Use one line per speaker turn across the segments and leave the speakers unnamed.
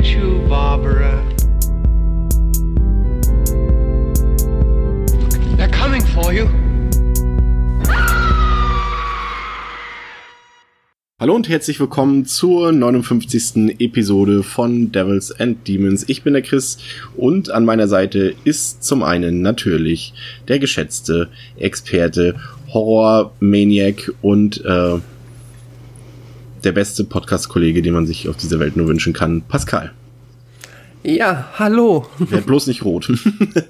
get you, Barbara. They're coming for you.
Hallo und herzlich willkommen zur 59. Episode von Devils and Demons. Ich bin der Chris und an meiner Seite ist zum einen natürlich der geschätzte Experte, Horror-Maniac und äh, der beste Podcast-Kollege, den man sich auf dieser Welt nur wünschen kann, Pascal.
Ja, hallo.
Werd bloß nicht rot.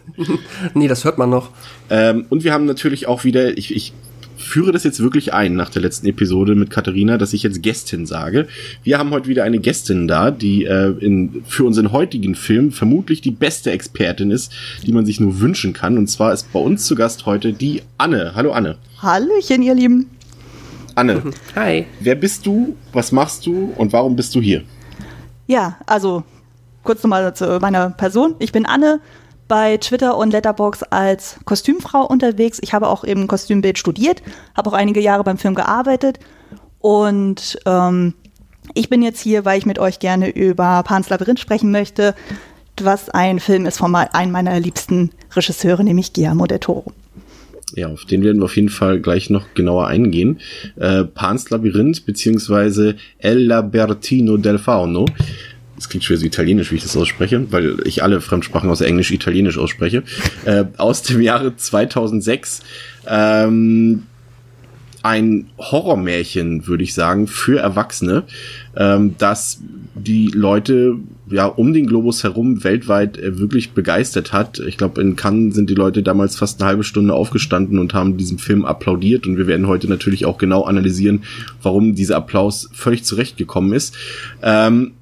nee, das hört man noch.
Ähm, und wir haben natürlich auch wieder, ich, ich führe das jetzt wirklich ein nach der letzten Episode mit Katharina, dass ich jetzt Gästin sage. Wir haben heute wieder eine Gästin da, die äh, in, für unseren heutigen Film vermutlich die beste Expertin ist, die man sich nur wünschen kann. Und zwar ist bei uns zu Gast heute die Anne. Hallo Anne.
Hallöchen, ihr Lieben.
Anne.
Hi.
Wer bist du? Was machst du? Und warum bist du hier?
Ja, also kurz nochmal zu meiner Person. Ich bin Anne, bei Twitter und Letterbox als Kostümfrau unterwegs. Ich habe auch eben Kostümbild studiert, habe auch einige Jahre beim Film gearbeitet und ähm, ich bin jetzt hier, weil ich mit euch gerne über Pans Labyrinth sprechen möchte, was ein Film ist von einem meiner liebsten Regisseure, nämlich Guillermo del Toro.
Ja, auf den werden wir auf jeden Fall gleich noch genauer eingehen. Äh, Pans Labyrinth beziehungsweise El Labertino del Fauno es klingt schwer so italienisch, wie ich das ausspreche, weil ich alle Fremdsprachen außer Englisch italienisch ausspreche, äh, aus dem Jahre 2006. Ähm, ein Horrormärchen, würde ich sagen, für Erwachsene, ähm, das die Leute ja um den Globus herum weltweit äh, wirklich begeistert hat. Ich glaube, in Cannes sind die Leute damals fast eine halbe Stunde aufgestanden und haben diesem Film applaudiert und wir werden heute natürlich auch genau analysieren, warum dieser Applaus völlig zurechtgekommen ist. Ähm,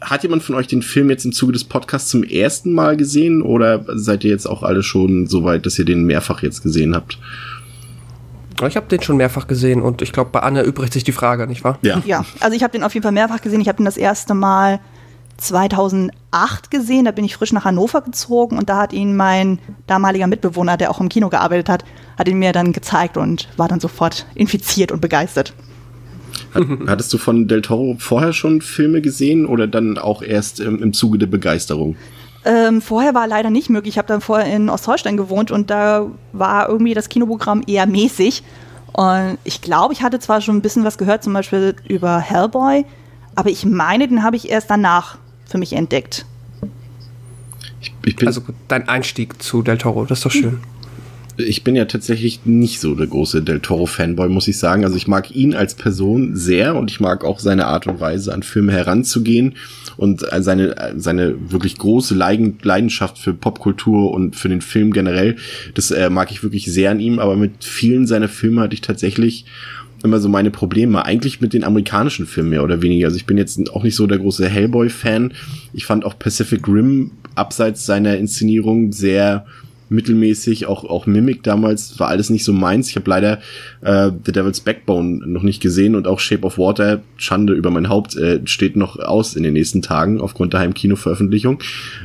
hat jemand von euch den Film jetzt im Zuge des Podcasts zum ersten Mal gesehen oder seid ihr jetzt auch alle schon so weit, dass ihr den mehrfach jetzt gesehen habt?
Ich habe den schon mehrfach gesehen und ich glaube, bei Anne übrigt sich die Frage, nicht wahr?
Ja. Ja, also ich habe den auf jeden Fall mehrfach gesehen. Ich habe den das erste Mal 2008 gesehen. Da bin ich frisch nach Hannover gezogen und da hat ihn mein damaliger Mitbewohner, der auch im Kino gearbeitet hat, hat ihn mir dann gezeigt und war dann sofort infiziert und begeistert.
Hattest du von Del Toro vorher schon Filme gesehen oder dann auch erst im, im Zuge der Begeisterung?
Ähm, vorher war leider nicht möglich. Ich habe dann vorher in Ostholstein gewohnt und da war irgendwie das Kinoprogramm eher mäßig. Und ich glaube, ich hatte zwar schon ein bisschen was gehört, zum Beispiel über Hellboy, aber ich meine, den habe ich erst danach für mich entdeckt.
Ich, ich also dein Einstieg zu Del Toro, das ist doch schön. Hm
ich bin ja tatsächlich nicht so der große Del Toro-Fanboy, muss ich sagen. Also ich mag ihn als Person sehr und ich mag auch seine Art und Weise, an Filme heranzugehen und seine, seine wirklich große Leidenschaft für Popkultur und für den Film generell. Das äh, mag ich wirklich sehr an ihm, aber mit vielen seiner Filme hatte ich tatsächlich immer so meine Probleme. Eigentlich mit den amerikanischen Filmen mehr oder weniger. Also ich bin jetzt auch nicht so der große Hellboy-Fan. Ich fand auch Pacific Rim abseits seiner Inszenierung sehr mittelmäßig, auch, auch Mimic damals war alles nicht so meins. Ich habe leider äh, The Devil's Backbone noch nicht gesehen und auch Shape of Water, Schande über mein Haupt, äh, steht noch aus in den nächsten Tagen aufgrund der Heimkino-Veröffentlichung.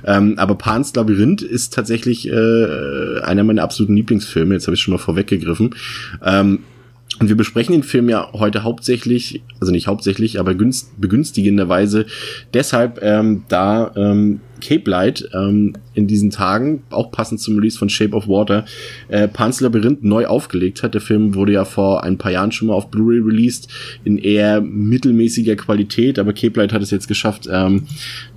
Ähm, aber Pans Labyrinth ist tatsächlich äh, einer meiner absoluten Lieblingsfilme, jetzt habe ich schon mal vorweggegriffen. Ähm, und wir besprechen den Film ja heute hauptsächlich, also nicht hauptsächlich, aber begünstigenderweise deshalb, ähm, da ähm, Cape Light ähm, in diesen Tagen, auch passend zum Release von Shape of Water, äh, Pan's Labyrinth neu aufgelegt hat. Der Film wurde ja vor ein paar Jahren schon mal auf Blu-ray released, in eher mittelmäßiger Qualität, aber Cape Light hat es jetzt geschafft, ähm,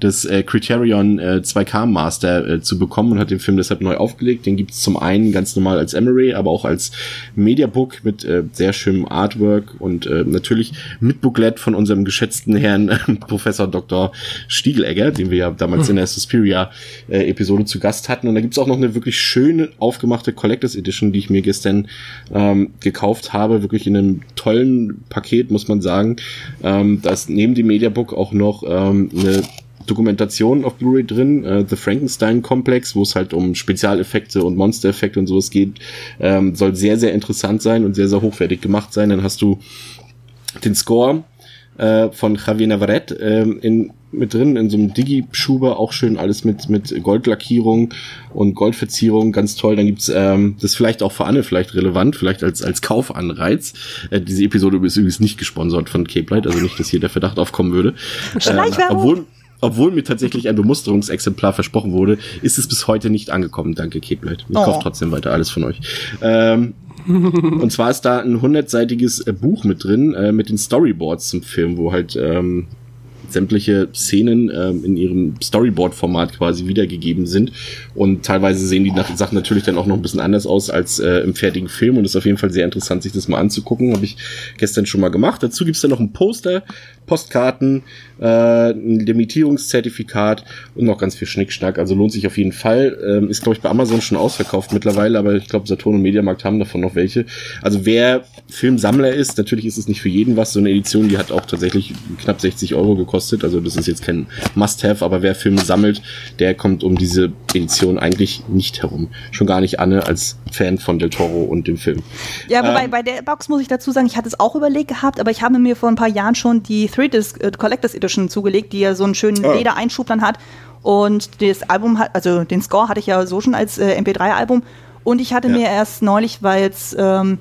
das äh, Criterion äh, 2K Master äh, zu bekommen und hat den Film deshalb neu aufgelegt. Den gibt's zum einen ganz normal als Emery, aber auch als Mediabook mit äh, sehr schönem Artwork und äh, natürlich mit Booklet von unserem geschätzten Herrn äh, Professor Dr. Stiegelegger, den wir ja damals in der Suspiria-Episode äh, zu Gast hatten. Und da gibt's auch noch eine wirklich schöne aufgemachte Collectors Edition, die ich mir gestern ähm, gekauft habe. Wirklich in einem tollen Paket, muss man sagen. Ähm, da ist neben dem Mediabook auch noch ähm, eine Dokumentation auf Blu-ray drin, äh, The Frankenstein Complex, wo es halt um Spezialeffekte und Monstereffekte und sowas geht, ähm, soll sehr, sehr interessant sein und sehr, sehr hochwertig gemacht sein. Dann hast du den Score äh, von Javier Navarrete äh, in mit drin in so einem Digi-Schuber, auch schön alles mit, mit Goldlackierung und Goldverzierung, ganz toll. Dann gibt's ähm, das vielleicht auch für Anne vielleicht relevant, vielleicht als, als Kaufanreiz. Äh, diese Episode ist übrigens nicht gesponsert von Cape Light, also nicht, dass hier der Verdacht aufkommen würde. Ähm, obwohl, obwohl mir tatsächlich ein Bemusterungsexemplar versprochen wurde, ist es bis heute nicht angekommen. Danke, Kate Ich
Oh.
kaufe trotzdem weiter alles von euch. Ähm, und zwar ist da ein hundertseitiges äh, Buch mit drin, äh, mit den Storyboards zum Film, wo halt ähm, sämtliche Szenen ähm, in ihrem Storyboard-Format quasi wiedergegeben sind. Und teilweise sehen die nach Sachen natürlich dann auch noch ein bisschen anders aus als äh, im fertigen Film. Und es ist auf jeden Fall sehr interessant, sich das mal anzugucken. Habe ich gestern schon mal gemacht. Dazu gibt's dann noch ein Poster, Postkarten, äh, ein Limitierungszertifikat und noch ganz viel Schnickschnack. Also lohnt sich auf jeden Fall. Ähm, ist, glaube ich, bei Amazon schon ausverkauft mittlerweile, aber ich glaube, Saturn und Mediamarkt haben davon noch welche. Also wer Filmsammler ist, natürlich ist es nicht für jeden was. So eine Edition, die hat auch tatsächlich knapp 60 Euro gekostet. Also das ist jetzt kein Must-Have, aber wer Filme sammelt, der kommt um diese Edition eigentlich nicht herum. Schon gar nicht Anne als Fan von Del Toro und dem Film.
Ja, wobei
Ähm,
bei der Box muss ich dazu sagen, ich hatte es auch überlegt gehabt, aber ich habe mir vor ein paar Jahren schon die Three Disc äh, Collectors Edition zugelegt, die ja so einen schönen
Ah.
Ledereinschub dann hat. Und das Album hat, also den Score hatte ich ja so schon als äh, MP3-Album. Und ich hatte
Ja.
mir erst neulich, weil es ähm,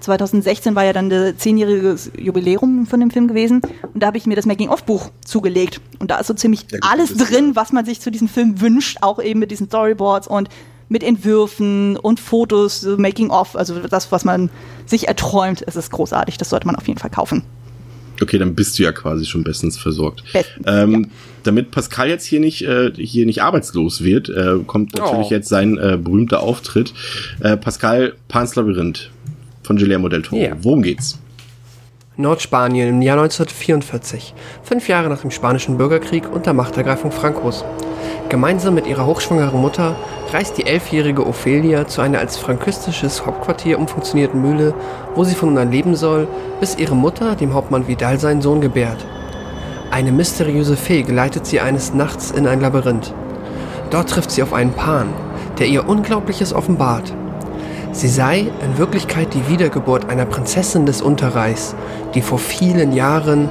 2016 war ja dann das zehnjährige Jubiläum von dem Film gewesen. Und da habe ich mir das Making-of-Buch zugelegt. Und da ist so ziemlich
Ja, gut,
alles drin, was man sich zu diesem Film wünscht, auch eben mit diesen Storyboards und mit Entwürfen und Fotos, so Making-of, also das, was man sich erträumt. Es ist großartig, das sollte man auf jeden Fall kaufen.
Okay, dann bist du ja quasi schon bestens versorgt.
Bestens,
ähm, Damit Pascal jetzt hier nicht äh, hier nicht arbeitslos wird, äh, kommt natürlich
Oh.
jetzt sein äh, berühmter Auftritt. Äh, Pascal Pans Labyrinth von Guillermo del Toro.
Ja.
Worum geht's?
Nordspanien im Jahr 1944, fünf Jahre nach dem Spanischen Bürgerkrieg und der Machtergreifung Francos. Gemeinsam mit ihrer hochschwangeren Mutter reist die elfjährige Ophelia zu einer als frankistisches Hauptquartier umfunktionierten Mühle, wo sie von nun an leben soll, bis ihre Mutter dem Hauptmann Vidal seinen Sohn gebärt. Eine mysteriöse Fee geleitet sie eines Nachts in ein Labyrinth. Dort trifft sie auf einen Pan, der ihr Unglaubliches offenbart. Sie sei in Wirklichkeit die Wiedergeburt einer Prinzessin des Unterreichs, die vor vielen Jahren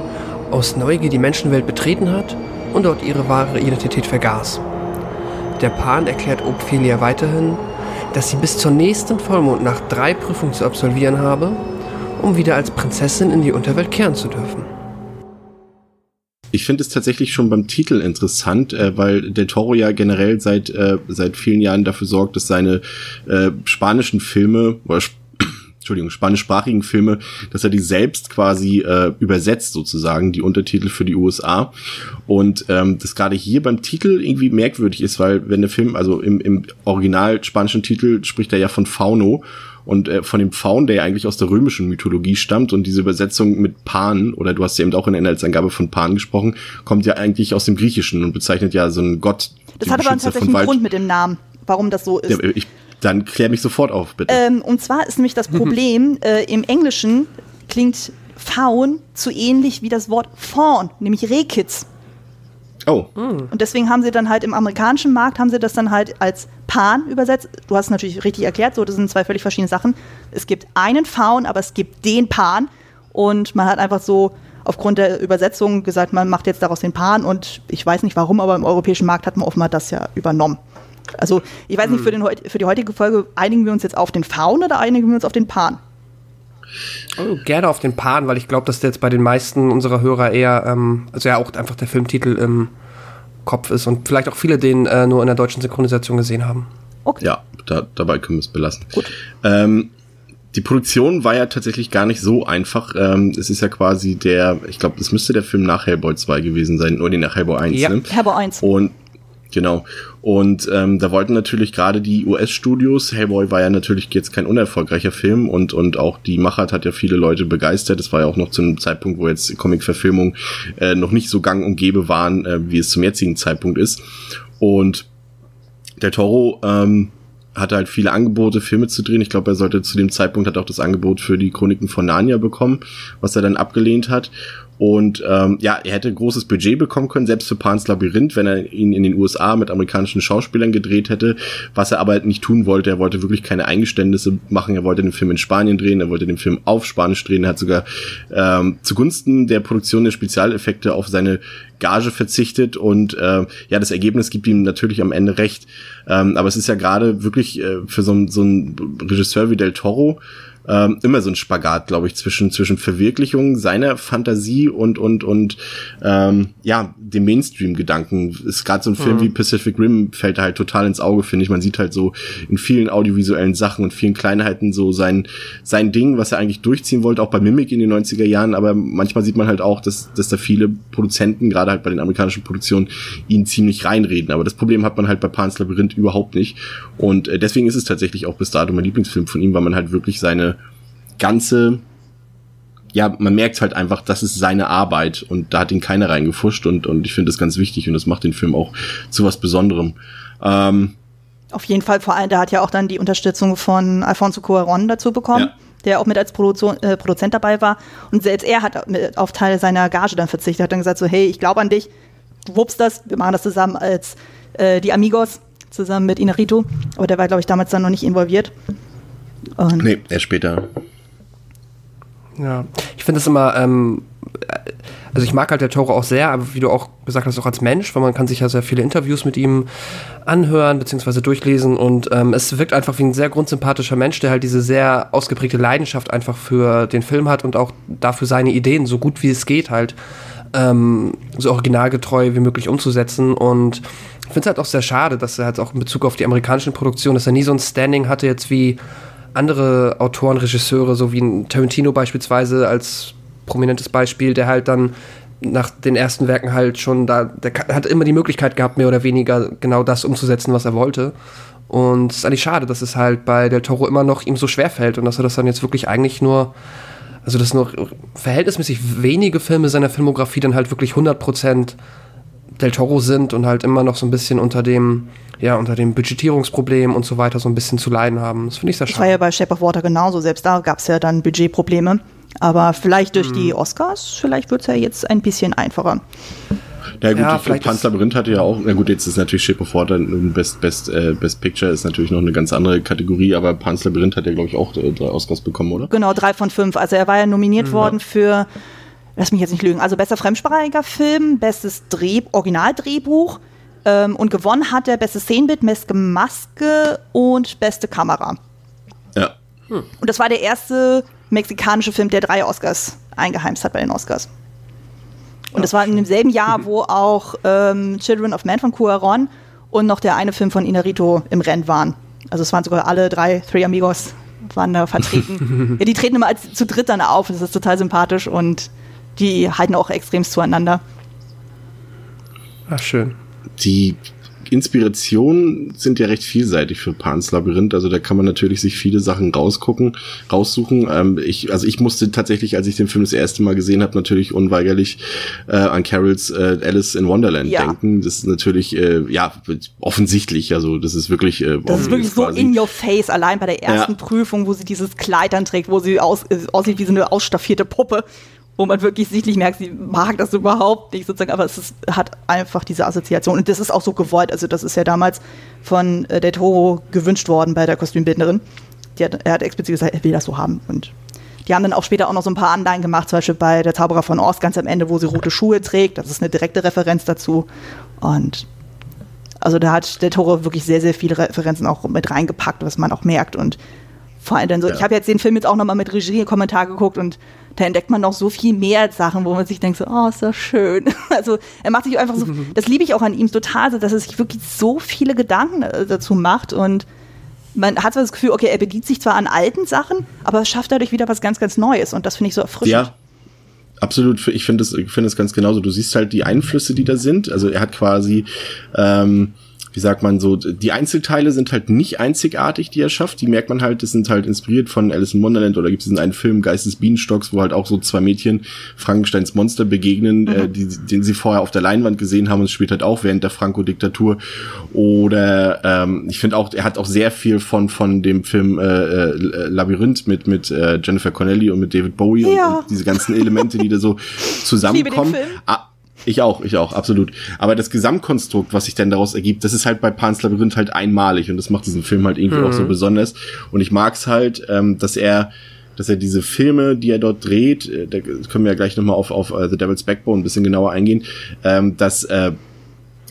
aus Neugier die Menschenwelt betreten hat und dort ihre wahre Identität vergaß. Der Pan erklärt Ophelia weiterhin, dass sie bis zur nächsten Vollmondnacht drei Prüfungen zu absolvieren habe, um wieder als Prinzessin in die Unterwelt kehren zu dürfen.
Ich finde es tatsächlich schon beim Titel interessant, äh, weil Del Toro ja generell seit äh, seit vielen Jahren dafür sorgt, dass seine äh, spanischen Filme oder Sp- Entschuldigung, spanischsprachigen Filme, dass er die selbst quasi äh, übersetzt sozusagen, die Untertitel für die USA. Und ähm, das gerade hier beim Titel irgendwie merkwürdig ist, weil wenn der Film, also im, im original spanischen Titel spricht er ja von Fauno und äh, von dem Faun, der ja eigentlich aus der römischen Mythologie stammt und diese Übersetzung mit Pan, oder du hast ja eben auch in der Inhaltsangabe von Pan gesprochen, kommt ja eigentlich aus dem Griechischen und bezeichnet ja so einen Gott.
Das hat aber tatsächlich einen
Wald-
Grund mit dem Namen, warum das so ist.
Ja, ich, dann klär mich sofort auf, bitte.
Ähm, und zwar ist nämlich das Problem, äh, im Englischen klingt Faun zu ähnlich wie das Wort Fawn, nämlich Rehkitz.
Oh,
Und deswegen haben sie dann halt im amerikanischen Markt, haben sie das dann halt als Pan übersetzt. Du hast es natürlich richtig erklärt, so, das sind zwei völlig verschiedene Sachen. Es gibt einen Faun, aber es gibt den Pan. Und man hat einfach so aufgrund der Übersetzung gesagt, man macht jetzt daraus den Pan. Und ich weiß nicht warum, aber im europäischen Markt hat man offenbar das ja übernommen. Also ich weiß nicht, für, den, für die heutige Folge einigen wir uns jetzt auf den Faun oder einigen wir uns auf den Pan?
Oh, gerne auf den Pan, weil ich glaube, dass der jetzt bei den meisten unserer Hörer eher, ähm, also ja auch einfach der Filmtitel im Kopf ist und vielleicht auch viele den äh, nur in der deutschen Synchronisation gesehen haben.
Okay.
ja, da, dabei können wir es belassen. Ähm, die Produktion war ja tatsächlich gar nicht so einfach. Ähm, es ist ja quasi der, ich glaube, das müsste der Film nach Hellboy 2 gewesen sein, oder nee, nach Hellboy 1,
Ja.
ne?
Herber 1.
Und genau. Und ähm, da wollten natürlich gerade die US-Studios, Hellboy war ja natürlich jetzt kein unerfolgreicher Film und, und auch die Machart hat ja viele Leute begeistert. Das war ja auch noch zu einem Zeitpunkt, wo jetzt Comic-Verfilmungen äh, noch nicht so gang und gäbe waren, äh, wie es zum jetzigen Zeitpunkt ist. Und der Toro ähm, hatte halt viele Angebote, Filme zu drehen. Ich glaube, er sollte zu dem Zeitpunkt hat auch das Angebot für die Chroniken von Narnia bekommen, was er dann abgelehnt hat. Und ähm, ja, er hätte großes Budget bekommen können, selbst für Pans Labyrinth, wenn er ihn in den USA mit amerikanischen Schauspielern gedreht hätte, was er aber nicht tun wollte. Er wollte wirklich keine Eingeständnisse machen. Er wollte den Film in Spanien drehen, er wollte den Film auf Spanisch drehen. Er hat sogar ähm, zugunsten der Produktion der Spezialeffekte auf seine Gage verzichtet und äh, ja, das Ergebnis gibt ihm natürlich am Ende recht. Ähm, aber es ist ja gerade wirklich äh, für so, so einen Regisseur wie Del Toro ähm, immer so ein Spagat, glaube ich, zwischen zwischen Verwirklichung seiner Fantasie und und und ähm, ja dem Mainstream-Gedanken. Ist gerade so ein Film
Mhm.
wie Pacific Rim fällt da halt total ins Auge, finde ich. Man sieht halt so in vielen audiovisuellen Sachen und vielen Kleinheiten so sein sein Ding, was er eigentlich durchziehen wollte, auch bei Mimic in den 90er Jahren. Aber manchmal sieht man halt auch, dass dass da viele Produzenten, gerade halt bei den amerikanischen Produktionen, ihn ziemlich reinreden. Aber das Problem hat man halt bei Pan's Labyrinth überhaupt nicht. Und äh, deswegen ist es tatsächlich auch bis dato mein Lieblingsfilm von ihm, weil man halt wirklich seine ganze, ja, man merkt halt einfach, das ist seine Arbeit und da hat ihn keiner reingefuscht und, und ich finde das ganz wichtig und das macht den Film auch zu was Besonderem. Ähm,
Auf jeden Fall, vor allem, der hat ja auch dann die Unterstützung von Alfonso Cuarón dazu bekommen,
Ja.
der auch mit als Produktion, äh, Produzent dabei war. Und selbst er hat auf Teil seiner Gage dann verzichtet, hat dann gesagt so, hey, ich glaube an dich, du wuppst das, wir machen das zusammen als äh, die Amigos, zusammen mit Inarito. Aber der war, glaube ich, damals dann noch nicht involviert. Und
nee, erst später.
Ja, ich finde es immer, ähm, äh, also ich mag halt der Toro auch sehr, aber wie du auch gesagt hast, auch als Mensch, weil man kann sich ja sehr viele Interviews mit ihm anhören bzw. durchlesen und ähm, es wirkt einfach wie ein sehr grundsympathischer Mensch, der halt diese sehr ausgeprägte Leidenschaft einfach für den Film hat und auch dafür seine Ideen so gut wie es geht halt ähm, so originalgetreu wie möglich umzusetzen und ich finde es halt auch sehr schade, dass er halt auch in Bezug auf die amerikanischen Produktionen, dass er nie so ein Standing hatte jetzt wie andere Autoren, Regisseure, so wie Tarantino beispielsweise als prominentes Beispiel, der halt dann nach den ersten Werken halt schon da, der hat immer die Möglichkeit gehabt, mehr oder weniger genau das umzusetzen, was er wollte. Und es ist eigentlich schade, dass es halt bei Del Toro immer noch ihm so schwer fällt und dass er das dann jetzt wirklich eigentlich nur, also dass nur verhältnismäßig wenige Filme seiner Filmografie dann halt wirklich 100% Del Toro sind und halt immer noch so ein bisschen unter dem, ja, unter dem Budgetierungsproblem und so weiter so ein bisschen zu leiden haben. Das finde ich sehr
das war
schade.
ja bei Shape of Water genauso. Selbst da gab es ja dann Budgetprobleme. Aber vielleicht durch
Mhm.
die Oscars, vielleicht wird es ja jetzt ein bisschen einfacher.
Ja gut,
Ja,
ich
vielleicht
Pan's Labyrinth hatte ja auch, na gut, jetzt ist natürlich Shape of Water ein Best, Best, äh, Best Picture ist natürlich noch eine ganz andere Kategorie, aber Pan's Labyrinth hat ja, glaube ich, auch äh, drei Oscars bekommen, oder?
Genau, drei von fünf. Also er war ja nominiert worden für, lass mich jetzt nicht lügen, also bester fremdsprachiger Film, bestes Dreh, Originaldrehbuch ähm, und gewonnen hat er bestes Szenenbild, beste Maske und beste Kamera.
Ja.
Und das war der erste mexikanische Film, der drei Oscars eingeheimst hat bei den Oscars. Und das war in demselben Jahr, wo auch ähm, Children of Man von Cuaron und noch der eine Film von Inarito im Rennen waren. Also es waren sogar alle drei, Three Amigos waren da vertreten. ja, die treten immer als zu dritt dann auf. Das ist total sympathisch und die halten auch extremst zueinander.
Ach, schön.
Die Inspirationen sind ja recht vielseitig für Pan's Labyrinth. Also da kann man natürlich sich viele Sachen rausgucken, raussuchen. Ähm, ich, also ich musste tatsächlich, als ich den Film das erste Mal gesehen habe, natürlich unweigerlich äh, an Carols äh, Alice in Wonderland
Ja.
denken. Das ist natürlich äh, ja offensichtlich. Also das ist wirklich. Äh,
Das ist wirklich so
quasi-
in your face, allein bei der ersten
Ja.
Prüfung, wo sie dieses Kleid dann trägt, wo sie aus, äh, aussieht wie so eine ausstaffierte Puppe, wo man wirklich sichtlich merkt, sie mag das überhaupt nicht sozusagen, aber es ist, hat einfach diese Assoziation und das ist auch so gewollt. Also das ist ja damals von äh, Del Toro gewünscht worden bei der Kostümbildnerin. Hat, er hat explizit gesagt, er will das so haben und die haben dann auch später auch noch so ein paar Anleihen gemacht, zum Beispiel bei der Zauberer von Oz ganz am Ende, wo sie rote Schuhe trägt. Das ist eine direkte Referenz dazu. Und also da hat der Toro wirklich sehr, sehr viele Referenzen auch mit reingepackt, was man auch merkt. Und vor allem dann so,
Ja.
ich habe jetzt den Film jetzt auch nochmal mit Regie-Kommentar geguckt und da entdeckt man noch so viel mehr Sachen, wo man sich denkt so, oh, ist das schön. Also er macht sich einfach so, das liebe ich auch an ihm total, so, dass er sich wirklich so viele Gedanken äh, dazu macht und man hat so das Gefühl, okay, er bedient sich zwar an alten Sachen, aber schafft dadurch wieder was ganz, ganz Neues und das finde ich so erfrischend.
Ja, absolut. Ich finde es, ich finde es ganz genauso. Du siehst halt die Einflüsse, die da sind. Also er hat quasi, ähm, wie sagt man so, die Einzelteile sind halt nicht einzigartig, die er schafft. Die merkt man halt, das sind halt inspiriert von Alice in Wonderland oder gibt es diesen einen Film Geist des Bienenstocks, wo halt auch so zwei Mädchen Frankensteins Monster begegnen, äh, die, den sie vorher auf der Leinwand gesehen haben und es spielt halt auch während der Franco-Diktatur. Oder ähm, ich finde auch, er hat auch sehr viel von von dem Film äh, äh, Labyrinth mit mit äh, Jennifer Connelly und mit David Bowie
Ja.
und, und diese ganzen Elemente, die da so zusammenkommen.
Film.
Ah, ich auch, ich auch, absolut. Aber das Gesamtkonstrukt, was sich dann daraus ergibt, das ist halt bei Pan's Labyrinth halt einmalig und das macht diesen Film halt irgendwie auch so besonders. Und ich mag's halt, ähm, dass er dass er diese Filme, die er dort dreht, äh, da können wir ja gleich nochmal auf, auf äh, The Devil's Backbone ein bisschen genauer eingehen, ähm, dass äh,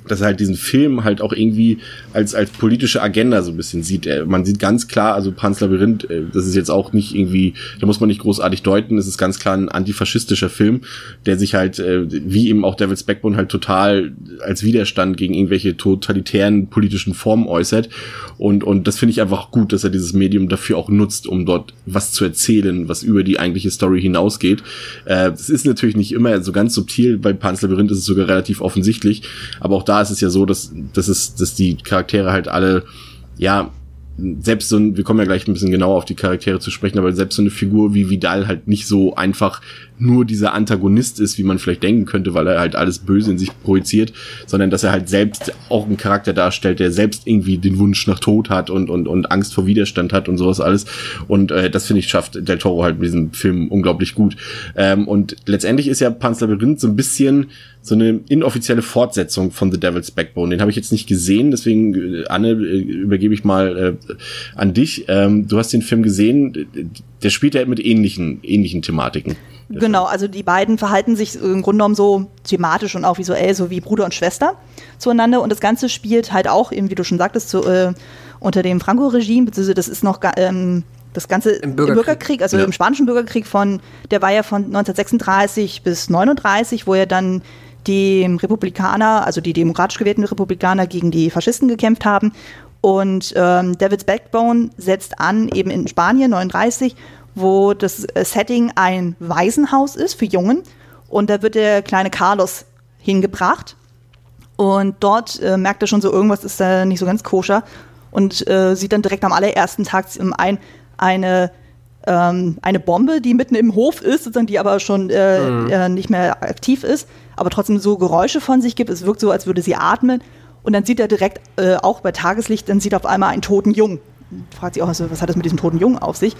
dass er halt diesen Film halt auch irgendwie als, als politische Agenda so ein bisschen sieht. Man sieht ganz klar, also Pans Labyrinth, äh, das ist jetzt auch nicht irgendwie, da muss man nicht großartig deuten, es ist ganz klar ein antifaschistischer Film, der sich halt, äh, wie eben auch Devil's Backbone, halt total als Widerstand gegen irgendwelche totalitären politischen Formen äußert. Und, und das finde ich einfach gut, dass er dieses Medium dafür auch nutzt, um dort was zu erzählen, was über die eigentliche Story hinausgeht. Äh, das ist natürlich nicht immer so ganz subtil, bei Pans Labyrinth ist es sogar relativ offensichtlich, aber auch da ist es ja so, dass, dass, es, dass die Charaktere halt alle, ja, selbst so ein, wir kommen ja gleich ein bisschen genauer auf die Charaktere zu sprechen, aber selbst so eine Figur wie Vidal halt nicht so einfach nur dieser Antagonist ist, wie man vielleicht denken könnte, weil er halt alles Böse in sich projiziert, sondern dass er halt selbst auch einen Charakter darstellt, der selbst irgendwie den Wunsch nach Tod hat und, und, und Angst vor Widerstand hat und sowas alles. Und äh, das finde ich schafft Del Toro halt mit diesem Film unglaublich gut. Ähm, und letztendlich ist ja Pan's Labyrinth so ein bisschen so eine inoffizielle Fortsetzung von The Devil's Backbone. Den habe ich jetzt nicht gesehen, deswegen, äh, Anne, äh, übergebe ich mal äh, an dich. Ähm, du hast den Film gesehen, der spielt ja mit ähnlichen, ähnlichen Thematiken.
Genau, also die beiden verhalten sich im Grunde genommen so thematisch und auch visuell so wie Bruder und Schwester zueinander. Und das Ganze spielt halt auch, eben wie du schon sagtest, so, äh, unter dem Franco-Regime, beziehungsweise das ist noch ähm, das Ganze
Im Bürgerkrieg,
im Bürgerkrieg also
Ja.
im spanischen Bürgerkrieg von, der war ja von 1936 bis 39, wo ja dann die Republikaner, also die demokratisch gewählten Republikaner gegen die Faschisten gekämpft haben. Und ähm, David's Backbone setzt an, eben in Spanien 39, wo das äh, Setting ein Waisenhaus ist für Jungen. Und da wird der kleine Carlos hingebracht. Und dort äh, merkt er schon so, irgendwas ist da nicht so ganz koscher. Und äh, sieht dann direkt am allerersten Tag ein, eine, ähm, eine Bombe, die mitten im Hof ist, sozusagen, die aber schon äh, äh, nicht mehr aktiv ist, aber trotzdem so Geräusche von sich gibt. Es wirkt so, als würde sie atmen. Und dann sieht er direkt, äh, auch bei Tageslicht, dann sieht er auf einmal einen toten Jungen. Fragt sich auch, also, was hat das mit diesem toten Jungen auf sich?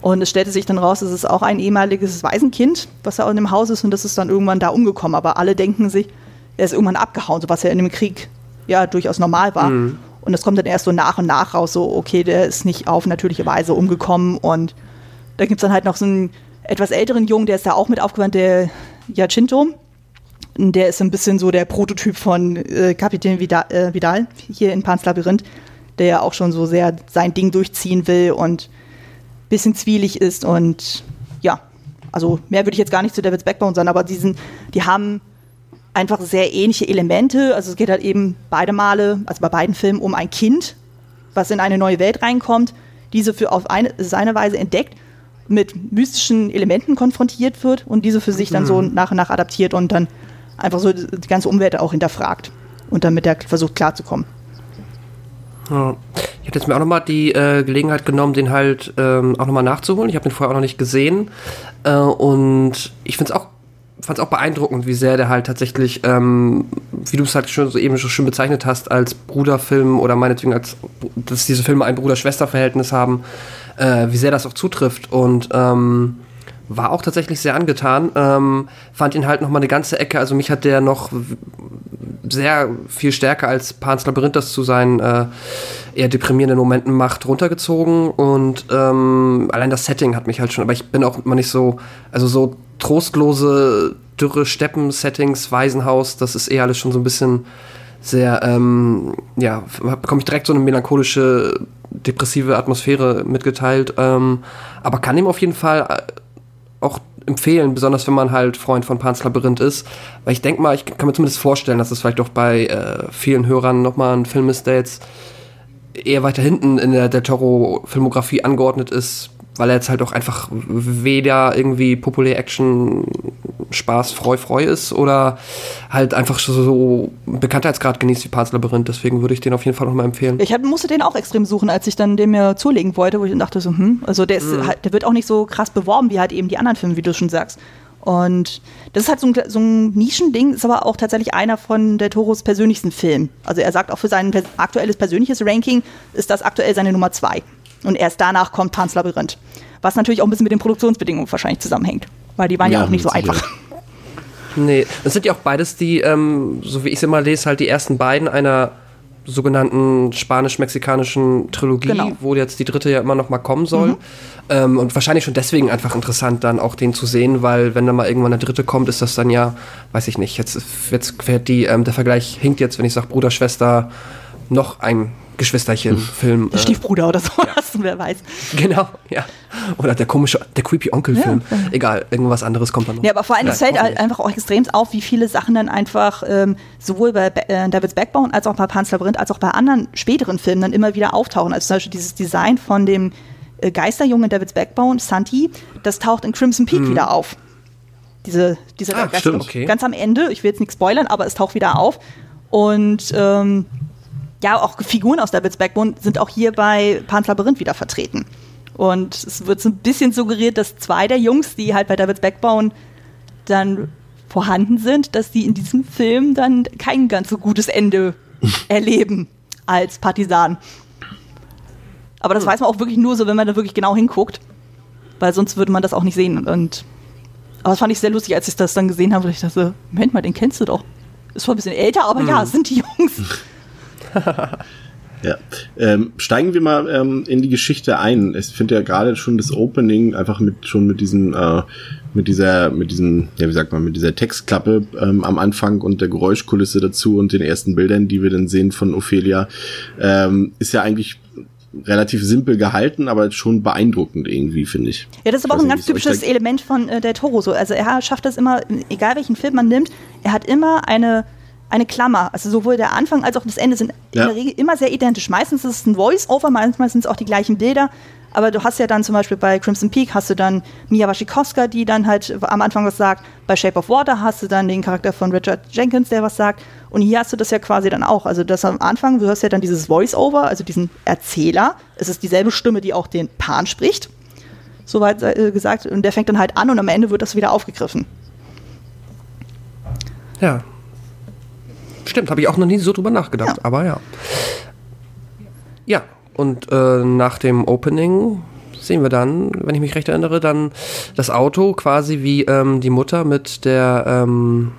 Und es stellte sich dann raus, es ist auch ein ehemaliges Waisenkind, was da in dem Haus ist und das ist dann irgendwann da umgekommen. Aber alle denken sich, er ist irgendwann abgehauen, so was ja in dem Krieg ja durchaus normal war. Und das kommt dann erst so nach und nach raus, so, okay, der ist nicht auf natürliche Weise umgekommen. Und da gibt es dann halt noch so einen etwas älteren Jungen, der ist da auch mit aufgewandt, der Jacinto. Der ist ein bisschen so der Prototyp von äh, Kapitän Vidal, äh, Vidal hier in Pans Labyrinth, der ja auch schon so sehr sein Ding durchziehen will und bisschen zwielig ist und ja, also mehr würde ich jetzt gar nicht zu David's Backbone sagen, aber diesen, die haben einfach sehr ähnliche Elemente. Also es geht halt eben beide Male, also bei beiden Filmen, um ein Kind, was in eine neue Welt reinkommt, diese für auf eine, seine Weise entdeckt, mit mystischen Elementen konfrontiert wird und diese für sich dann so nach und nach adaptiert und dann einfach so die ganze Umwelt auch hinterfragt und dann mit der versucht klarzukommen.
Ja. Ich hätte jetzt mir auch nochmal die äh, Gelegenheit genommen, den halt ähm, auch nochmal nachzuholen. Ich habe den vorher auch noch nicht gesehen. Äh, und ich finde es auch, fand's auch beeindruckend, wie sehr der halt tatsächlich, ähm, wie du es halt schon so eben schon schön bezeichnet hast, als Bruderfilm oder meinetwegen als, dass diese Filme ein Bruder-Schwester-Verhältnis haben, äh, wie sehr das auch zutrifft. Und ähm, war auch tatsächlich sehr angetan. Ähm, fand ihn halt nochmal eine ganze Ecke. Also mich hat der noch sehr viel stärker als Pans Labyrinth das zu seinen äh, eher deprimierenden Momenten macht, runtergezogen. Und ähm, allein das Setting hat mich halt schon, aber ich bin auch immer nicht so, also so trostlose, dürre Steppen-Settings, Waisenhaus, das ist eher alles schon so ein bisschen sehr, ähm, ja, bekomme ich direkt so eine melancholische, depressive Atmosphäre mitgeteilt. Ähm, aber kann ihm auf jeden Fall äh, auch empfehlen, besonders wenn man halt Freund von Pans Labyrinth ist. Weil ich denke mal, ich kann mir zumindest vorstellen, dass es vielleicht auch bei äh, vielen Hörern nochmal ein Film ist, der jetzt eher weiter hinten in der, der Toro-Filmografie angeordnet ist, weil er jetzt halt auch einfach weder irgendwie populär Action Spaß, Freu, Freu ist oder halt einfach so, Bekanntheitsgrad genießt wie Pans Labyrinth. Deswegen würde ich den auf jeden Fall nochmal empfehlen.
Ich hab, musste den auch extrem suchen, als ich dann den mir zulegen wollte, wo ich dann dachte so, hm, also der, ist, halt, der wird auch nicht so krass beworben wie halt eben die anderen Filme, wie du schon sagst. Und das ist halt so ein, so ein Nischending, ist aber auch tatsächlich einer von der Toros persönlichsten Filmen. Also er sagt auch für sein aktuelles persönliches Ranking ist das aktuell seine Nummer zwei. Und erst danach kommt Pans Labyrinth. Was natürlich auch ein bisschen mit den Produktionsbedingungen wahrscheinlich zusammenhängt. Weil die waren ja,
Ja,
auch nicht so einfach.
Nee, das sind ja auch beides die, ähm, so wie ich es immer lese, halt die ersten beiden einer sogenannten spanisch-mexikanischen Trilogie,
Genau.
wo jetzt die dritte ja immer noch mal kommen soll. Ähm, und wahrscheinlich schon deswegen einfach interessant, dann auch den zu sehen, weil wenn dann mal irgendwann der dritte kommt, ist das dann ja, weiß ich nicht, jetzt, jetzt fährt die, ähm, der Vergleich hinkt jetzt, wenn ich sage Bruder, Schwester, noch ein Geschwisterchen-Film. äh,
Stiefbruder oder sowas, wer weiß.
Genau, ja. Oder der komische, der creepy Onkel-Film. Egal, irgendwas anderes kommt dann noch.
Ja, aber vor allem, es fällt halt einfach auch extrem auf, wie viele Sachen dann einfach ähm, sowohl bei äh, Davids Backbone als auch bei Pan's Labyrinth als auch bei anderen späteren Filmen dann immer wieder auftauchen. Also zum Beispiel dieses Design von dem äh, Geisterjungen Davids Backbone, Santi, das taucht in Crimson Peak wieder auf. Diese, dieser
Ah, stimmt.
Okay.
Ganz am Ende, ich will jetzt nichts spoilern, aber es taucht wieder auf. Und ähm, ja, auch Figuren aus Davids Backbone sind auch hier bei Pan's Labyrinth wieder vertreten. Und es wird so ein bisschen suggeriert, dass zwei der Jungs, die halt bei Davids Backbone dann vorhanden sind, dass die in diesem Film dann kein ganz so gutes Ende erleben als Partisan. Aber das weiß man auch wirklich nur so, wenn man da wirklich genau hinguckt. Weil sonst würde man das auch nicht sehen. Und aber das fand ich sehr lustig, als ich das dann gesehen habe. weil Ich dachte, Moment mal, den kennst du doch. Ist zwar ein bisschen älter, aber ja, es sind die Jungs.
Ja. Ähm, steigen wir mal ähm, in die Geschichte ein. Ich finde ja gerade schon das Opening einfach mit schon mit diesem äh, mit dieser mit diesem ja wie sagt man mit dieser Textklappe ähm, am Anfang und der Geräuschkulisse dazu und den ersten Bildern, die wir dann sehen von Ophelia, ähm, ist ja eigentlich relativ simpel gehalten, aber schon beeindruckend irgendwie finde ich.
Ja, das ist aber auch ein ganz typisches Element von äh, Del Toro. So. Also er schafft das immer, egal welchen Film man nimmt, er hat immer eine, eine Klammer. Also sowohl der Anfang als auch das Ende sind
Ja.
in der Regel immer sehr identisch. Meistens ist es ein Voice-Over, manchmal sind es auch die gleichen Bilder. Aber du hast ja dann zum Beispiel bei Crimson Peak hast du dann Mia Wasikowska, die dann halt am Anfang was sagt. Bei Shape of Water hast du dann den Charakter von Richard Jenkins, der was sagt. Und hier hast du das ja quasi dann auch. Also das am Anfang, du hörst ja dann dieses Voice-Over, also diesen Erzähler. Es ist dieselbe Stimme, die auch den Pan spricht soweit äh, gesagt. Und der fängt dann halt an und am Ende wird das wieder aufgegriffen.
Ja. Stimmt, habe ich auch noch nie so drüber nachgedacht,
Ja.
aber ja. Ja, und äh, nach dem Opening sehen wir dann, wenn ich mich recht erinnere, dann das Auto quasi wie ähm, die Mutter mit der ähm,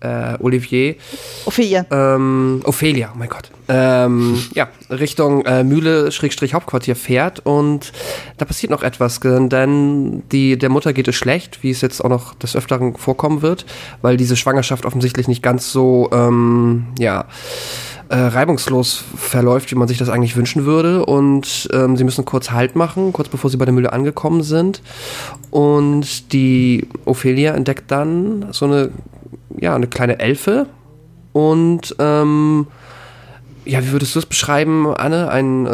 äh, Olivier,
Ophelia.
ähm, Ophelia, oh mein Gott, ähm, ja, Richtung äh, Mühle, Schrägstrich Hauptquartier fährt und da passiert noch etwas, denn die, der Mutter geht es schlecht, wie es jetzt auch noch des Öfteren vorkommen wird, weil diese Schwangerschaft offensichtlich nicht ganz so, ähm, ja, äh, reibungslos verläuft, wie man sich das eigentlich wünschen würde. Und ähm, sie müssen kurz Halt machen, kurz bevor sie bei der Mühle angekommen sind. Und die Ophelia entdeckt dann so eine, ja, eine kleine Elfe. Und ähm, ja, wie würdest du es beschreiben, Anne? Ein, äh,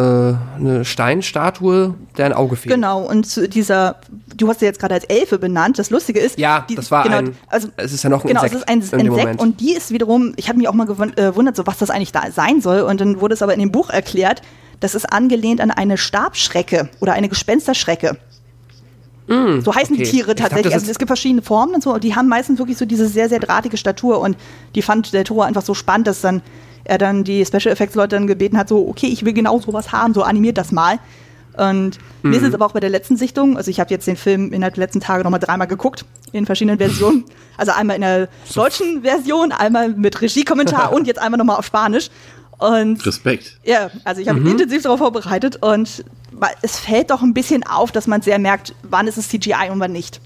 eine Steinstatue, der ein Auge fehlt.
Genau, und zu dieser, du hast sie jetzt gerade als Elfe benannt. Das Lustige ist,
Ja,
die-
das war
genau,
ein-
Also,
es ist ja noch ein
genau,
Insekt
es ist ein Insekt
Moment.
und die ist wiederum, ich habe mich auch mal äh, gewundert, so was das eigentlich da sein soll. Und dann wurde es aber in dem Buch erklärt, das ist angelehnt an eine Stabschrecke oder eine Gespensterschrecke. So heißen
Mm, okay.
die Tiere tatsächlich.
das
also es gibt verschiedene Formen und so. Und die haben meistens wirklich so diese sehr, sehr drahtige Statur. Und die fand der Toro einfach so spannend, dass dann er dann die Special Effects Leute dann gebeten hat, so, okay, ich will genau sowas haben, so animiert das mal. Und mir
Mhm.
ist es aber auch bei der letzten Sichtung, also ich habe jetzt den Film innerhalb der letzten Tage nochmal dreimal geguckt, in verschiedenen Versionen. Also einmal in der deutschen Version, einmal mit Regiekommentar und jetzt einmal nochmal auf Spanisch. Und
Respekt.
ja, also ich habe mich intensiv darauf vorbereitet und es fällt doch ein bisschen auf, dass man sehr merkt, wann ist es CGI und wann nicht.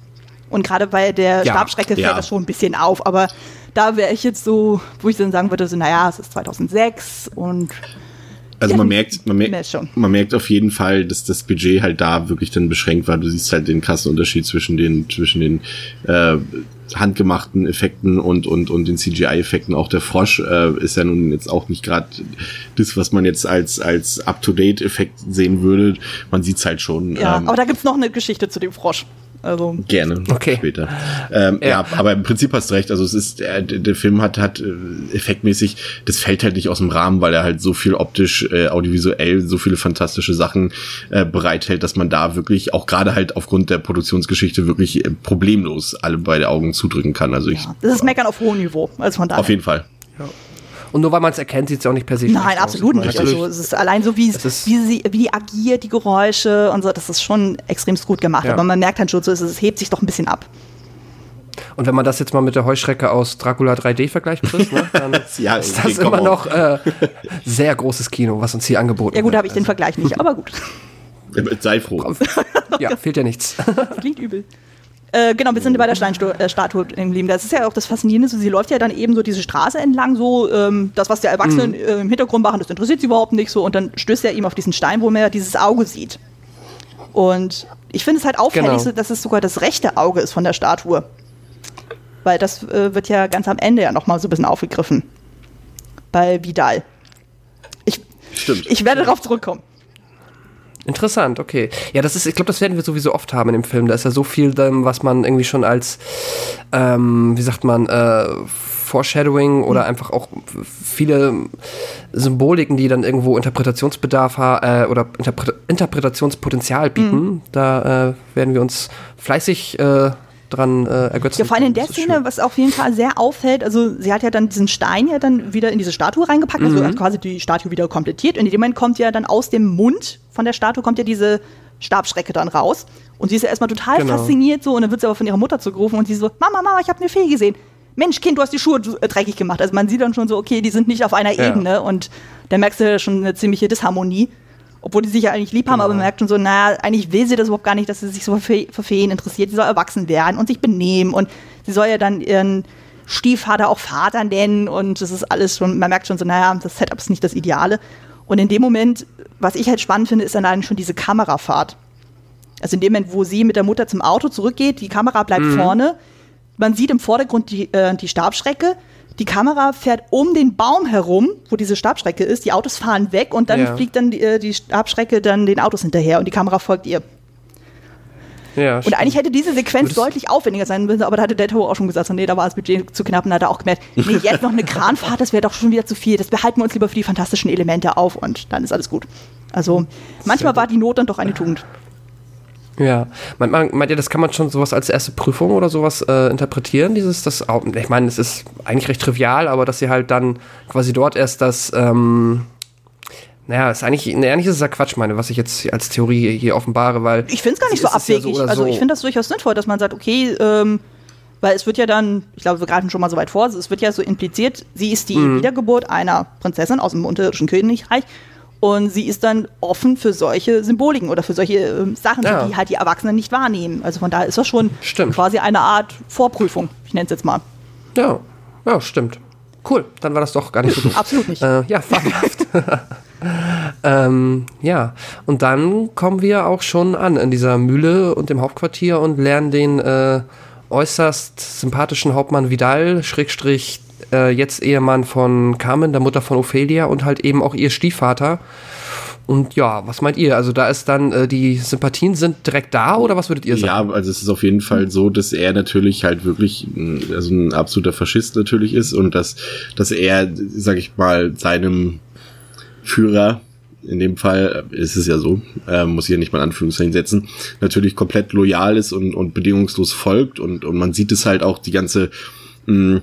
Und gerade bei der
Ja,
Stabschrecke fällt
ja.
das schon ein bisschen auf, aber da wäre ich jetzt so, wo ich dann sagen würde, so, naja, es ist 2006 und
Also
Ja,
man merkt, man
merkt
man merkt auf jeden Fall, dass das Budget halt da wirklich dann beschränkt war. Du siehst halt den krassen Unterschied zwischen den zwischen den äh, handgemachten Effekten und und und den CGI-Effekten. Auch der Frosch äh, ist ja nun jetzt auch nicht gerade das, was man jetzt als als Up-to-Date-Effekt sehen würde. Man sieht's halt schon.
ja,
ähm,
aber da gibt's noch eine Geschichte zu dem Frosch. Also,
Gerne,
Okay.
später. Ähm, ja.
Ja.
aber im Prinzip hast du recht. Also es ist, der, der Film hat, hat äh, effektmäßig, das fällt halt nicht aus dem Rahmen, weil er halt so viel optisch, äh, audiovisuell, so viele fantastische Sachen äh, bereithält, dass man da wirklich, auch gerade halt aufgrund der Produktionsgeschichte, wirklich äh, problemlos alle beide Augen zudrücken kann. Also ich,
ja, das ist Meckern auf hohem Niveau. Also von daher.
auf jeden Fall.
Und nur weil man es erkennt, sieht es ja auch nicht per se
Nein,
aus.
absolut nicht. Also es ist allein so, wie,
Es ist-
wie, sie, wie die agiert, die Geräusche und so, das ist schon extrem gut gemacht.
Ja.
Aber man merkt halt schon so, es, es hebt sich doch ein bisschen ab.
Und wenn man das jetzt mal mit der Heuschrecke aus Dracula 3D vergleicht, Chris, ne, dann
Ja,
ist das immer noch äh, sehr großes Kino, was uns hier angeboten
Ja gut,
wird.
habe ich den Vergleich nicht, aber gut.
Sei froh.
Ja, fehlt ja nichts.
Das klingt übel. Äh, genau, wir sind bei der Steinstatue geblieben. Das ist ja auch das Faszinierende. So, sie läuft ja dann eben so diese Straße entlang, so ähm, das, was die Erwachsenen äh, im Hintergrund machen, das interessiert sie überhaupt nicht so. Und dann stößt er eben auf diesen Stein, wo man ja dieses Auge sieht. Und ich finde es halt auffällig,
Genau.
so, dass es sogar das rechte Auge ist von der Statue. Weil das äh, wird ja ganz am Ende ja nochmal so ein bisschen aufgegriffen. Bei Vidal. Ich,
Stimmt.
ich werde darauf zurückkommen.
Interessant, okay. Ja, das ist, ich glaube, das werden wir sowieso oft haben in dem Film. Da ist ja so viel, was man irgendwie schon als, ähm, wie sagt man, äh, Foreshadowing oder einfach auch viele Symboliken, die dann irgendwo Interpretationsbedarf äh, oder Interpre Interpretationspotenzial bieten. Da äh, werden wir uns fleißig äh, dran äh, ergötzen.
Ja, vor allem in der Szene,
schön.
was auf jeden Fall sehr auffällt, also sie hat ja dann diesen Stein ja dann wieder in diese Statue reingepackt, also hat quasi die Statue wieder komplettiert. Und in dem Moment kommt ja dann aus dem Mund von der Statue kommt ja diese Stabschrecke dann raus. Und sie ist ja erstmal total
Genau.
fasziniert so und dann wird sie aber von ihrer Mutter zugerufen und sie so, Mama, Mama, ich habe eine Fee gesehen. Mensch, Kind, du hast die Schuhe äh, dreckig gemacht. Also man sieht dann schon so, okay, die sind nicht auf einer
Ja.
Ebene und da merkst du schon eine ziemliche Disharmonie. Obwohl die sich ja eigentlich lieb haben,
Genau.
aber man merkt schon so, naja, eigentlich will sie das überhaupt gar nicht, dass sie sich so für, Fe- für Feen interessiert. Sie soll erwachsen werden und sich benehmen und sie soll ja dann ihren Stiefvater auch Vater nennen und das ist alles schon, man merkt schon so, naja, das Setup ist nicht das Ideale. Und in dem Moment, was ich halt spannend finde, ist dann allein schon diese Kamerafahrt. Also in dem Moment, wo sie mit der Mutter zum Auto zurückgeht, die Kamera bleibt vorne, man sieht im Vordergrund die, äh, die Stabschrecke, die Kamera fährt um den Baum herum, wo diese Stabschrecke ist, die Autos fahren weg und dann
Ja.
fliegt dann die, äh, die Stabschrecke dann den Autos hinterher und die Kamera folgt ihr.
Ja,
Und eigentlich hätte diese Sequenz
Würdest-
deutlich aufwendiger sein müssen, aber da hatte der Toro auch schon gesagt, so, nee, da war das Budget zu knapp und da hat er auch gemerkt, nee, jetzt noch eine Kranfahrt, das wäre doch schon wieder zu viel. Das behalten wir uns lieber für die fantastischen Elemente auf und dann ist alles gut. Also manchmal war die Not dann doch eine Tugend.
Ja, meint, man, meint ihr, das kann man schon sowas als erste Prüfung oder sowas äh, interpretieren? Dieses, das, ich meine, es ist eigentlich recht trivial, aber dass sie halt dann quasi dort erst das, ähm, naja, ist eigentlich, eigentlich ist es ja Quatsch, meine, was ich jetzt als Theorie hier offenbare, weil.
Ich finde es gar nicht so
ja
abwegig.
oder
also
so.
ich finde das durchaus sinnvoll, dass man sagt, okay, ähm, weil es wird ja dann, ich glaube, wir greifen schon mal so weit vor, also es wird ja so impliziert, sie ist die
Mhm.
Wiedergeburt einer Prinzessin aus dem unterirdischen Königreich und sie ist dann offen für solche Symboliken oder für solche ähm, Sachen,
Ja.
die halt die Erwachsenen nicht wahrnehmen. Also von daher ist das schon
Stimmt.
quasi eine Art Vorprüfung, ich nenne es jetzt mal.
Ja, ja, stimmt. Cool, dann war das doch gar nicht so doof.
Absolut nicht.
Äh, ja, fabelhaft. Ähm, ja, und dann kommen wir auch schon an in dieser Mühle und dem Hauptquartier und lernen den äh, äußerst sympathischen Hauptmann Vidal, Schrägstrich, äh, jetzt Ehemann von Carmen, der Mutter von Ophelia und halt eben auch ihr Stiefvater. Und ja, was meint ihr? Also da ist dann, äh, die Sympathien sind direkt da oder was würdet ihr sagen?
Ja, also es ist auf jeden Fall so, dass er natürlich halt wirklich ein- also ein absoluter Faschist natürlich ist und dass, dass er, sag ich mal, seinem Führer, in dem Fall ist es ja so, äh, muss ich ja nicht mal Anführungszeichen setzen, natürlich komplett loyal ist und, und bedingungslos folgt und, und man sieht es halt auch die ganze mh,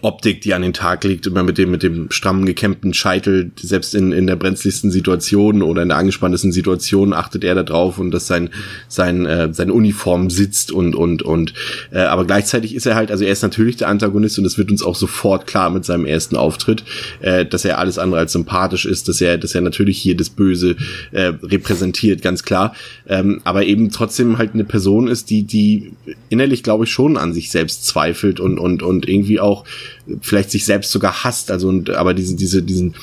Optik, die an den Tag liegt, immer mit dem, mit dem strammen, gekämmten Scheitel, selbst in, in der brenzligsten Situation oder in der angespanntesten Situation achtet er da drauf und dass sein, sein, äh, seine Uniform sitzt und, und, und, äh, aber gleichzeitig ist er halt, also er ist natürlich der Antagonist und es wird uns auch sofort klar mit seinem ersten Auftritt, äh, dass er alles andere als sympathisch ist, dass er, dass er natürlich hier das Böse äh, repräsentiert, ganz klar, ähm, aber eben trotzdem halt eine Person ist, die, die innerlich, glaube ich, schon an sich selbst zweifelt und, und, und irgendwie auch vielleicht sich selbst sogar hasst, also und aber diese, diese, diesen,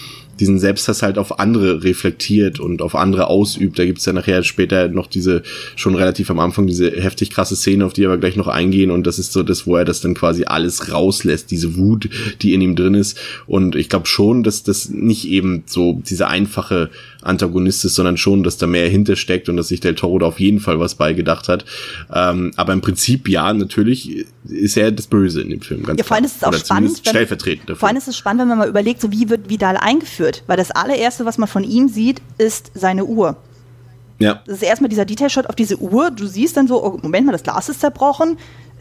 diesen Selbsthass halt auf andere reflektiert und auf andere ausübt. Da gibt's ja nachher später noch diese, schon relativ am Anfang, diese heftig krasse Szene, auf die wir gleich noch eingehen. Und das ist so das, wo er das dann quasi alles rauslässt, diese Wut, die in ihm drin ist. Und ich glaube schon, dass das nicht eben so dieser einfache Antagonist ist, sondern schon, dass da mehr hintersteckt und dass sich Del Toro da auf jeden Fall was beigedacht hat. Ähm, aber im Prinzip, ja, natürlich ist er das Böse in dem Film. Ganz
Ja, vor allem ist es auch spannend. wenn-
Stellvertretend dafür.
Vor allem ist es spannend, wenn man mal überlegt, so wie wird Vidal eingeführt. Weil das allererste, was man von ihm sieht, ist seine Uhr.
ja.
Das ist erstmal dieser Detailshot auf diese Uhr. Du siehst dann so, oh, Moment mal, das Glas ist zerbrochen.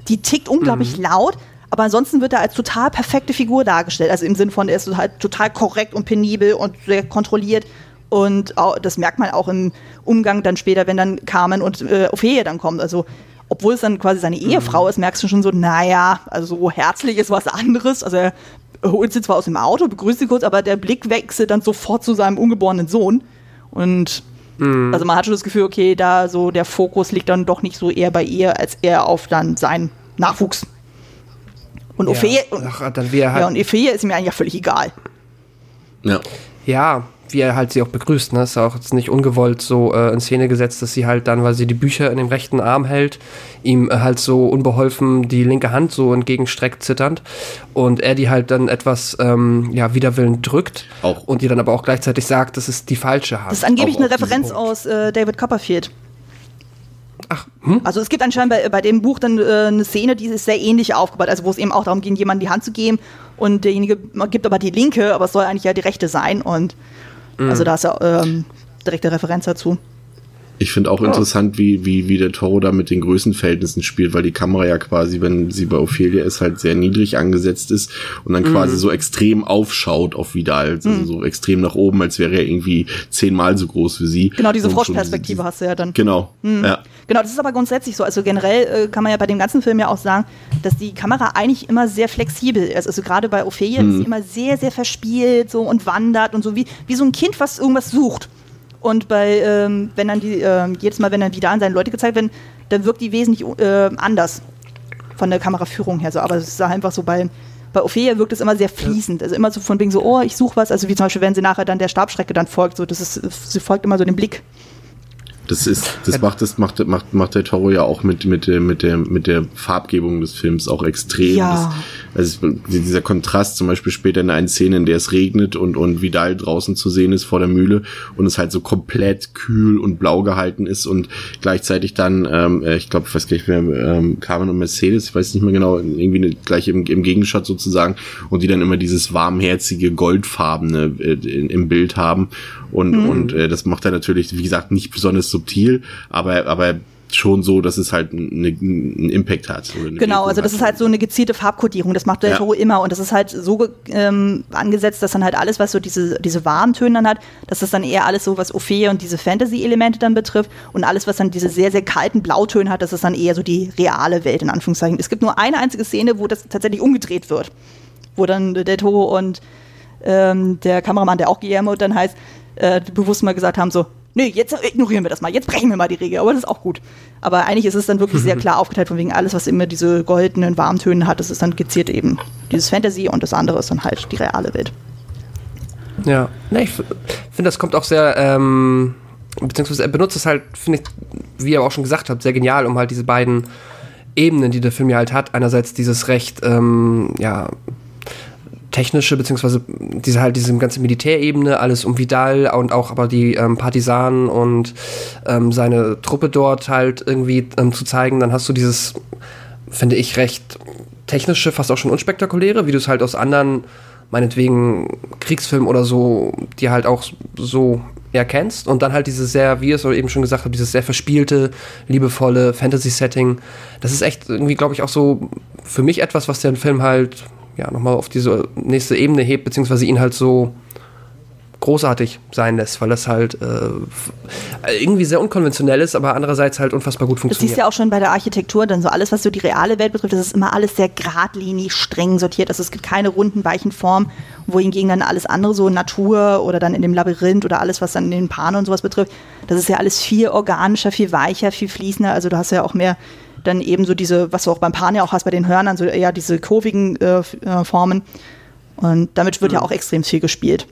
Die tickt unglaublich laut. Aber ansonsten wird er als total perfekte Figur dargestellt. Also im Sinne von, er ist halt total korrekt und penibel und sehr kontrolliert. Und das merkt man auch im Umgang dann später, wenn dann Carmen und äh, Ophelia dann kommt. Also obwohl es dann quasi seine Ehefrau ist, merkst du schon so, naja, also so herzlich ist was anderes. Also er holt sie zwar aus dem Auto, begrüßt sie kurz, aber der Blick wechselt dann sofort zu seinem ungeborenen Sohn. Und also man hat schon das Gefühl, okay, da so der Fokus liegt dann doch nicht so eher bei ihr, als eher auf dann seinen Nachwuchs. Und
Ja.
Ophelia,
Ach, dann wie er halt,
ja, und Ophelia ist ihm eigentlich völlig egal.
Ja.
Ja, wie er halt sie auch begrüßt, ne? Ist auch jetzt nicht ungewollt so äh, in Szene gesetzt, dass sie halt dann, weil sie die Bücher in dem rechten Arm hält, ihm äh, halt so unbeholfen die linke Hand so entgegenstreckt, zitternd. Und er die halt dann etwas, ähm, ja, widerwillend drückt.
Auch.
Und ihr dann aber auch gleichzeitig sagt, das ist die falsche Hand.
Das ist angeblich
Auch
eine Referenz aus äh, David Copperfield.
Ach, hm?
Also es gibt anscheinend bei, bei dem Buch dann äh, eine Szene, die ist sehr ähnlich aufgebaut, also wo es eben auch darum ging, jemandem die Hand zu geben und derjenige gibt aber die linke, aber es soll eigentlich ja die rechte sein und also da ist ja ähm, direkte Referenz dazu.
Ich finde auch interessant, wie, wie, wie der Toro da mit den Größenverhältnissen spielt, weil die Kamera ja quasi, wenn sie bei Ophelia ist, halt sehr niedrig angesetzt ist und dann quasi so extrem aufschaut auf Vidal, also so extrem nach oben, als wäre er irgendwie zehnmal so groß wie sie.
Genau, diese Froschperspektive hast du ja dann.
Genau, ja.
Genau, das ist aber grundsätzlich so. Also generell äh, kann man ja bei dem ganzen Film ja auch sagen, dass die Kamera eigentlich immer sehr flexibel ist. Also gerade bei Ophelia ist sie immer sehr, sehr verspielt so und wandert und so wie, wie so ein Kind, was irgendwas sucht. Und bei, ähm, wenn dann die, ähm, jedes Mal, wenn dann wieder an seine Leute gezeigt werden, dann wirkt die wesentlich äh, anders von der Kameraführung her. So. Aber es ist einfach so bei, bei Ophelia wirkt es immer sehr fließend. Also immer so von wegen so, oh, ich suche was. Also wie zum Beispiel, wenn sie nachher dann der Stabstrecke dann folgt, so, das ist, sie folgt immer so dem Blick.
Das ist, das macht, das macht, macht, macht der Toro ja auch mit, mit der, mit der, mit der Farbgebung des Films auch extrem.
Ja.
Das, also dieser Kontrast zum Beispiel später in einer Szene, in der es regnet und, und Vidal draußen zu sehen ist vor der Mühle und es halt so komplett kühl und blau gehalten ist und gleichzeitig dann, ähm, äh, ich glaube, ich weiß gar nicht mehr, ähm, Carmen und Mercedes, ich weiß nicht mehr genau, irgendwie eine, gleich im, im Gegenshot sozusagen und die dann immer dieses warmherzige, goldfarbene äh, im Bild haben und, und äh, das macht er natürlich, wie gesagt, nicht besonders subtil, aber, aber schon so, dass es halt einen, einen Impact hat. eine
Genau,
Wirkung
also das
hat.
ist halt so eine gezielte Farbkodierung. Das macht der
Ja.
Toro immer und das ist halt so ähm, angesetzt, dass dann halt alles, was so diese, diese warmen Töne dann hat, dass das dann eher alles so, was Ophelia und diese Fantasy-Elemente dann betrifft und alles, was dann diese sehr, sehr kalten Blautöne hat, das ist dann eher so die reale Welt in Anführungszeichen. Es gibt nur eine einzige Szene, wo das tatsächlich umgedreht wird, wo dann der Toro und ähm, der Kameramann, der auch Guillermo dann heißt, äh, bewusst mal gesagt haben so, nee, jetzt ignorieren wir das mal, jetzt brechen wir mal die Regel, aber das ist auch gut. Aber eigentlich ist es dann wirklich sehr klar aufgeteilt, von wegen alles, was immer diese goldenen Warmtöne hat, das ist dann gezielt eben dieses Fantasy und das andere ist dann halt die reale Welt.
Ja, ne, ich finde, das kommt auch sehr, ähm, beziehungsweise er benutzt es halt, finde ich, wie ihr auch schon gesagt habt, sehr genial, um halt diese beiden Ebenen, die der Film ja halt hat, einerseits dieses recht, ähm, ja, technische, beziehungsweise diese halt diese ganze Militärebene, alles um Vidal und auch aber die ähm, Partisanen und ähm, seine Truppe dort halt irgendwie ähm, zu zeigen, dann hast du dieses, finde ich, recht technische, fast auch schon unspektakuläre, wie du es halt aus anderen, meinetwegen Kriegsfilmen oder so, die halt auch so erkennst. Und dann halt dieses sehr, wie es eben schon gesagt habe, dieses sehr verspielte, liebevolle Fantasy-Setting. Das ist echt irgendwie, glaube ich, auch so für mich etwas, was den Film halt ja nochmal auf diese nächste Ebene hebt, beziehungsweise ihn halt so großartig sein lässt, weil das halt äh, f- irgendwie sehr unkonventionell ist, aber andererseits halt unfassbar gut
Das
funktioniert.
siehst du ja auch schon bei der Architektur, dann so alles, was so die reale Welt betrifft, das ist immer alles sehr geradlinig, streng sortiert. Also es gibt keine runden, weichen Formen, wohingegen dann alles andere, so Natur oder dann in dem Labyrinth oder alles, was dann in den Panen und sowas betrifft, das ist ja alles viel organischer, viel weicher, viel fließender. Also du hast ja auch mehr dann eben so diese, was du auch beim Pan ja auch hast bei den Hörnern, so eher diese kurvigen äh, äh, Formen. Und damit wird ja auch extrem viel gespielt.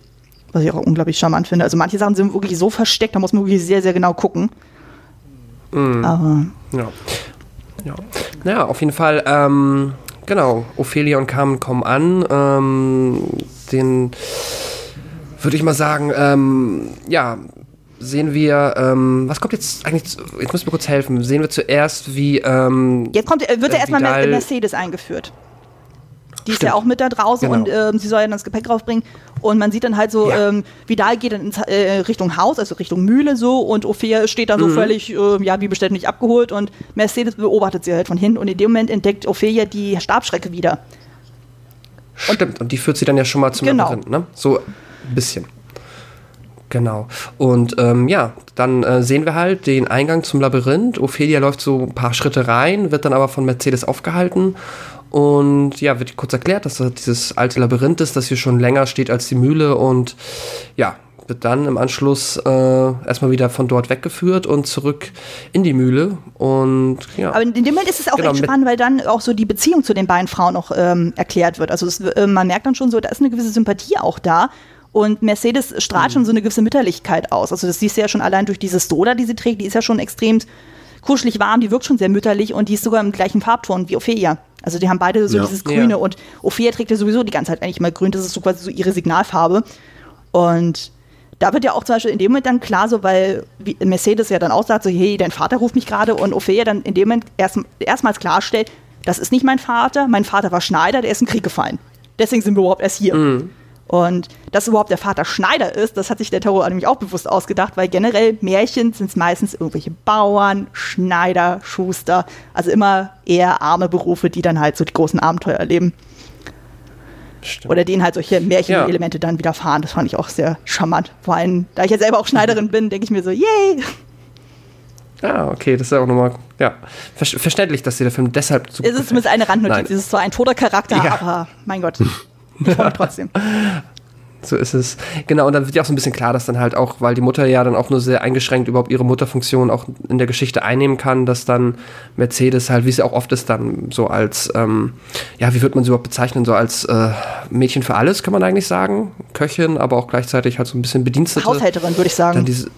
Was ich auch unglaublich charmant finde. Also manche Sachen sind wirklich so versteckt, da muss man wirklich sehr, sehr genau gucken. Aber
Ja. ja. Naja, auf jeden Fall, ähm, genau, Ophelia und Carmen kommen an. Ähm, den würde ich mal sagen, ähm, ja, sehen wir, ähm, was kommt jetzt eigentlich, zu- jetzt müssen wir kurz helfen, sehen wir zuerst, wie, ähm,
Jetzt kommt, äh, wird
Äh,
ja erstmal
Vidal-
Mer- Mercedes eingeführt. Die ist
Stimmt.
ja auch mit da draußen
Genau.
und ähm, sie soll ja dann das Gepäck raufbringen. Und man sieht dann halt so,
Ja.
ähm, Vidal geht dann ins, äh, Richtung Haus, also Richtung Mühle so und Ophea steht da
Mhm.
so völlig, äh, ja, wie bestellt, nicht abgeholt und Mercedes beobachtet sie halt von hinten und in dem Moment entdeckt Ophelia die Stabschrecke wieder.
stimmt, und die führt sie dann ja schon mal zum
Genau.
Labyrinth, ne? So ein bisschen. Genau. Und ähm, ja, dann äh, sehen wir halt den Eingang zum Labyrinth. Ophelia läuft so ein paar Schritte rein, wird dann aber von Mercedes aufgehalten. Und ja, wird kurz erklärt, dass das dieses alte Labyrinth ist, das hier schon länger steht als die Mühle. Und ja, wird dann im Anschluss äh, erstmal wieder von dort weggeführt und zurück in die Mühle. Und ja.
Aber in dem Moment ist es auch
Genau,
echt spannend, weil dann auch so die Beziehung zu den beiden Frauen noch ähm, erklärt wird. Also es, äh, man merkt dann schon so, da ist eine gewisse Sympathie auch da. Und Mercedes
Mhm.
strahlt schon so eine gewisse Mütterlichkeit aus. Also das siehst du ja schon allein durch diese Stola, die sie trägt. Die ist ja schon extrem kuschelig warm, die wirkt schon sehr mütterlich und die ist sogar im gleichen Farbton wie Ophelia. Also die haben beide so
Ja.
dieses Grüne
Ja.
und Ophelia trägt ja sowieso die ganze Zeit eigentlich mal grün. Das ist so quasi so ihre Signalfarbe. Und da wird ja auch zum Beispiel in dem Moment dann klar, so weil wie Mercedes ja dann auch sagt, so, hey, dein Vater ruft mich gerade und Ophelia dann in dem Moment erst, erstmals klarstellt, das ist nicht mein Vater, mein Vater war Schneider, der ist im Krieg gefallen. Deswegen sind wir überhaupt erst hier. Und dass überhaupt der Vater Schneider ist, das hat sich der Terror nämlich auch bewusst ausgedacht, weil generell Märchen sind es meistens irgendwelche Bauern, Schneider, Schuster, also immer eher arme Berufe, die dann halt so die großen Abenteuer erleben.
Stimmt.
Oder denen halt solche Märchenelemente dann widerfahren. Das fand ich auch sehr charmant. Vor allem, da ich ja selber auch Schneiderin bin, denke ich mir so, yay!
Ah, okay, das ist auch nochmal, ja, ver verständlich, dass dir der Film deshalb so
Es ist zumindest eine Randnotiz.
Nein.
Es ist zwar ein toter Charakter,
Ja.
aber mein Gott. Ich freue mich trotzdem.
So ist es. Genau, und dann wird ja auch so ein bisschen klar, dass dann halt auch, weil die Mutter ja dann auch nur sehr eingeschränkt überhaupt ihre Mutterfunktion auch in der Geschichte einnehmen kann, dass dann Mercedes halt, wie es ja auch oft ist, dann so als, ähm, ja, wie wird man sie überhaupt bezeichnen, so als äh, Mädchen für alles, kann man eigentlich sagen. Köchin, aber auch gleichzeitig halt so ein bisschen Bedienstete.
Haushälterin, würde ich sagen.
diese,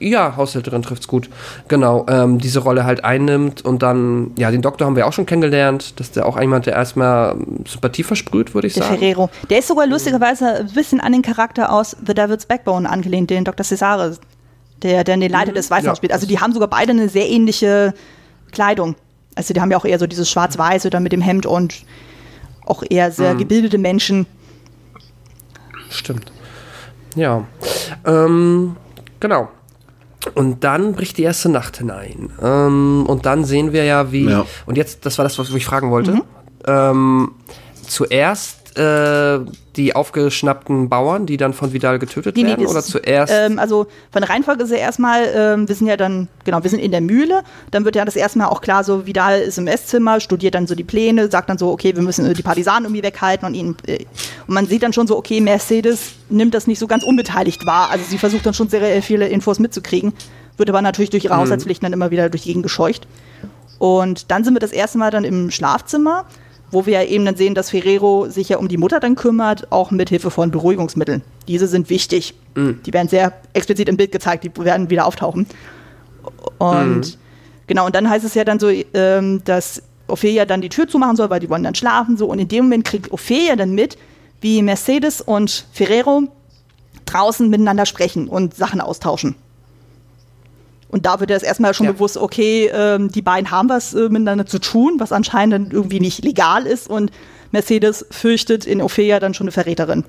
ja, Haushälterin trifft's gut. Genau, ähm, diese Rolle halt einnimmt und dann, ja, den Doktor haben wir auch schon kennengelernt, dass der auch jemand, der erstmal Sympathie versprüht, würde ich
Der
sagen.
Ferrero. Der ist sogar lustigerweise ein bisschen an den Charakter aus The Devil's Backbone angelehnt, den Dr. Cesare, der, der den Leiter des Weißen
Ja.
spielt. Also die haben sogar beide eine sehr ähnliche Kleidung. Also die haben ja auch eher so dieses Schwarz-Weiß oder mit dem Hemd und auch eher sehr gebildete Menschen.
Stimmt. Ja. Ähm, genau. Und dann bricht die erste Nacht hinein. Ähm, und dann sehen wir ja, wie.
Ja.
Und jetzt, das war das, was ich fragen wollte.
Mhm.
Ähm, zuerst äh, die aufgeschnappten Bauern, die dann von Vidal getötet
Nee, nee,
werden? Oder zuerst.
Ähm, also von der Reihenfolge ist ja erstmal, ähm, wir sind ja dann, genau, wir sind in der Mühle, dann wird ja das erstmal auch klar, so Vidal ist im Esszimmer, studiert dann so die Pläne, sagt dann so, okay, wir müssen äh, die Partisanen irgendwie weghalten und ihn, äh, und man sieht dann schon so, okay, Mercedes nimmt das nicht so ganz unbeteiligt wahr, also sie versucht dann schon sehr viele Infos mitzukriegen, wird aber natürlich durch ihre Haushaltspflichten dann immer wieder durch die Gegend gescheucht. Und dann sind wir das erste Mal dann im Schlafzimmer, wo wir ja eben dann sehen, dass Ferrero sich ja um die Mutter dann kümmert, auch mit Hilfe von Beruhigungsmitteln. Diese sind wichtig. Die werden sehr explizit im Bild gezeigt, die werden wieder auftauchen. Und genau, und dann heißt es ja dann so, ähm, dass Ophelia dann die Tür zumachen soll, weil die wollen dann schlafen so. Und in dem Moment kriegt Ophelia dann mit, wie Mercedes und Ferrero draußen miteinander sprechen und Sachen austauschen. Und da wird erst erstmal schon
Ja.
bewusst, okay, ähm, die beiden haben was äh, miteinander zu tun, was anscheinend dann irgendwie nicht legal ist. Und Mercedes fürchtet in Ophelia dann schon eine Verräterin.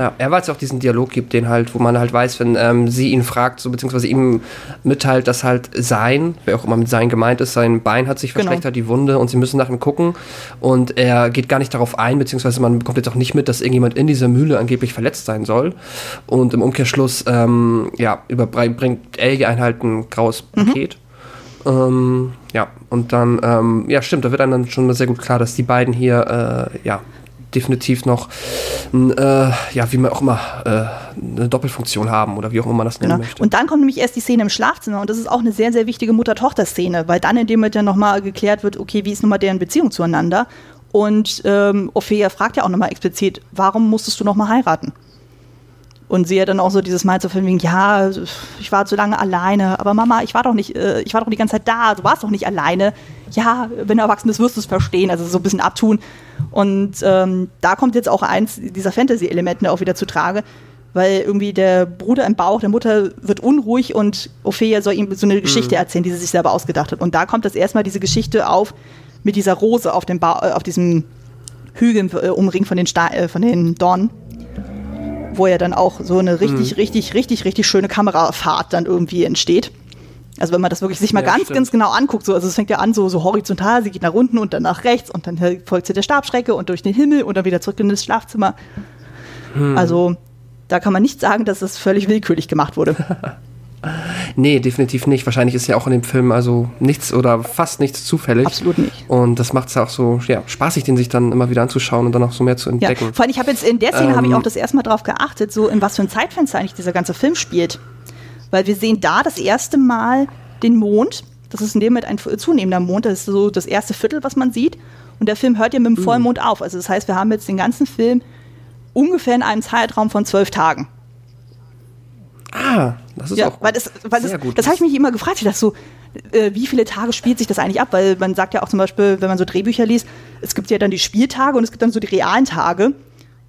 Ja, er weiß auch diesen Dialog gibt, den halt, wo man halt weiß, wenn ähm, sie ihn fragt, so beziehungsweise ihm mitteilt, dass halt sein, wer auch immer mit sein gemeint ist, sein Bein hat sich
Genau.
verschlechtert, die Wunde und sie müssen nach ihm gucken und er geht gar nicht darauf ein, beziehungsweise man bekommt jetzt auch nicht mit, dass irgendjemand in dieser Mühle angeblich verletzt sein soll und im Umkehrschluss, ähm, ja, überbringt Elge ein halt ein graues Paket. Ähm, ja, und dann, ähm, ja, stimmt, da wird einem dann schon sehr gut klar, dass die beiden hier, äh, ja, definitiv noch, äh, ja, wie man auch immer, äh, eine Doppelfunktion haben oder wie auch immer man das nennen
Genau.
möchte.
Und dann kommt nämlich erst die Szene im Schlafzimmer und das ist auch eine sehr, sehr wichtige Mutter-Tochter-Szene, weil dann in dem Moment ja nochmal geklärt wird, okay, wie ist nun mal deren Beziehung zueinander? Und ähm, Ophelia fragt ja auch nochmal explizit, warum musstest du nochmal heiraten? Und sie ja dann auch so dieses Mal so von wegen, ja, ich war zu lange alleine, aber Mama, ich war doch nicht, äh, ich war doch die ganze Zeit da, du warst doch nicht alleine. Ja, wenn du erwachsen bist, wirst du es verstehen, also so ein bisschen abtun. Und ähm, da kommt jetzt auch eins dieser Fantasy-Elemente auch wieder zu Trage, weil irgendwie der Bruder im Bauch der Mutter wird unruhig und Ophelia soll ihm so eine Geschichte erzählen, die sie sich selber ausgedacht hat. Und da kommt das erstmal diese Geschichte auf mit dieser Rose auf dem ba äh, auf diesem Hügel äh, umringt von den, Sta äh, von den Dornen wo ja dann auch so eine richtig, richtig, richtig, richtig schöne Kamerafahrt dann irgendwie entsteht. Also wenn man das wirklich sich mal
Ja,
ganz,
stimmt.
ganz genau anguckt, so, also es fängt ja an so, so horizontal, sie geht nach unten und dann nach rechts und dann folgt sie der Stabschrecke und durch den Himmel und dann wieder zurück in das Schlafzimmer. Also Da kann man nicht sagen, dass es völlig willkürlich gemacht wurde.
Nee, definitiv nicht. Wahrscheinlich ist ja auch in dem Film also nichts oder fast nichts zufällig.
Absolut nicht.
Und das macht es ja auch so ja, spaßig, den sich dann immer wieder anzuschauen und dann auch so mehr zu
Ja,
entdecken.
vor allem, ich habe jetzt in der Szene habe ich
Ähm.
auch das erste Mal drauf geachtet, so in was für ein Zeitfenster eigentlich dieser ganze Film spielt. Weil wir sehen da das erste Mal den Mond. Das ist in dem Moment ein zunehmender Mond. Das ist so das erste Viertel, was man sieht. Und der Film hört ja mit dem Vollmond auf. Also das heißt, wir haben jetzt den ganzen Film ungefähr in einem Zeitraum von zwölf Tagen.
Ah, das ist
Ja,
auch
weil das, weil
sehr
das,
gut.
das habe ich mich immer gefragt. Ich dachte so, äh, wie viele Tage spielt sich das eigentlich ab? Weil man sagt ja auch zum Beispiel, wenn man so Drehbücher liest, es gibt ja dann die Spieltage und es gibt dann so die realen Tage.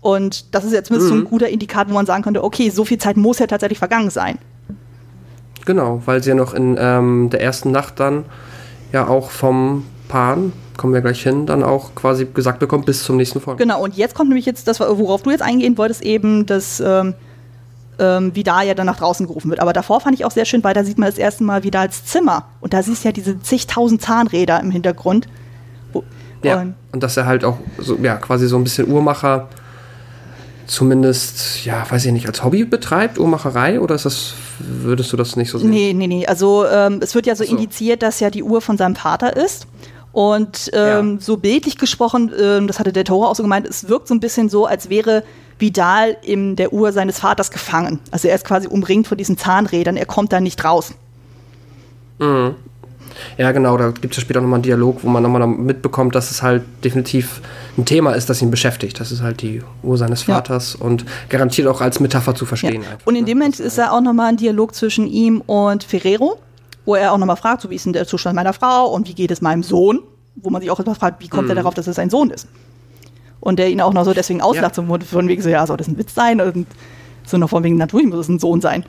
Und das ist jetzt zumindest
Mhm.
so ein guter Indikator, wo man sagen könnte, okay, so viel Zeit muss ja tatsächlich vergangen sein.
Genau, weil sie ja noch in ähm, der ersten Nacht dann ja auch vom Pan, kommen wir gleich hin, dann auch quasi gesagt bekommt bis zum nächsten Folge.
Genau, und jetzt kommt nämlich jetzt das, worauf du jetzt eingehen wolltest, eben, dass ähm, ähm, Vidal ja dann nach draußen gerufen wird. Aber davor fand ich auch sehr schön, weil da sieht man das erste Mal Vidals Zimmer. Und da siehst du ja diese zigtausend Zahnräder im Hintergrund. Wo,
Ja,
und-
und dass er halt auch so, ja, quasi so ein bisschen Uhrmacher zumindest, ja, weiß ich nicht, als Hobby betreibt, Uhrmacherei, oder ist das, würdest du das nicht so sehen?
Nee, nee, nee. Also ähm, es wird ja so,
so.
indiziert, dass ja die Uhr von seinem Vater ist. Und ähm,
Ja.
so bildlich gesprochen, ähm, das hatte der Toro auch so gemeint, es wirkt so ein bisschen so, als wäre Vidal in der Uhr seines Vaters gefangen. Also er ist quasi umringt von diesen Zahnrädern, er kommt da nicht raus.
Ja, genau, da gibt es ja später nochmal einen Dialog, wo man nochmal mitbekommt, dass es halt definitiv ein Thema ist, das ihn beschäftigt. Das ist halt die Uhr seines
Ja.
Vaters und garantiert auch als Metapher zu
Ja.
verstehen. einfach,
Und in
ne?
dem Moment ist da auch nochmal ein Dialog zwischen ihm und Ferrero, wo er auch nochmal fragt, so wie ist denn der Zustand meiner Frau und wie geht es meinem Sohn? Wo man sich auch immer fragt, wie kommt
Mhm.
er darauf, dass es sein Sohn ist? Und der ihn auch noch so deswegen auslacht, so von wegen so, ja, soll das ein Witz sein? Und so noch von wegen, natürlich muss es ein Sohn sein.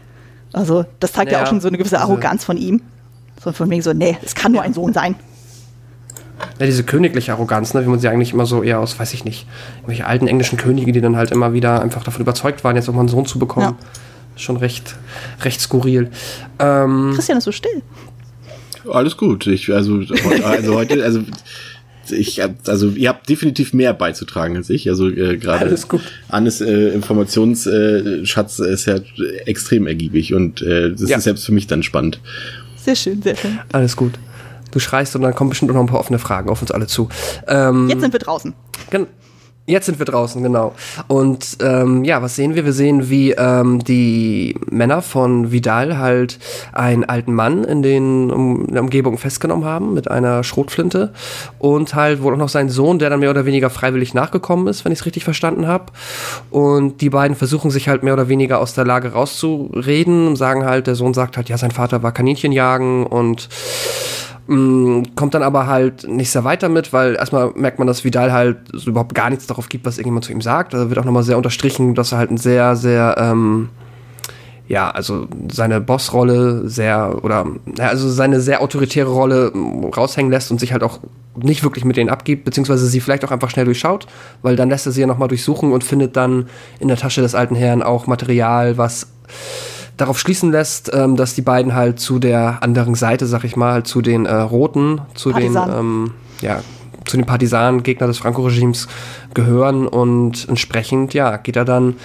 Also das zeigt ja,
Ja,
auch schon so eine gewisse
diese-
Arroganz von ihm. So von wegen so, nee, es kann nur ein Sohn sein.
Ja, diese königliche Arroganz, ne, wie man sie eigentlich immer so eher aus, weiß ich nicht, irgendwelche alten englischen Könige, die dann halt immer wieder einfach davon überzeugt waren, jetzt auch mal einen Sohn zu bekommen. Schon recht, recht skurril. Ähm,
Christian ist so still.
Alles gut. Ich, also, also heute, also ich hab, also ihr habt definitiv mehr beizutragen als ich. Also äh, gerade
Alles gut.
Annes äh, Informationsschatz ist ja extrem ergiebig und äh, das
Ja.
ist selbst für mich dann spannend.
Sehr schön, sehr schön.
alles gut. Du schreist und dann kommen bestimmt auch noch ein paar offene Fragen auf uns alle zu. Ähm,
Jetzt sind wir draußen.
Gen Jetzt sind wir draußen, genau. Und ähm, ja, was sehen wir? Wir sehen, wie ähm, die Männer von Vidal halt einen alten Mann in, den, um, in der Umgebung festgenommen haben mit einer Schrotflinte und halt wohl auch noch seinen Sohn, der dann mehr oder weniger freiwillig nachgekommen ist, wenn ich es richtig verstanden habe. Und die beiden versuchen sich halt mehr oder weniger aus der Lage rauszureden und sagen halt, der Sohn sagt halt, ja, sein Vater war Kaninchen jagen und kommt dann aber halt nicht sehr weit damit, weil erstmal merkt man, dass Vidal halt so überhaupt gar nichts darauf gibt, was irgendjemand zu ihm sagt. Da wird auch nochmal sehr unterstrichen, dass er halt ein sehr, sehr, ähm, ja, also seine Bossrolle sehr, oder, ja, also seine sehr autoritäre Rolle mm, raushängen lässt und sich halt auch nicht wirklich mit denen abgibt, beziehungsweise sie vielleicht auch einfach schnell durchschaut, weil dann lässt er sie ja nochmal durchsuchen und findet dann in der Tasche des alten Herrn auch Material, was darauf schließen lässt, ähm, dass die beiden halt zu der anderen Seite, sag ich mal, zu den äh, Roten, zu
Partisanen.
den, ähm, ja, zu den Partisanen, Gegner des Franco-Regimes gehören und entsprechend, ja, geht er dann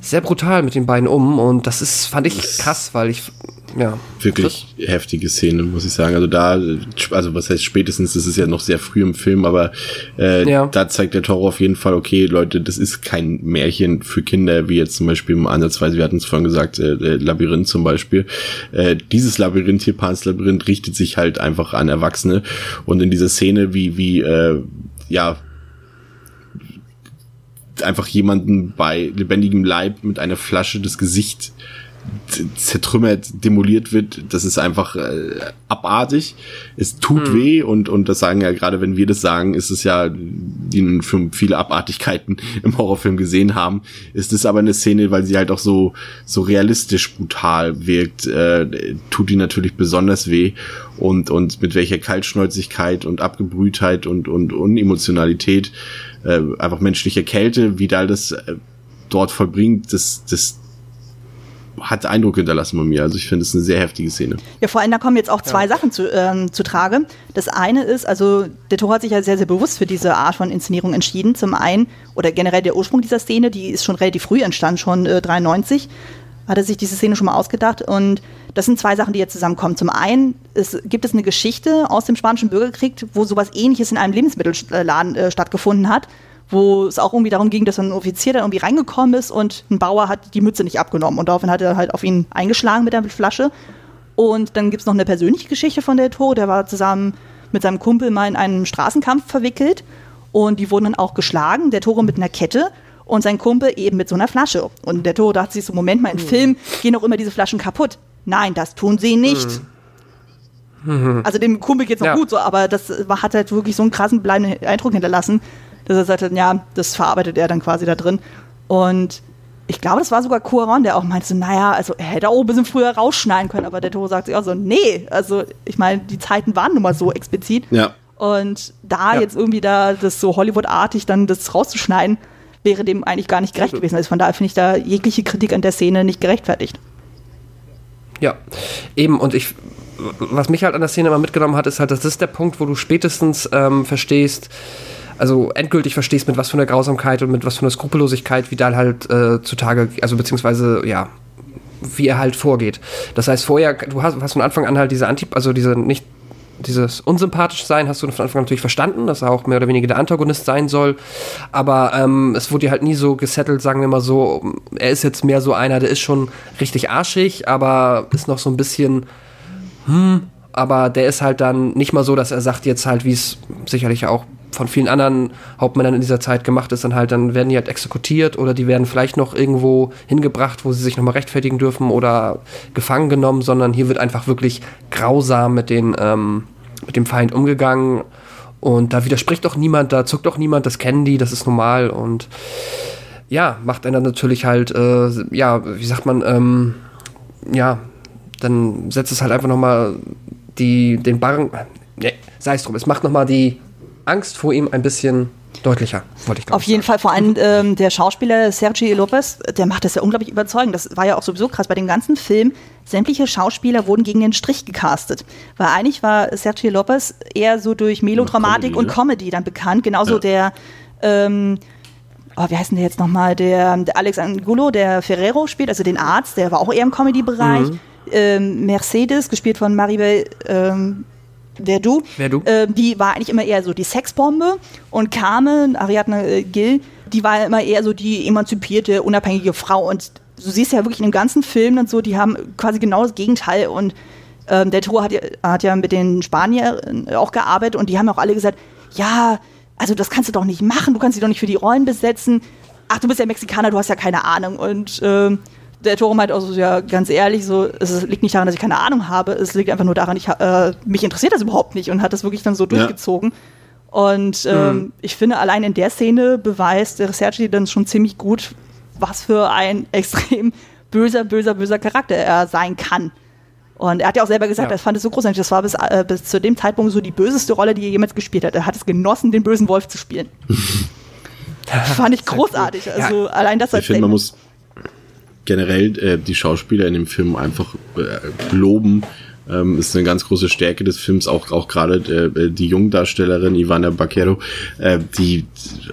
sehr brutal mit den beiden um und das ist, fand ich krass, weil ich, ja.
Wirklich heftige Szene, muss ich sagen. Also da, also was heißt spätestens, das ist ja noch sehr früh im Film, aber äh,
Ja.
da zeigt der Toro auf jeden Fall, okay, Leute, das ist kein Märchen für Kinder, wie jetzt zum Beispiel im Ansatzweise, wir hatten es vorhin gesagt, äh, äh, Labyrinth zum Beispiel. Äh, dieses Labyrinth hier, Pans Labyrinth, richtet sich halt einfach an Erwachsene. Und in dieser Szene, wie, wie, äh, ja, einfach jemanden bei lebendigem Leib mit einer Flasche das Gesicht zertrümmert, demoliert wird, das ist einfach äh, abartig. Es tut weh und und das sagen ja gerade, wenn wir das sagen, ist es ja, die nun schon viele Abartigkeiten im Horrorfilm gesehen haben, ist es aber eine Szene, weil sie halt auch so so realistisch brutal wirkt, äh, tut die natürlich besonders weh. Und und mit welcher Kaltschnäuzigkeit und Abgebrühtheit und und Unemotionalität äh, einfach menschliche Kälte, wie da das äh, dort vollbringt, das das hat Eindruck hinterlassen bei mir. Also ich finde es eine sehr heftige Szene.
Ja, vor allem, da kommen jetzt auch zwei ja. Sachen zu, ähm, zu Trage. Das eine ist, also der Toro hat sich ja sehr, sehr bewusst für diese Art von Inszenierung entschieden. Zum einen, oder generell der Ursprung dieser Szene, die ist schon relativ früh entstanden, schon äh, 93 hat er sich diese Szene schon mal ausgedacht. Und das sind zwei Sachen, die jetzt zusammenkommen. Zum einen es, gibt es eine Geschichte aus dem Spanischen Bürgerkrieg, wo sowas ähnliches in einem Lebensmittelladen äh, stattgefunden hat wo es auch irgendwie darum ging, dass ein Offizier da irgendwie reingekommen ist und ein Bauer hat die Mütze nicht abgenommen und daraufhin hat er halt auf ihn eingeschlagen mit der Flasche. Und dann gibt es noch eine persönliche Geschichte von der Toro, der war zusammen mit seinem Kumpel mal in einen Straßenkampf verwickelt und die wurden dann auch geschlagen, der Toro mit einer Kette und sein Kumpel eben mit so einer Flasche. Und der Toro dachte sich so, Moment mal, im mhm. Film gehen auch immer diese Flaschen kaputt. Nein, das tun sie nicht. Mhm. Also dem Kumpel geht's noch ja. gut so, aber das hat halt wirklich so einen krassen bleibenden Eindruck hinterlassen, dass er sagte, ja, das verarbeitet er dann quasi da drin. Und ich glaube, das war sogar Cuaron, der auch meinte so, naja, also er hätte auch ein bisschen früher rausschneiden können, aber der Toro sagt sich auch so, nee, also ich meine, die Zeiten waren nun mal so explizit.
Ja.
Und da ja. jetzt irgendwie da das so Hollywood-artig dann das rauszuschneiden, wäre dem eigentlich gar nicht gerecht gewesen. Also von daher finde ich da jegliche Kritik an der Szene nicht gerechtfertigt.
Ja, eben, und ich, was mich halt an der Szene immer mitgenommen hat, ist halt, das ist der Punkt, wo du spätestens ähm, verstehst, also endgültig verstehst, mit was für einer Grausamkeit und mit was für einer Skrupellosigkeit Vidal halt äh, zutage, also beziehungsweise, ja, wie er halt vorgeht. Das heißt, vorher, du hast, hast von Anfang an halt diese Anti, also diese nicht, dieses unsympathisch sein hast du von Anfang an natürlich verstanden, dass er auch mehr oder weniger der Antagonist sein soll. Aber ähm, es wurde halt nie so gesettelt, sagen wir mal so, er ist jetzt mehr so einer, der ist schon richtig arschig, aber ist noch so ein bisschen, hm, aber der ist halt dann nicht mal so, dass er sagt jetzt halt, wie es sicherlich auch von vielen anderen Hauptmännern in dieser Zeit gemacht ist, dann halt, dann werden die halt exekutiert oder die werden vielleicht noch irgendwo hingebracht, wo sie sich nochmal rechtfertigen dürfen oder gefangen genommen, sondern hier wird einfach wirklich grausam mit, den, ähm, mit dem Feind umgegangen. Und da widerspricht doch niemand, da zuckt doch niemand, das kennen die, das ist normal und ja, macht einer natürlich halt, äh, ja, wie sagt man, ähm, ja, dann setzt es halt einfach nochmal die, den Barren, ne, sei es drum, es macht nochmal die Angst vor ihm ein bisschen deutlicher, wollte ich
Auf jeden sagen. Fall, vor allem ähm, der Schauspieler Sergio Lopez, der macht das ja unglaublich überzeugend. Das war ja auch sowieso krass. Bei dem ganzen Film, sämtliche Schauspieler wurden gegen den Strich gecastet. Weil eigentlich war Sergio Lopez eher so durch Melodramatik Comedy, und Comedy dann bekannt. Genauso ja. der, ähm, oh, wie heißt denn der jetzt nochmal? Der, der Alex Angulo, der Ferrero spielt, also den Arzt, der war auch eher im Comedy-Bereich. Mhm. Ähm, Mercedes, gespielt von Maribel ähm, Wer du?
Wer du?
Äh, die war eigentlich immer eher so die Sexbombe und Carmen, Ariadne äh, Gill, die war immer eher so die emanzipierte, unabhängige Frau und du siehst ja wirklich in dem ganzen Film und so, die haben quasi genau das Gegenteil und ähm, der Toro hat, hat ja mit den Spaniern auch gearbeitet und die haben auch alle gesagt, ja, also das kannst du doch nicht machen, du kannst sie doch nicht für die Rollen besetzen. Ach, du bist ja Mexikaner, du hast ja keine Ahnung und ähm, der Toro meint auch so, ja, ganz ehrlich, so, es liegt nicht daran, dass ich keine Ahnung habe, es liegt einfach nur daran, ich, äh, mich interessiert das überhaupt nicht und hat das wirklich dann so durchgezogen. Ja. Und ähm, mhm. ich finde, allein in der Szene beweist der Sergi dann schon ziemlich gut, was für ein extrem böser, böser, böser Charakter er sein kann. Und er hat ja auch selber gesagt, ja. er fand es so großartig. Das war bis, äh, bis zu dem Zeitpunkt so die böseste Rolle, die er jemals gespielt hat. Er hat es genossen, den bösen Wolf zu spielen. fand ich großartig. Also ja. allein das
als Ich finde, man muss, generell äh, die Schauspieler in dem Film einfach äh, loben. Ähm, ist eine ganz große Stärke des Films, auch, auch gerade äh, die Jungdarstellerin Ivana Baquero, äh, die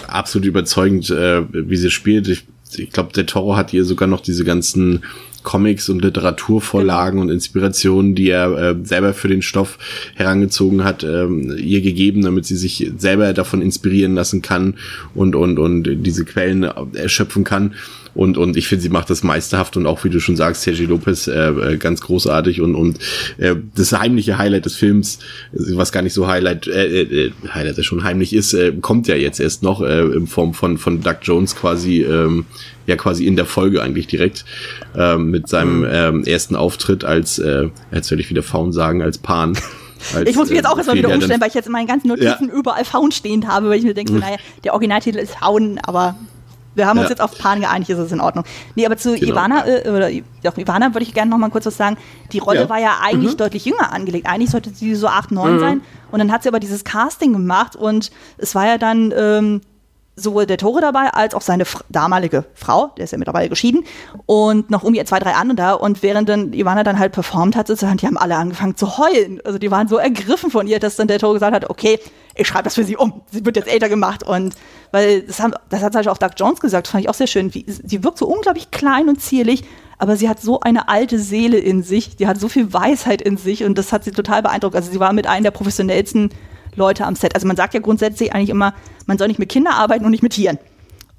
absolut überzeugend, äh, wie sie spielt. Ich, ich glaube, der Toro hat ihr sogar noch diese ganzen Comics und Literaturvorlagen und Inspirationen, die er äh, selber für den Stoff herangezogen hat, ähm, ihr gegeben, damit sie sich selber davon inspirieren lassen kann und und und diese Quellen erschöpfen kann. Und, und ich finde, sie macht das meisterhaft und auch, wie du schon sagst, Sergi Lopez äh, äh, ganz großartig und, und äh, das heimliche Highlight des Films, was gar nicht so Highlight, äh, äh, Highlight, das schon heimlich ist, äh, kommt ja jetzt erst noch äh, in Form von, von Doug Jones quasi, ähm, ja quasi in der Folge eigentlich direkt ähm, mit seinem mhm. ähm, ersten Auftritt als, äh, jetzt werde ich wieder Faun sagen, als Pan.
Als, ich muss mich jetzt auch erstmal wieder umstellen, weil ich jetzt in meinen ganzen Notizen ja. überall Faun stehend habe, weil ich mir denke, so, naja, der Originaltitel ist Faun, aber wir haben uns ja. jetzt auf Pan geeinigt, ist es in Ordnung. Nee, aber zu genau. Ivana, äh, oder doch, Ivana würde ich gerne noch mal kurz was sagen. Die Rolle ja. war ja eigentlich mhm. deutlich jünger angelegt. Eigentlich sollte sie so 8, 9 mhm. sein. Und dann hat sie aber dieses Casting gemacht und es war ja dann, ähm, sowohl der Tore dabei als auch seine damalige Frau, der ist ja mittlerweile geschieden, und noch um ihr zwei, drei andere da. Und während dann Ivana dann halt performt hat, sozusagen, die haben alle angefangen zu heulen. Also die waren so ergriffen von ihr, dass dann der Tore gesagt hat, okay, ich schreibe das für sie um. Sie wird jetzt älter gemacht. Und weil das, haben, das hat halt auch Doug Jones gesagt, fand ich auch sehr schön. Wie, sie wirkt so unglaublich klein und zierlich, aber sie hat so eine alte Seele in sich, die hat so viel Weisheit in sich und das hat sie total beeindruckt. Also sie war mit einem der professionellsten Leute am Set. Also man sagt ja grundsätzlich eigentlich immer, man soll nicht mit Kindern arbeiten und nicht mit Tieren.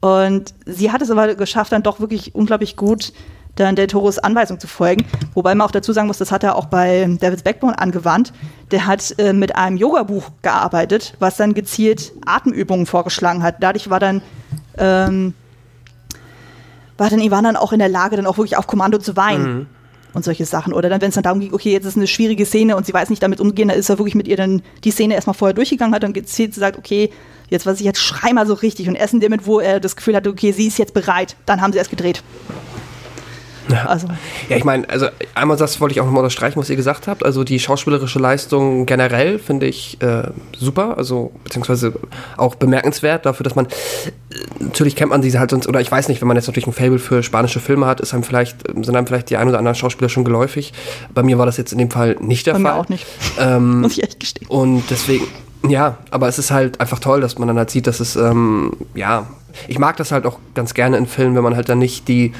Und sie hat es aber geschafft, dann doch wirklich unglaublich gut dann der Toros Anweisung zu folgen. Wobei man auch dazu sagen muss, das hat er auch bei David's Backbone angewandt. Der hat äh, mit einem Yoga-Buch gearbeitet, was dann gezielt Atemübungen vorgeschlagen hat. Dadurch war dann, ähm, war dann Ivan dann auch in der Lage, dann auch wirklich auf Kommando zu weinen. Mhm und solche Sachen. Oder dann, wenn es dann darum ging, okay, jetzt ist eine schwierige Szene und sie weiß nicht damit umgehen, dann ist er wirklich mit ihr dann die Szene erstmal vorher durchgegangen, hat dann gezielt gesagt, okay, jetzt was ich jetzt schrei mal so richtig und essen damit, wo er das Gefühl hatte, okay, sie ist jetzt bereit. Dann haben sie erst gedreht.
Ja, also. ja ich meine, also einmal das wollte ich auch nochmal unterstreichen, was ihr gesagt habt. Also die schauspielerische Leistung generell finde ich äh, super, also beziehungsweise auch bemerkenswert dafür, dass man äh, natürlich kennt man diese halt sonst, oder ich weiß nicht, wenn man jetzt natürlich ein Fable für spanische Filme hat, ist einem vielleicht, sind einem vielleicht die ein oder anderen Schauspieler schon geläufig. Bei mir war das jetzt in dem Fall nicht der
Bei
Fall.
Mir auch nicht.
Ähm, Muss ich echt gestehen. Und deswegen, ja, aber es ist halt einfach toll, dass man dann halt sieht, dass es, ähm, ja, ich mag das halt auch ganz gerne in Filmen, wenn man halt dann nicht die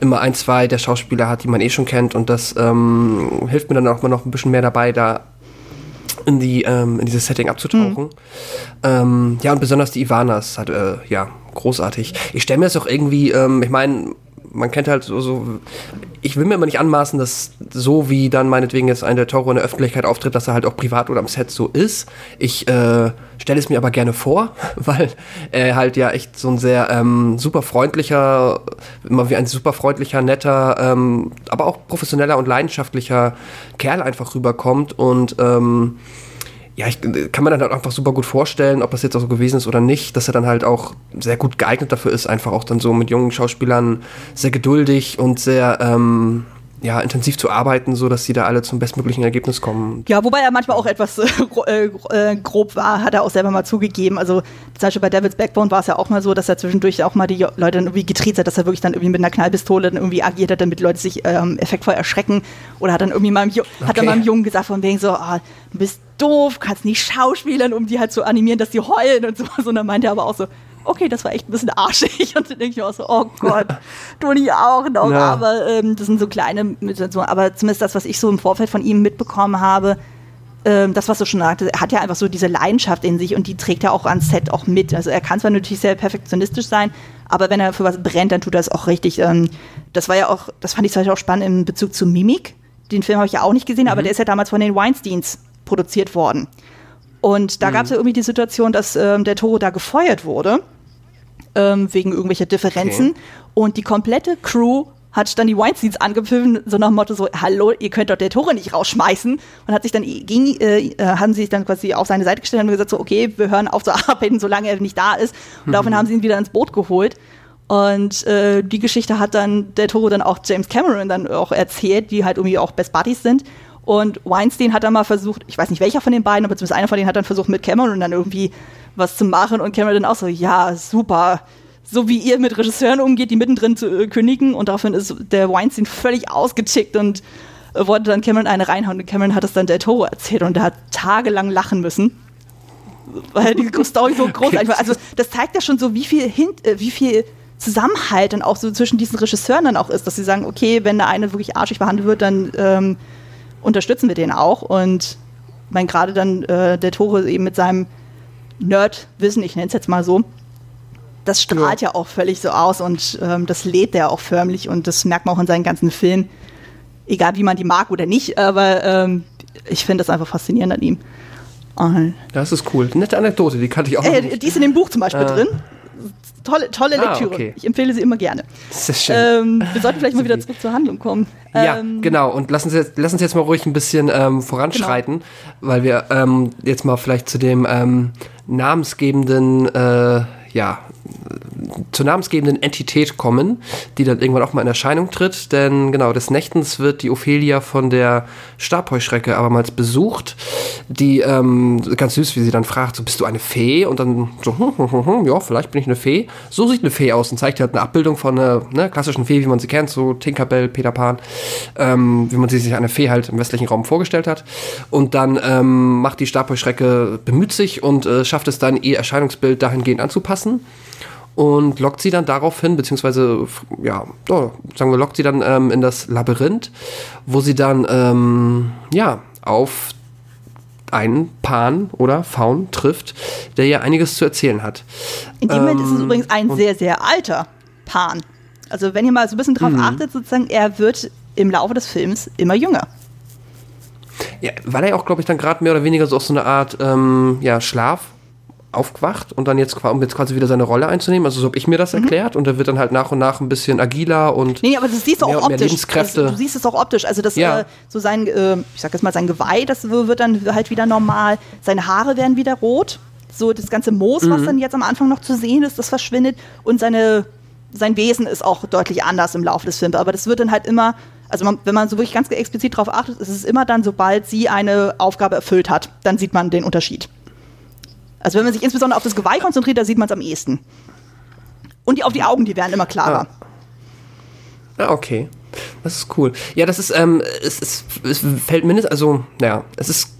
immer ein, zwei der Schauspieler hat, die man eh schon kennt und das ähm, hilft mir dann auch mal noch ein bisschen mehr dabei, da in die ähm, in dieses Setting abzutauchen. Mhm. Ähm, ja und besonders die Ivanas hat äh, ja großartig. Ich stelle mir das auch irgendwie, ähm, ich meine man kennt halt so, so, ich will mir immer nicht anmaßen, dass so wie dann meinetwegen jetzt ein der Toro in der Öffentlichkeit auftritt, dass er halt auch privat oder am Set so ist. Ich äh, stelle es mir aber gerne vor, weil er halt ja echt so ein sehr ähm, super freundlicher, immer wie ein super freundlicher, netter, ähm, aber auch professioneller und leidenschaftlicher Kerl einfach rüberkommt und ähm, ja, ich kann mir dann halt einfach super gut vorstellen, ob das jetzt auch so gewesen ist oder nicht, dass er dann halt auch sehr gut geeignet dafür ist, einfach auch dann so mit jungen Schauspielern sehr geduldig und sehr ähm, ja, intensiv zu arbeiten, so dass sie da alle zum bestmöglichen Ergebnis kommen.
Ja, wobei er manchmal auch etwas äh, äh, äh, grob war, hat er auch selber mal zugegeben. Also zum Beispiel bei Devil's Backbone war es ja auch mal so, dass er zwischendurch auch mal die Leute dann irgendwie getriezt hat, dass er wirklich dann irgendwie mit einer Knallpistole dann irgendwie agiert hat, damit Leute sich ähm, effektvoll erschrecken. Oder hat dann irgendwie mal okay. hat dann mal einem Jungen gesagt von wegen so, ah, du bist doof, kannst nicht schauspielern, um die halt zu animieren, dass die heulen und so. Und dann meinte er aber auch so, okay, das war echt ein bisschen arschig. Und dann denke ich auch so, oh Gott, Toni auch noch. Ja. Aber ähm, das sind so kleine. Aber zumindest das, was ich so im Vorfeld von ihm mitbekommen habe, ähm, das, was du schon sagte, er hat ja einfach so diese Leidenschaft in sich und die trägt er auch ans Set auch mit. Also er kann zwar natürlich sehr perfektionistisch sein, aber wenn er für was brennt, dann tut er es auch richtig. Ähm, das war ja auch, das fand ich zum Beispiel auch spannend in Bezug zu Mimik. Den Film habe ich ja auch nicht gesehen, mhm. aber der ist ja damals von den Weinsteins produziert worden. Und da mhm. gab es ja irgendwie die Situation, dass ähm, der Toro da gefeuert wurde, ähm, wegen irgendwelcher Differenzen. Okay. Und die komplette Crew hat dann die Weinsteins angepfiffen, so nach dem Motto so, hallo, ihr könnt doch der Tore nicht rausschmeißen. Und hat sich dann ging, äh, äh, haben sie sich dann quasi auf seine Seite gestellt und gesagt so, okay, wir hören auf zu arbeiten, solange er nicht da ist. Und mhm. daraufhin haben sie ihn wieder ins Boot geholt. Und äh, die Geschichte hat dann der Toro dann auch James Cameron dann auch erzählt, die halt irgendwie auch Best Buddies sind. Und Weinstein hat dann mal versucht, ich weiß nicht welcher von den beiden, aber zumindest einer von denen hat dann versucht, mit Cameron dann irgendwie was zu machen. Und Cameron dann auch so, ja, super. So wie ihr mit Regisseuren umgeht, die mittendrin zu äh, kündigen. Und daraufhin ist der Weinstein völlig ausgetickt und äh, wollte dann Cameron eine reinhauen. Und Cameron hat es dann Del Toro erzählt und der hat tagelang lachen müssen. Weil die Story so großartig war. Also, das zeigt ja schon so, wie viel, Hint, äh, wie viel Zusammenhalt dann auch so zwischen diesen Regisseuren dann auch ist, dass sie sagen, okay, wenn der eine wirklich arschig behandelt wird, dann ähm, unterstützen wir den auch. Und mein gerade dann äh, der Tore eben mit seinem Nerd-Wissen, ich nenne es jetzt mal so, das strahlt ja. ja auch völlig so aus und ähm, das lädt er auch förmlich und das merkt man auch in seinen ganzen Filmen. Egal wie man die mag oder nicht, aber ähm, ich finde das einfach faszinierend an ihm.
Und das ist cool. Nette Anekdote, die kannte ich auch.
Äh, die ist in dem Buch zum Beispiel äh. drin tolle, tolle ah, Lektüre. Okay. Ich empfehle sie immer gerne.
Sehr schön.
Ähm, wir sollten vielleicht mal wieder zurück zur Handlung kommen.
Ja, ähm, genau. Und lassen Sie jetzt, lassen Sie jetzt mal ruhig ein bisschen ähm, voranschreiten, genau. weil wir ähm, jetzt mal vielleicht zu dem ähm, namensgebenden, äh, ja, zur namensgebenden Entität kommen, die dann irgendwann auch mal in Erscheinung tritt. Denn genau, des Nächtens wird die Ophelia von der Stabheuschrecke abermals besucht, die ähm, ganz süß, wie sie dann fragt, so, bist du eine Fee? Und dann so, hm, hm, hm, hm, ja, vielleicht bin ich eine Fee. So sieht eine Fee aus und zeigt halt eine Abbildung von einer ne, klassischen Fee, wie man sie kennt, so Tinkerbell, Peter Pan, ähm, wie man sie sich eine Fee halt im westlichen Raum vorgestellt hat. Und dann ähm, macht die Stabheuschrecke, bemüht sich und äh, schafft es dann, ihr Erscheinungsbild dahingehend anzupassen und lockt sie dann daraufhin, beziehungsweise, ja, oh, sagen wir, lockt sie dann ähm, in das Labyrinth, wo sie dann, ähm, ja, auf einen Pan oder Faun trifft, der ihr einiges zu erzählen hat.
In dem Moment ist es
Ähm,
übrigens ein sehr, sehr alter Pan. Also wenn ihr mal so ein bisschen drauf
Mhm.
achtet, sozusagen, er wird im Laufe des Films immer jünger.
Ja, weil er auch, glaube ich, dann gerade mehr oder weniger so aus so einer Art ähm, ja, Schlaf aufgewacht und dann jetzt, um jetzt quasi wieder seine Rolle einzunehmen. Also so habe ich mir das erklärt und er wird dann halt nach und nach ein bisschen agiler und
Nee, aber das siehst du auch optisch.
Lebenskräfte.
Also, du siehst es auch optisch. Also das
Ja.
äh, so sein, äh, ich sag jetzt mal sein Geweih, das wird dann halt wieder normal. Seine Haare werden wieder rot. So das ganze Moos,
Mhm.
was dann jetzt am Anfang noch zu sehen ist, das verschwindet und seine sein Wesen ist auch deutlich anders im Laufe des Films. Aber das wird dann halt immer, also man, wenn man so wirklich ganz explizit darauf achtet, ist es immer dann, sobald sie eine Aufgabe erfüllt hat, dann sieht man den Unterschied. Also wenn man sich insbesondere auf das Geweih konzentriert, da sieht man es am ehesten. Und die, auf die Augen, die werden immer klarer.
Ja, okay. Das ist cool. Ja, das ist, ähm, es, es, es fällt mindestens, also, ja, es ist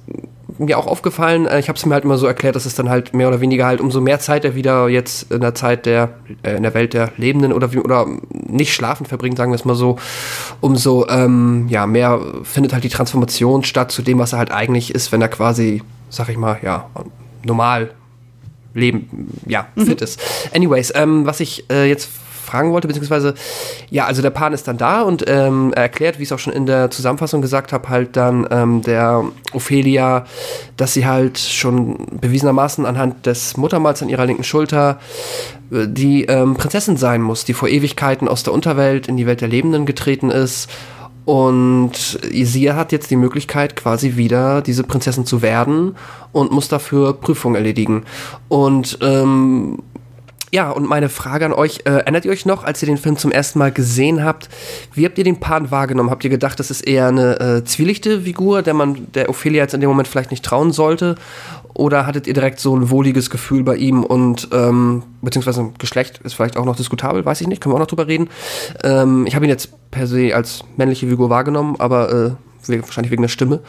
mir auch aufgefallen, äh, ich habe es mir halt immer so erklärt, dass es dann halt mehr oder weniger halt umso mehr Zeit er wieder jetzt in der Zeit der, äh, in der Welt der Lebenden oder wie, oder nicht schlafend verbringt, sagen wir es mal so, umso, ähm, ja, mehr findet halt die Transformation statt zu dem, was er halt eigentlich ist, wenn er quasi, sag ich mal, ja, normal Leben, ja, fit ist. Anyways, ähm, was ich äh, jetzt fragen wollte, beziehungsweise, ja, also der Pan ist dann da und ähm, er erklärt, wie ich es auch schon in der Zusammenfassung gesagt habe, halt dann ähm, der Ophelia, dass sie halt schon bewiesenermaßen anhand des Muttermals an ihrer linken Schulter äh, die ähm, Prinzessin sein muss, die vor Ewigkeiten aus der Unterwelt in die Welt der Lebenden getreten ist. Und sie hat jetzt die Möglichkeit, quasi wieder diese Prinzessin zu werden und muss dafür Prüfungen erledigen. Und ähm, ja, und meine Frage an euch, äh, erinnert ihr euch noch, als ihr den Film zum ersten Mal gesehen habt, wie habt ihr den Pan wahrgenommen? Habt ihr gedacht, das ist eher eine äh, zwielichte Figur, der man der Ophelia jetzt in dem Moment vielleicht nicht trauen sollte? Oder hattet ihr direkt so ein wohliges Gefühl bei ihm und ähm, beziehungsweise Geschlecht ist vielleicht auch noch diskutabel, weiß ich nicht, können wir auch noch drüber reden. Ähm, ich habe ihn jetzt per se als männliche Figur wahrgenommen, aber äh, wahrscheinlich wegen der Stimme.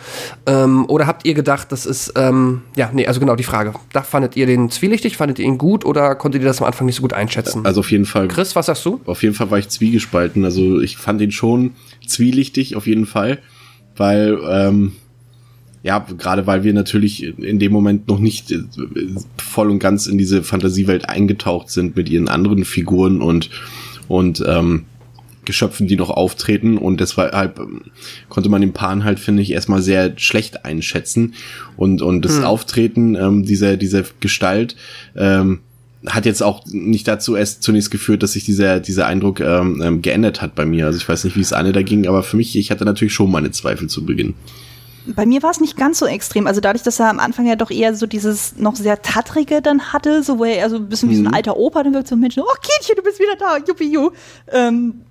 Ähm, oder habt ihr gedacht, das ist, ähm, ja, nee, also genau die Frage. Da fandet ihr den zwielichtig, fandet ihr ihn gut oder konntet ihr das am Anfang nicht so gut einschätzen?
Also auf jeden Fall.
Chris, was sagst du?
Auf jeden Fall war ich zwiegespalten. Also ich fand ihn schon zwielichtig, auf jeden Fall. Weil, ähm, ja, gerade weil wir natürlich in dem Moment noch nicht äh, voll und ganz in diese Fantasiewelt eingetaucht sind mit ihren anderen Figuren und, und ähm, Geschöpfen, die noch auftreten und deshalb ähm, konnte man den Pan halt, finde ich, erstmal sehr schlecht einschätzen und, und das Auftreten ähm, dieser, dieser Gestalt ähm, hat jetzt auch nicht dazu erst zunächst geführt, dass sich dieser, dieser Eindruck ähm, ähm, geändert hat bei mir. Also ich weiß nicht, wie es Anne da ging, aber für mich, ich hatte natürlich schon meine Zweifel zu Beginn.
Bei mir war es nicht ganz so extrem. Also dadurch, dass er am Anfang ja doch eher so dieses noch sehr tattrige dann hatte, so wo er so ein bisschen wie so ein alter Opa, dann wirkt so ein Mensch, oh Kindchen, du bist wieder da, juppie, ju. Ähm,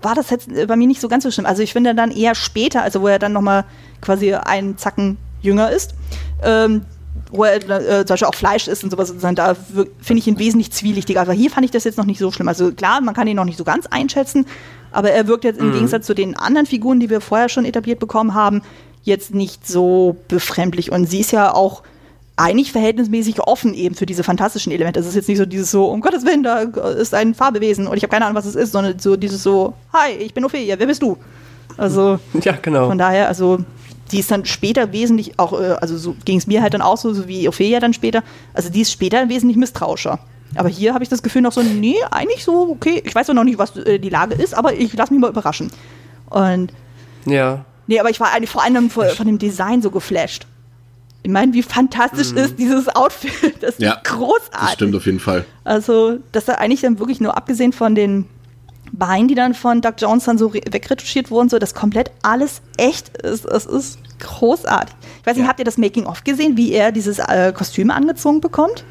war das jetzt äh, bei mir nicht so ganz so schlimm. Also ich finde dann eher später, also wo er dann nochmal quasi einen Zacken jünger ist, ähm, wo er äh, zum Beispiel auch Fleisch isst und sowas, sozusagen, da finde ich ihn wesentlich zwielichtiger. Aber hier fand ich das jetzt noch nicht so schlimm. Also klar, man kann ihn noch nicht so ganz einschätzen, aber er wirkt jetzt im Gegensatz zu den anderen Figuren, die wir vorher schon etabliert bekommen haben, jetzt nicht so befremdlich. Und sie ist ja auch eigentlich verhältnismäßig offen eben für diese fantastischen Elemente. Es ist jetzt nicht so dieses so, um Gottes Willen, da ist ein Farbewesen und ich habe keine Ahnung, was es ist, sondern so dieses so, hi, ich bin Ophelia, wer bist du? Also
Ja, genau.
von daher, also die ist dann später wesentlich auch, äh, also so ging es mir halt dann auch so, so wie Ophelia dann später, also die ist später wesentlich misstrauischer. Aber hier habe ich das Gefühl noch so, nee, eigentlich so, okay, ich weiß auch noch nicht, was äh, die Lage ist, aber ich lasse mich mal überraschen. Und
Ja.
Nee, aber ich war eigentlich vor allem von, von dem Design so geflasht. Ich meine, wie fantastisch ist dieses Outfit. Das
Ja,
ist großartig.
Das stimmt auf jeden Fall.
Also, dass da eigentlich dann wirklich nur abgesehen von den Beinen, die dann von Doug Jones dann so re- wegretuschiert wurden, so dass komplett alles echt ist. Es ist großartig. Ich weiß nicht,
Ja.
habt ihr das Making-of gesehen, wie er dieses äh, Kostüm angezogen bekommt?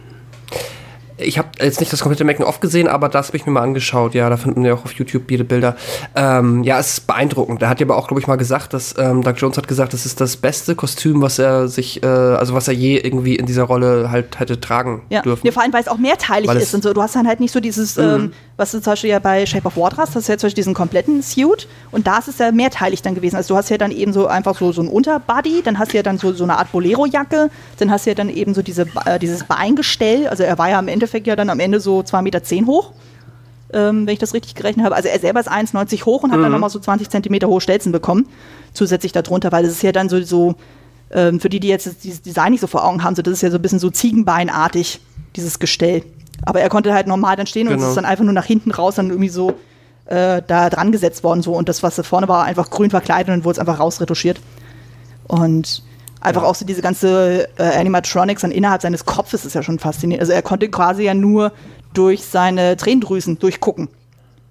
Ich habe jetzt nicht das komplette Making-of gesehen, aber das habe ich mir mal angeschaut. Ja, da finden wir auch auf YouTube viele Bilder. Ähm, ja, es ist beeindruckend. Der hat ja aber auch, glaube ich, mal gesagt, dass ähm, Doug Jones hat gesagt, das ist das beste Kostüm, was er sich, äh, also was er je irgendwie in dieser Rolle halt hätte tragen
ja.
dürfen.
Ja, vor allem, weil es auch mehrteilig
Weil
ist und so. Du hast dann halt nicht so dieses,
Mhm.
ähm, was du zum Beispiel ja bei Shape of Water hast, das ist ja zum Beispiel diesen kompletten Suit und da ist es ja mehrteilig dann gewesen. Also du hast ja dann eben so einfach so, so ein Unterbody, dann hast du ja dann so, so eine Art Bolero-Jacke, dann hast du ja dann eben so diese, äh, dieses Beingestell, also er war ja im Endeffekt ja dann am Ende so 2,10 Meter zehn hoch. Ähm, wenn ich das richtig gerechnet habe. Also er selber ist 1,90 hoch und hat dann nochmal so 20 Zentimeter hohe Stelzen bekommen, zusätzlich darunter, weil es ist ja dann so, so ähm, für die, die jetzt dieses Design nicht so vor Augen haben, so, das ist ja so ein bisschen so Ziegenbeinartig, dieses Gestell. Aber er konnte halt normal dann stehen und es
Genau.
ist dann einfach nur nach hinten raus dann irgendwie so äh, da dran gesetzt worden so und das, was da vorne war, einfach grün verkleidet und wurde es einfach rausretuschiert. Und einfach auch so diese ganze äh, Animatronics dann innerhalb seines Kopfes ist ja schon faszinierend. Also er konnte quasi ja nur durch seine Tränendrüsen durchgucken.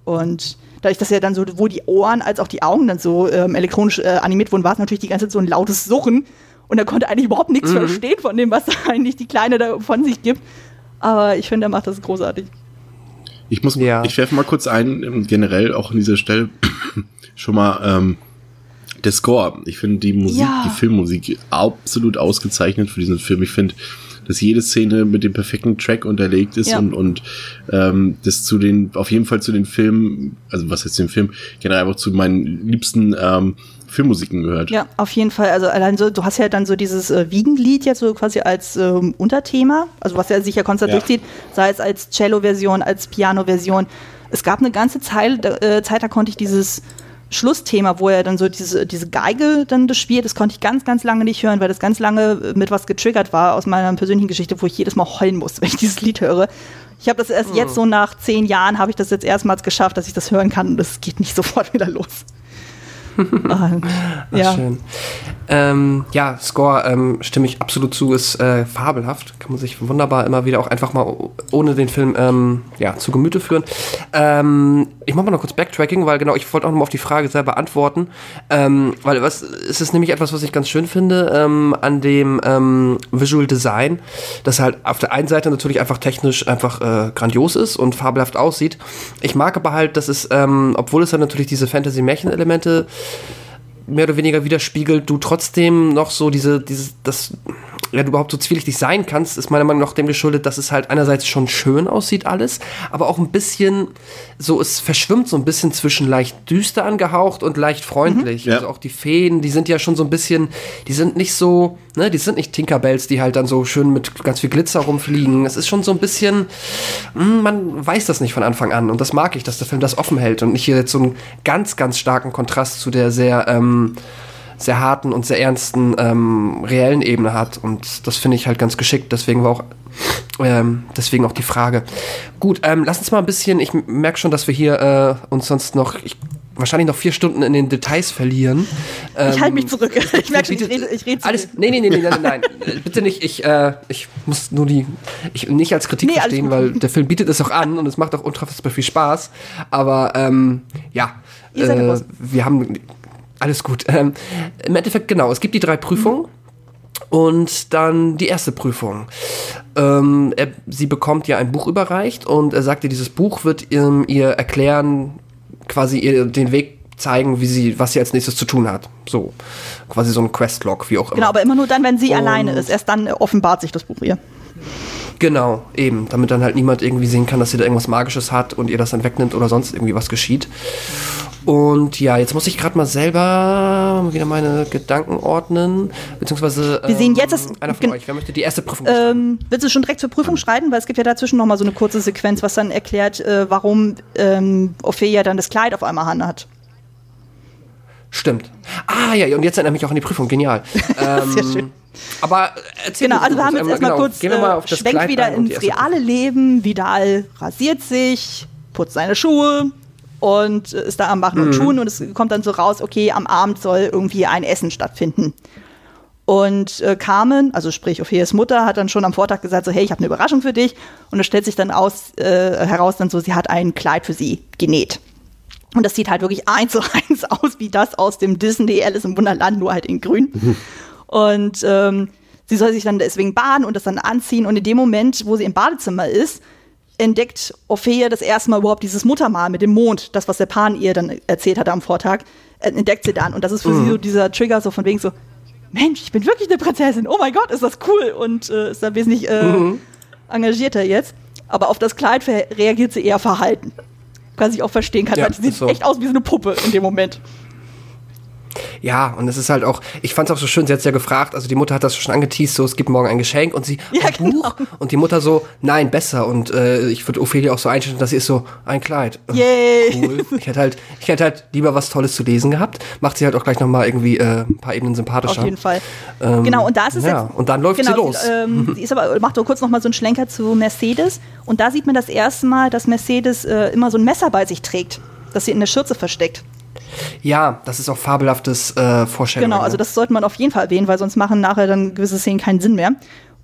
Und dadurch, dass ja dann so sowohl die Ohren als auch die Augen dann so ähm, elektronisch äh, animiert wurden, war es natürlich die ganze Zeit so ein lautes Surren. Und er konnte eigentlich überhaupt nichts verstehen von dem, was eigentlich die Kleine da von sich gibt. Aber ich finde, er macht das großartig.
Ich muss,
Ja.
ich werfe mal kurz ein, ähm, generell auch an dieser Stelle schon mal ähm, der Score. Ich finde die Musik,
Ja.
die Filmmusik absolut ausgezeichnet für diesen Film. Ich finde, dass jede Szene mit dem perfekten Track unterlegt ist
Ja.
und, und ähm, das zu den, auf jeden Fall zu den Filmen, also was jetzt den Film, generell einfach zu meinen liebsten ähm, Filmmusiken gehört.
Ja, auf jeden Fall. Also allein so, du hast ja dann so dieses äh, Wiegenlied jetzt so quasi als ähm, Unterthema, also was ja sich ja konstant
Ja.
durchzieht, sei es als Cello-Version, als Piano-Version. Es gab eine ganze Zeit, äh, Zeit, da konnte ich dieses Schlussthema, wo er dann so diese, diese Geige dann das spielt, das konnte ich ganz, ganz lange nicht hören, weil das ganz lange äh, mit was getriggert war aus meiner persönlichen Geschichte, wo ich jedes Mal heulen muss, wenn ich dieses Lied höre. Ich habe das erst jetzt so nach zehn Jahren, habe ich das jetzt erstmals geschafft, dass ich das hören kann und das geht nicht sofort wieder los. Ah,
Ach,
ja.
schön. Ähm, ja, Score ähm, stimme ich absolut zu, ist äh, fabelhaft. Kann man sich wunderbar immer wieder auch einfach mal ohne den Film ähm, ja, zu Gemüte führen. Ähm, ich mache mal noch kurz Backtracking, weil genau, ich wollte auch noch mal auf die Frage selber antworten. Ähm, weil was, es ist nämlich etwas, was ich ganz schön finde ähm, an dem Visual Design, dass halt auf der einen Seite natürlich einfach technisch einfach äh, grandios ist und fabelhaft aussieht. Ich mag aber halt, dass es, obwohl es dann natürlich diese Fantasy-Märchen-Elemente mehr oder weniger widerspiegelt, du trotzdem noch so diese, dieses, das, ja, du überhaupt so zwielichtig sein kannst, ist meiner Meinung nach dem geschuldet, dass es halt einerseits schon schön aussieht alles, aber auch ein bisschen so, es verschwimmt so ein bisschen zwischen leicht düster angehaucht und leicht freundlich.
Ja.
Also auch die Feen, die sind ja schon so ein bisschen, die sind nicht so, ne, die sind nicht Tinkerbells, die halt dann so schön mit ganz viel Glitzer rumfliegen. Es ist schon so ein bisschen, hm, man weiß das nicht von Anfang an und das mag ich, dass der Film das offen hält und nicht hier jetzt so einen ganz, ganz starken Kontrast zu der sehr, ähm, sehr harten und sehr ernsten ähm, reellen Ebene hat und das finde ich halt ganz geschickt. Deswegen war auch ähm, deswegen auch die Frage. Gut, ähm, lass uns mal ein bisschen. Ich merke schon, dass wir hier äh, uns sonst noch ich, wahrscheinlich noch vier Stunden in den Details verlieren.
Ich halte mich zurück. Ich merke schon, ich rede, ich rede
alles. Nee, nee, nee, nee, nein, nein, nein. Bitte nicht. Ich, äh, ich muss nur die. Ich nicht als Kritik
Nee,
verstehen, weil der Film bietet es auch an und es macht auch unfassbar viel Spaß. Aber ähm, ja, äh, wir haben alles gut. Ähm, Im Endeffekt genau. Es gibt die drei Prüfungen. Und dann die erste Prüfung. Ähm, er, sie bekommt ja ein Buch überreicht und er sagte, dieses Buch wird ähm, ihr erklären, quasi ihr den Weg zeigen, wie sie, was sie als nächstes zu tun hat. So, quasi so ein Questlog, wie auch immer.
Genau, aber immer nur dann, wenn sie
Und-
alleine ist. Erst dann offenbart sich das Buch ihr.
Genau, eben, damit dann halt niemand irgendwie sehen kann, dass sie da irgendwas Magisches hat und ihr das dann wegnimmt oder sonst irgendwie was geschieht. Und ja, jetzt muss ich gerade mal selber wieder meine Gedanken ordnen, beziehungsweise
Wir sehen
ähm,
jetzt das-
einer von euch, wer möchte die erste Prüfung?
Ähm, willst du schon direkt zur Prüfung schreiten? Weil es gibt ja dazwischen noch mal so eine kurze Sequenz, was dann erklärt, äh, warum ähm, Ophelia dann das Kleid auf einmal hat.
Stimmt. Ah ja, und jetzt erinnere ich mich auch an die Prüfung, genial. ähm,
Sehr schön.
Aber erzähl
Genau, also wir haben jetzt erstmal
genau,
kurz
gehen wir mal auf
äh,
das
Schwenk
Kleid
wieder ins reale Leben. Vidal rasiert sich, putzt seine Schuhe und ist da am Machen und Tun und es kommt dann so raus, okay, am Abend soll irgendwie ein Essen stattfinden. Und äh, Carmen, also sprich Ophelias Mutter, hat dann schon am Vortag gesagt, so hey, ich habe eine Überraschung für dich. Und es stellt sich dann aus, äh, heraus, dann so, sie hat ein Kleid für sie genäht. Und das sieht halt wirklich eins zu eins aus wie das aus dem Disney Alice im Wunderland, nur halt in grün. Und ähm, sie soll sich dann deswegen baden und das dann anziehen. Und in dem Moment, wo sie im Badezimmer ist, entdeckt Ophelia das erste Mal überhaupt dieses Muttermal mit dem Mond, das, was der Pan ihr dann erzählt hatte am Vortag, äh, entdeckt sie dann. Und das ist für mhm. sie so dieser Trigger, so von wegen so, Mensch, ich bin wirklich eine Prinzessin, oh mein Gott, ist das cool und äh, ist da wesentlich äh, mhm. engagierter jetzt. Aber auf das Kleid reagiert sie eher verhalten. Was ich auch verstehen kann, ja, weil sie sieht so. echt aus wie so eine Puppe in dem Moment.
Ja, und es ist halt auch, ich fand es auch so schön, sie hat ja gefragt, also die Mutter hat das schon angeteased, so es gibt morgen ein Geschenk und sie, ja, ein genau. Buch und die Mutter so, nein, besser und äh, ich würde Ophelia auch so einstellen, dass sie ist so, ein Kleid.
Yay.
Cool. Ich hätte halt, ich hätte halt lieber was Tolles zu lesen gehabt, macht sie halt auch gleich nochmal irgendwie äh, ein paar Ebenen sympathischer.
Auf jeden Fall. Ähm, genau, und da ist es
ja,
jetzt,
und dann läuft genau, sie los.
Sie, ähm, sie ist aber, macht doch kurz nochmal so einen Schlenker zu Mercedes und da sieht man das erste Mal, dass Mercedes äh, immer so ein Messer bei sich trägt, das sie in der Schürze versteckt.
Ja, das ist auch fabelhaftes äh, Vorstellung.
Genau, also das sollte man auf jeden Fall erwähnen, weil sonst machen nachher dann gewisse Szenen keinen Sinn mehr.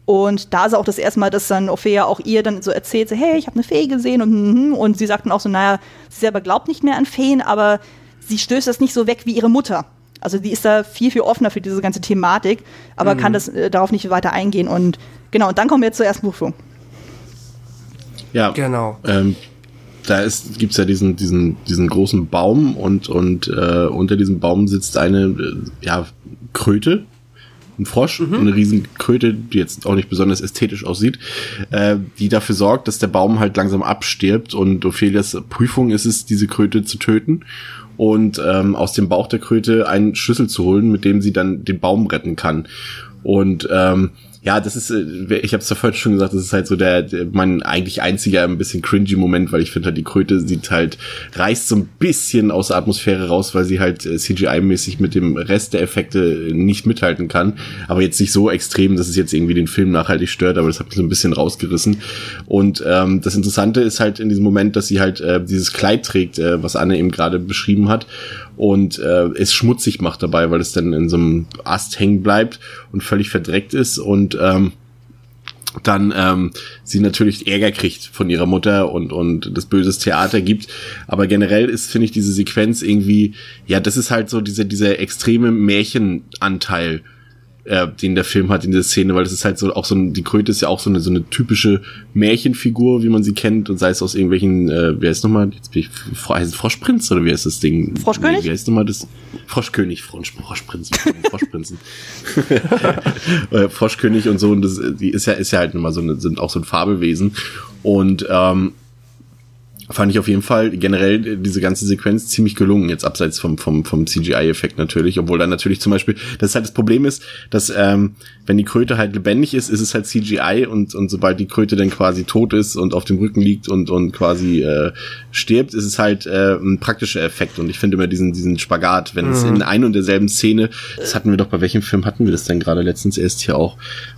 Und da ist auch das erste Mal, dass dann Ophelia auch ihr dann so erzählt, so, hey, ich habe eine Fee gesehen und, mhm, und sie sagt dann auch so, naja, sie selber glaubt nicht mehr an Feen, aber sie stößt das nicht so weg wie ihre Mutter. Also die ist da viel, viel offener für diese ganze Thematik, aber mhm. kann das äh, darauf nicht weiter eingehen. Und genau, und dann kommen wir jetzt zur ersten Buchführung.
Ja, genau. Ähm, da ist, gibt's ja diesen, diesen, diesen großen Baum und, und äh, unter diesem Baum sitzt eine äh, ja, Kröte, ein Frosch, mhm. eine riesen Kröte, die jetzt auch nicht besonders ästhetisch aussieht, äh, die dafür sorgt, dass der Baum halt langsam abstirbt und Ophelias Prüfung ist es, diese Kröte zu töten und ähm, aus dem Bauch der Kröte einen Schlüssel zu holen, mit dem sie dann den Baum retten kann. Und ähm, ja, das ist, äh, ich habe es ja vorhin schon gesagt, das ist halt so der, mein eigentlich einziger ein bisschen cringy Moment, weil ich finde halt die Kröte sieht halt reißt so ein bisschen aus der Atmosphäre raus, weil sie halt äh, CGI-mäßig mit dem Rest der Effekte nicht mithalten kann, aber jetzt nicht so extrem, dass es jetzt irgendwie den Film nachhaltig stört, aber das hat mich so ein bisschen rausgerissen. Und ähm, das Interessante ist halt in diesem Moment, dass sie halt äh, dieses Kleid trägt, äh, was Anne eben gerade beschrieben hat und äh, es schmutzig macht dabei, weil es dann in so einem Ast hängen bleibt und völlig verdreckt ist und ähm, dann ähm, sie natürlich Ärger kriegt von ihrer Mutter und und das böses Theater gibt. Aber generell ist finde ich diese Sequenz irgendwie ja, das ist halt so diese dieser extreme Märchenanteil äh, den der Film hat in dieser Szene, weil das ist halt so auch so ein, die Kröte ist ja auch so eine so eine typische Märchenfigur, wie man sie kennt und sei es aus irgendwelchen, äh, wer ist nochmal, jetzt bin ich, heißt es Froschprinz oder wie heißt das Ding?
Froschkönig?
Wie heißt nochmal das? Froschkönig, Frosch, Froschprinz, Froschprinzen. Äh, Froschkönig und so und das die ist ja ist ja halt immer so eine, sind auch so ein Fabelwesen und ähm, fand ich auf jeden Fall generell diese ganze Sequenz ziemlich gelungen, jetzt abseits vom, vom, vom CGI-Effekt natürlich, obwohl dann natürlich zum Beispiel, das halt das Problem ist, dass ähm, wenn die Kröte halt lebendig ist, ist es halt CGI und, und sobald die Kröte dann quasi tot ist und auf dem Rücken liegt und, und quasi äh, stirbt, ist es halt äh, ein praktischer Effekt und ich finde immer diesen, diesen Spagat, wenn mhm. es in ein und derselben Szene, das hatten wir doch, bei welchem Film hatten wir das denn gerade letztens erst hier auch,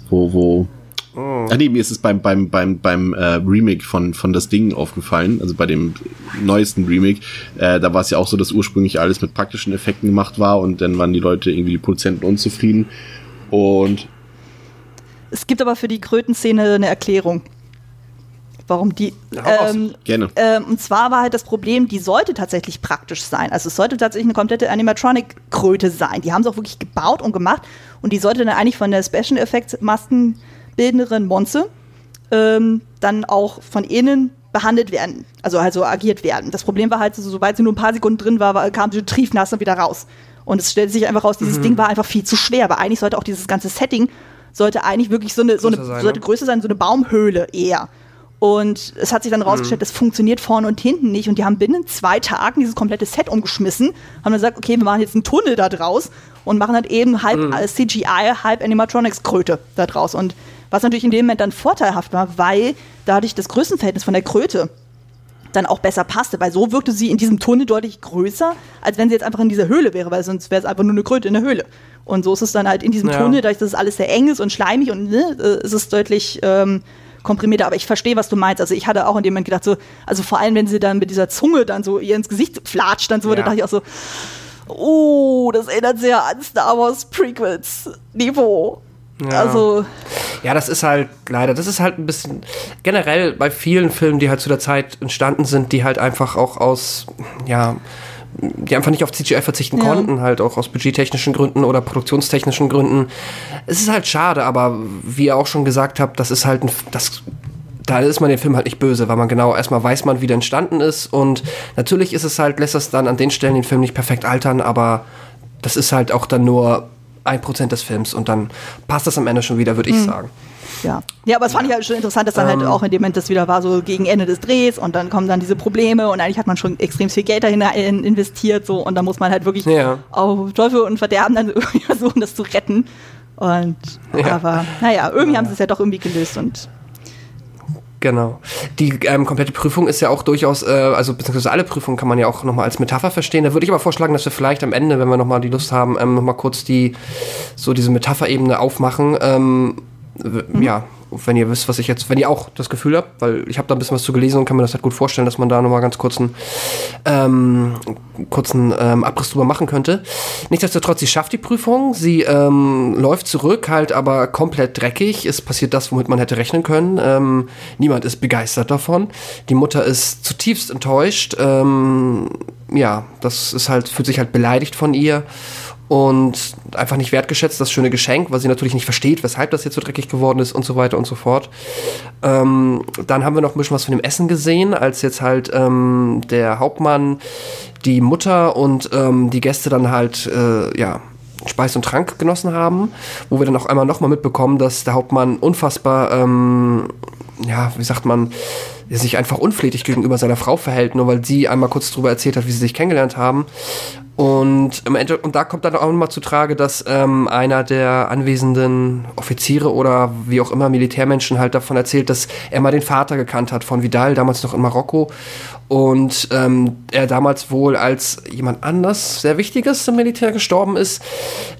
wo, wo Oh. Ach nee, mir ist es beim, beim, beim, beim äh, Remake von, von das Ding aufgefallen, also bei dem neuesten Remake. Äh, da war es ja auch so, dass ursprünglich alles mit praktischen Effekten gemacht war und dann waren die Leute irgendwie die Produzenten unzufrieden. Und
es gibt aber für die Krötenszene eine Erklärung. Warum die.
Ähm, Gerne.
Ähm, und zwar war halt das Problem, die sollte tatsächlich praktisch sein. Also es sollte tatsächlich eine komplette Animatronic-Kröte sein. Die haben sie auch wirklich gebaut und gemacht. Und die sollte dann eigentlich von der Special Effects Masken bildenderen Monze ähm, dann auch von innen behandelt werden, also halt so agiert werden. Das Problem war halt, so, sobald sie nur ein paar Sekunden drin war, kam sie triefnass und wieder raus. Und es stellte sich einfach raus, dieses mhm. Ding war einfach viel zu schwer, aber eigentlich sollte auch dieses ganze Setting sollte eigentlich wirklich so eine, so eine sein, sollte ne? größer sein, so eine Baumhöhle eher. Und es hat sich dann rausgestellt, mhm. das funktioniert vorne und hinten nicht. Und die haben binnen zwei Tagen dieses komplette Set umgeschmissen, haben dann gesagt, okay, wir machen jetzt einen Tunnel da draus und machen halt eben halb mhm. CGI, halb Animatronics-Kröte da draus. Und was natürlich in dem Moment dann vorteilhaft war, weil dadurch das Größenverhältnis von der Kröte dann auch besser passte, weil so wirkte sie in diesem Tunnel deutlich größer, als wenn sie jetzt einfach in dieser Höhle wäre, weil sonst wäre es einfach nur eine Kröte in der Höhle. Und so ist es dann halt in diesem ja. Tunnel, dadurch, dass es alles sehr eng ist und schleimig und ne, äh, ist es deutlich ähm, komprimierter. Aber ich verstehe, was du meinst. Also ich hatte auch in dem Moment gedacht, so, also vor allem, wenn sie dann mit dieser Zunge dann so ihr ins Gesicht flatscht, dann so, ja. da dachte ich auch so, oh, das erinnert sehr an Star Wars Prequels Niveau.
Ja. Also. Ja, das ist halt leider, das ist halt ein bisschen generell bei vielen Filmen, die halt zu der Zeit entstanden sind, die halt einfach auch aus, ja, die einfach nicht auf CGI verzichten ja. konnten, halt auch aus budgettechnischen Gründen oder produktionstechnischen Gründen. Es ist halt schade, aber wie ihr auch schon gesagt habt, das ist halt ein, das da ist man den Film halt nicht böse, weil man genau erstmal weiß man, wie der entstanden ist und natürlich ist es halt, lässt das dann an den Stellen den Film nicht perfekt altern, aber das ist halt auch dann nur ein Prozent des Films und dann passt das am Ende schon wieder, würde ich sagen.
Ja. ja, aber es fand ich halt schon interessant, dass dann halt
Ähm.
auch in dem Moment das wieder war, so gegen Ende des Drehs und dann kommen dann diese Probleme und eigentlich hat man schon extrem viel Geld dahin in- investiert so und dann muss man halt wirklich
Ja.
auf Teufel und Verderben dann irgendwie versuchen, das zu retten. Und
Ja.
aber naja, irgendwie haben sie es ja doch irgendwie gelöst und
Genau. Die ähm, komplette Prüfung ist ja auch durchaus, äh, also beziehungsweise alle Prüfungen kann man ja auch nochmal als Metapher verstehen. Da würde ich aber vorschlagen, dass wir vielleicht am Ende, wenn wir nochmal die Lust haben, ähm, nochmal kurz die, so diese Metapherebene aufmachen. Ähm, w- Ja, wenn ihr wisst, was ich jetzt, wenn ihr auch das Gefühl habt, weil ich habe da ein bisschen was zu gelesen und kann mir das halt gut vorstellen, dass man da nochmal ganz kurzen, ähm, kurzen ähm, Abriss drüber machen könnte. Nichtsdestotrotz, sie schafft die Prüfung, sie ähm, läuft zurück, halt aber komplett dreckig. Es passiert das, womit man hätte rechnen können. Ähm, niemand ist begeistert davon. Die Mutter ist zutiefst enttäuscht. Ähm, ja, das ist halt, fühlt sich halt beleidigt von ihr und einfach nicht wertgeschätzt, das schöne Geschenk, weil sie natürlich nicht versteht, weshalb das jetzt so dreckig geworden ist und so weiter und so fort. Ähm, dann haben wir noch ein bisschen was von dem Essen gesehen, als jetzt halt ähm, der Hauptmann, die Mutter und ähm, die Gäste dann halt, äh, ja, Speis und Trank genossen haben, wo wir dann auch einmal nochmal mitbekommen, dass der Hauptmann unfassbar, ähm, ja, wie sagt man, sich einfach unflätig gegenüber seiner Frau verhält, nur weil sie einmal kurz darüber erzählt hat, wie sie sich kennengelernt haben. Und, im Ende, und da kommt dann auch nochmal zu Trage, dass ähm, einer der anwesenden Offiziere oder wie auch immer Militärmenschen halt davon erzählt, dass er mal den Vater gekannt hat von Vidal, damals noch in Marokko. Und ähm, er damals wohl als jemand anders, sehr Wichtiges im Militär gestorben ist,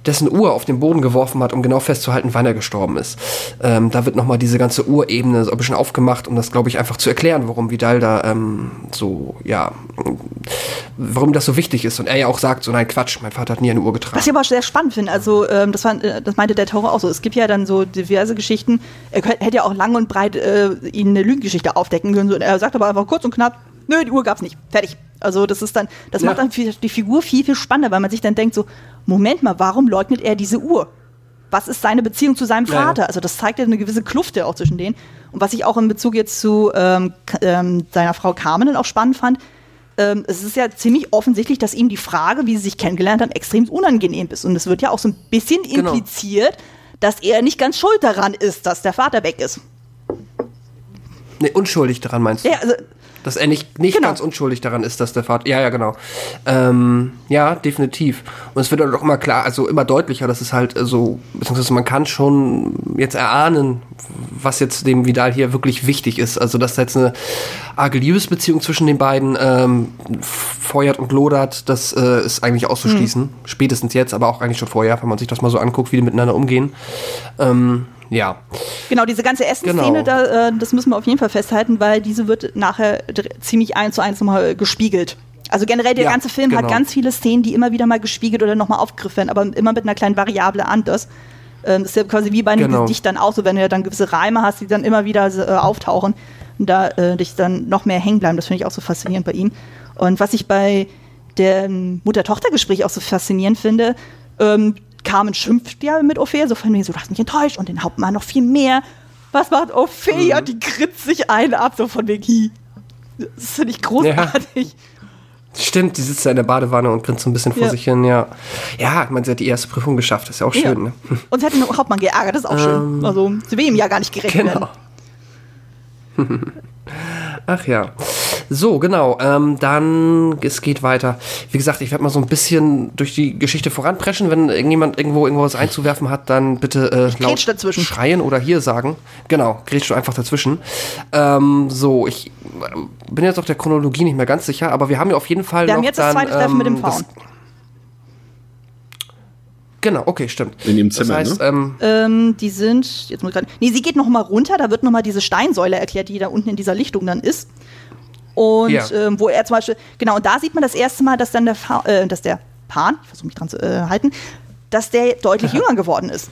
dessen Uhr auf den Boden geworfen hat, um genau festzuhalten, wann er gestorben ist. Ähm, da wird nochmal diese ganze Urebene so ein bisschen aufgemacht, um das, glaube ich, einfach zu erklären, warum Vidal da ähm, so, ja, warum das so wichtig ist. Und er ja auch sagt, so nein, Quatsch, mein Vater hat nie eine Uhr getragen.
Was ich aber sehr spannend finde, also ähm, das, war, äh, das meinte der Taucher auch so. Es gibt ja dann so diverse Geschichten. Er könnt, hätte ja auch lang und breit äh, ihnen eine Lügengeschichte aufdecken können. Und er sagt aber einfach kurz und knapp, nö, die Uhr gab's nicht. Fertig. Also das ist dann, das
Ja.
macht dann die Figur viel, viel spannender, weil man sich dann denkt so, Moment mal, warum leugnet er diese Uhr? Was ist seine Beziehung zu seinem
Ja, ja.
Vater? Also das zeigt ja eine gewisse Kluft ja auch zwischen denen. Und was ich auch in Bezug jetzt zu ähm, ähm, seiner Frau Carmen auch spannend fand, ähm, es ist ja ziemlich offensichtlich, dass ihm die Frage, wie sie sich kennengelernt haben, extrem unangenehm ist. Und es wird ja auch so ein bisschen
Genau.
impliziert, dass er nicht ganz schuld daran ist, dass der Vater weg ist.
Nee, unschuldig daran meinst du?
Ja, also,
Dass er nicht, nicht
Genau.
ganz unschuldig daran ist, dass der Vater. Ja, ja, genau. Ähm, ja, definitiv. Und es wird dann auch immer klar, also immer deutlicher, dass es halt äh, so, beziehungsweise man kann schon jetzt erahnen, was jetzt dem Vidal hier wirklich wichtig ist. Also, dass da jetzt eine arge Liebesbeziehung zwischen den beiden ähm, feuert und lodert, das äh, ist eigentlich auszuschließen.
Hm.
Spätestens jetzt, aber auch eigentlich schon vorher, wenn man sich das mal so anguckt, wie die miteinander umgehen. Ähm, ja.
genau, diese ganze Essensszene,
Genau.
da, äh, das müssen wir auf jeden Fall festhalten, weil diese wird nachher ziemlich eins zu eins nochmal gespiegelt. Also generell der
Ja,
ganze Film hat
genau.
ganz viele Szenen, die immer wieder mal gespiegelt oder nochmal aufgegriffen werden, aber immer mit einer kleinen Variable anders. Ähm, das ist ja quasi wie bei einem
Genau.
Gedicht dann auch so, wenn du ja dann gewisse Reime hast, die dann immer wieder äh, auftauchen und da äh, dich dann noch mehr hängen bleiben. Das finde ich auch so faszinierend bei ihm. Und was ich bei dem Mutter-Tochter-Gespräch auch so faszinierend finde, ähm, Carmen schimpft ja mit Ophelia, so von mir so, du hast mich enttäuscht und den Hauptmann noch viel mehr. Was macht Ophelia? Die grinst sich einen ab, so von wegen, hi. Das finde ich großartig.
Stimmt, die sitzt da in der Badewanne und grinst so ein bisschen vor
Ja.
sich hin, ja. Ja, ich meine, sie hat die erste Prüfung geschafft, ist ja auch
Ja.
schön, ne?
Und sie hat den Hauptmann geärgert, das ist auch schön. Also, sie will ihm ja gar nicht gerecht
Genau.
werden.
Ach ja. So, genau. Ähm, dann, es geht weiter. Wie gesagt, ich werde mal so ein bisschen durch die Geschichte voranpreschen. Wenn irgendjemand irgendwo irgendwas einzuwerfen hat, dann bitte äh, laut
dazwischen.
schreien oder hier sagen. Genau, grätsch du einfach dazwischen. Ähm, so, ich äh, bin jetzt auf der Chronologie nicht mehr ganz sicher, aber wir haben ja auf jeden Fall
Wir
noch
haben jetzt das
dann,
zweite Treffen mit dem
ähm, das-
Faun.
Genau, okay, stimmt.
In dem
Das
Zimmer,
heißt,
ne?
ähm,
Ähm, die sind, jetzt muss ich gerade, nee, sie geht noch mal runter, da wird noch mal diese Steinsäule erklärt, die da unten in dieser Lichtung dann ist. Und
Ja.
ähm, wo er zum Beispiel, genau, und da sieht man das erste Mal, dass dann der, Fa äh, dass der Pan, ich versuche mich dran zu äh, halten, dass der deutlich jünger geworden ist.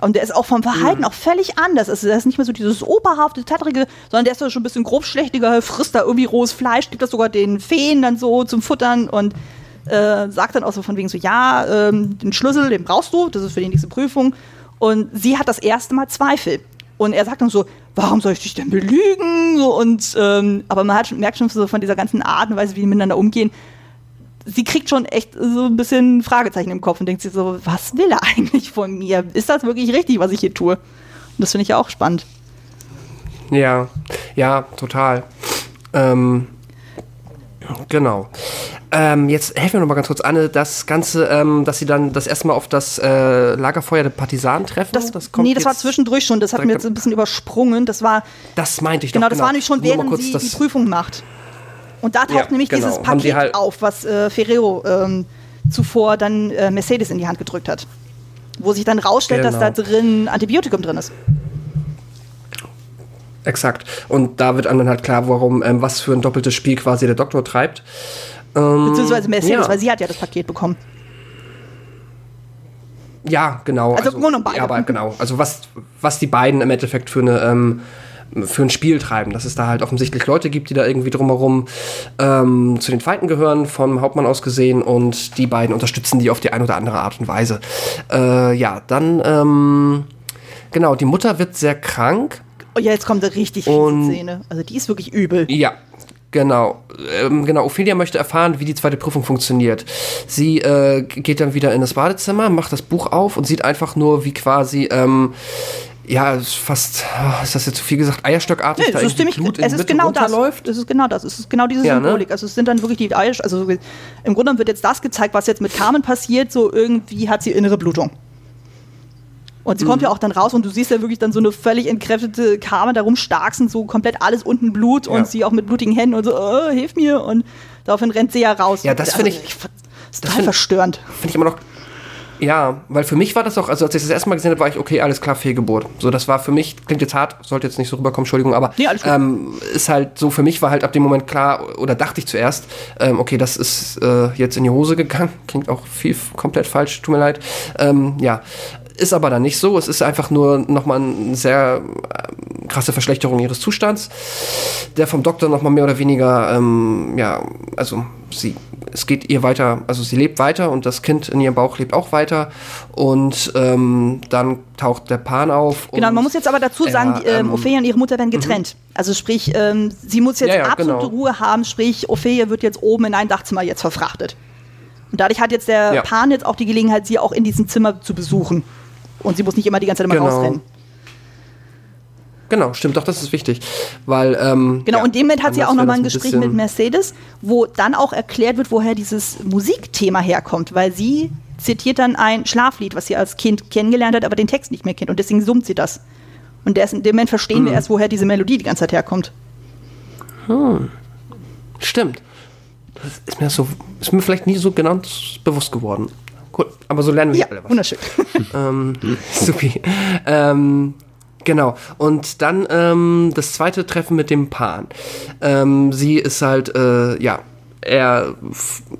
Und der ist auch vom Verhalten auch völlig anders. Also der ist nicht mehr so dieses oberhafte, tatterige, sondern der ist so schon ein bisschen grobschlächtiger, frisst da irgendwie rohes Fleisch, gibt das sogar den Feen dann so zum Futtern und äh, sagt dann auch so von wegen so, ja, ähm, den Schlüssel, den brauchst du, das ist für die nächste Prüfung. Und sie hat das erste Mal Zweifel. Und er sagt dann so, warum soll ich dich denn belügen? Und ähm, aber man hat, merkt schon so von dieser ganzen Art und Weise, wie die miteinander umgehen, sie kriegt schon echt so ein bisschen Fragezeichen im Kopf und denkt sich so, was will er eigentlich von mir? Ist das wirklich richtig, was ich hier tue? Und das finde ich ja auch spannend.
Ja, ja, total. Ähm, genau. Ähm, jetzt helfen wir noch mal ganz kurz, Anne, das Ganze, ähm, dass sie dann das erste Mal auf das äh, Lagerfeuer der Partisanen treffen.
Das, nee, das war zwischendurch schon, das hat mir jetzt ein bisschen übersprungen. Das war,
Das meinte ich
genau,
doch.
das war nämlich schon, während sie
das-
die Prüfung macht. Und da taucht
Ja,
nämlich
genau.
dieses Paket
halt-
auf, was äh, Ferrero ähm, zuvor dann äh, Mercedes in die Hand gedrückt hat. Wo sich dann rausstellt, dass da
Genau.
drin Antibiotikum drin ist.
Exakt. Und da wird einem dann halt klar, warum, ähm, was für ein doppeltes Spiel quasi der Doktor treibt. Ähm,
Beziehungsweise Mercedes,
ja.
weil sie hat ja das Paket bekommen.
Ja, genau.
Also im Grunde beide.
Ja, aber genau. Also was, was die beiden im Endeffekt für eine ähm, für ein Spiel treiben, dass es da halt offensichtlich Leute gibt, die da irgendwie drumherum ähm, zu den Feinden gehören, vom Hauptmann aus gesehen, und die beiden unterstützen die auf die eine oder andere Art und Weise. Äh, ja, dann, ähm, genau, die Mutter wird sehr krank.
Oh ja, jetzt kommt eine richtig fiese
Und-
Szene. Also die ist wirklich übel.
Ja, genau. Ähm, genau, Ophelia möchte erfahren, wie die zweite Prüfung funktioniert. Sie äh, geht dann wieder in das Badezimmer, macht das Buch auf und sieht einfach nur, wie quasi, ähm, ja, fast, oh, ist das jetzt zu viel gesagt, eierstöckartig
Nee,
da
es ist ziemlich,
Blut in
es ist
Mitte
genau das.
runterläuft.
Es ist genau das. Es ist genau diese
Ja, ne?
Symbolik. Also es sind dann wirklich die Eier, also im Grunde wird jetzt das gezeigt, was jetzt mit Carmen passiert. So irgendwie hat sie innere Blutung. Und sie
Mhm.
kommt ja auch dann raus und du siehst ja wirklich dann so eine völlig entkräftete Carmen da rumstarksen, so komplett alles unten Blut
Ja.
und sie auch mit blutigen Händen und so, oh, hilf mir. Und daraufhin rennt sie ja raus.
Ja, das
Also,
finde ich-
Das ist total
find-
verstörend.
Finde ich immer noch. Ja, weil für mich war das auch, also als ich das erste Mal gesehen habe, war ich, okay, alles klar, Fehlgeburt. So, das war für mich, klingt jetzt hart, sollte jetzt nicht so rüberkommen, Entschuldigung, aber
Nee, alles
ähm, ist halt so, für mich war halt ab dem Moment klar, oder dachte ich zuerst, ähm, okay, das ist äh, jetzt in die Hose gegangen. Klingt auch viel komplett falsch, tut mir leid. Ähm, ja. Ist aber dann nicht so. Es ist einfach nur nochmal eine sehr äh, krasse Verschlechterung ihres Zustands, der vom Doktor nochmal mehr oder weniger, ähm, ja, also sie, es geht ihr weiter, also sie lebt weiter und das Kind in ihrem Bauch lebt auch weiter und ähm, dann taucht der Pan auf.
Genau, man muss jetzt aber dazu sagen, ähm,
ähm,
Ophelia und ihre Mutter werden getrennt. Also sprich, ähm, sie muss jetzt
Ja, ja,
absolute
genau.
Ruhe haben, sprich, Ophelia wird jetzt oben in ein Dachzimmer jetzt verfrachtet. Und dadurch hat jetzt der
Ja.
Pan jetzt auch die Gelegenheit, sie auch in diesem Zimmer zu besuchen. Und sie muss nicht immer die ganze Zeit immer
Genau.
rausrennen.
Genau, stimmt, doch, das ist wichtig. Weil, ähm,
Genau,
ja,
und dem Moment hat sie
anders
auch nochmal ein Gespräch mit Mercedes, wo dann auch erklärt wird, woher dieses Musikthema herkommt, weil sie zitiert dann ein Schlaflied, was sie als Kind kennengelernt hat, aber den Text nicht mehr kennt und deswegen summt sie das. Und in dem Moment verstehen
Mhm.
wir erst, woher diese Melodie die ganze Zeit herkommt.
Stimmt. Das ist mir so, ist mir vielleicht nie so genau bewusst geworden. Cool, aber so lernen wir
Ja,
alle was.
wunderschön.
Ähm, supi. Ähm, genau. Und dann ähm, das zweite Treffen mit dem Pan. Ähm, sie ist halt, äh, ja, er,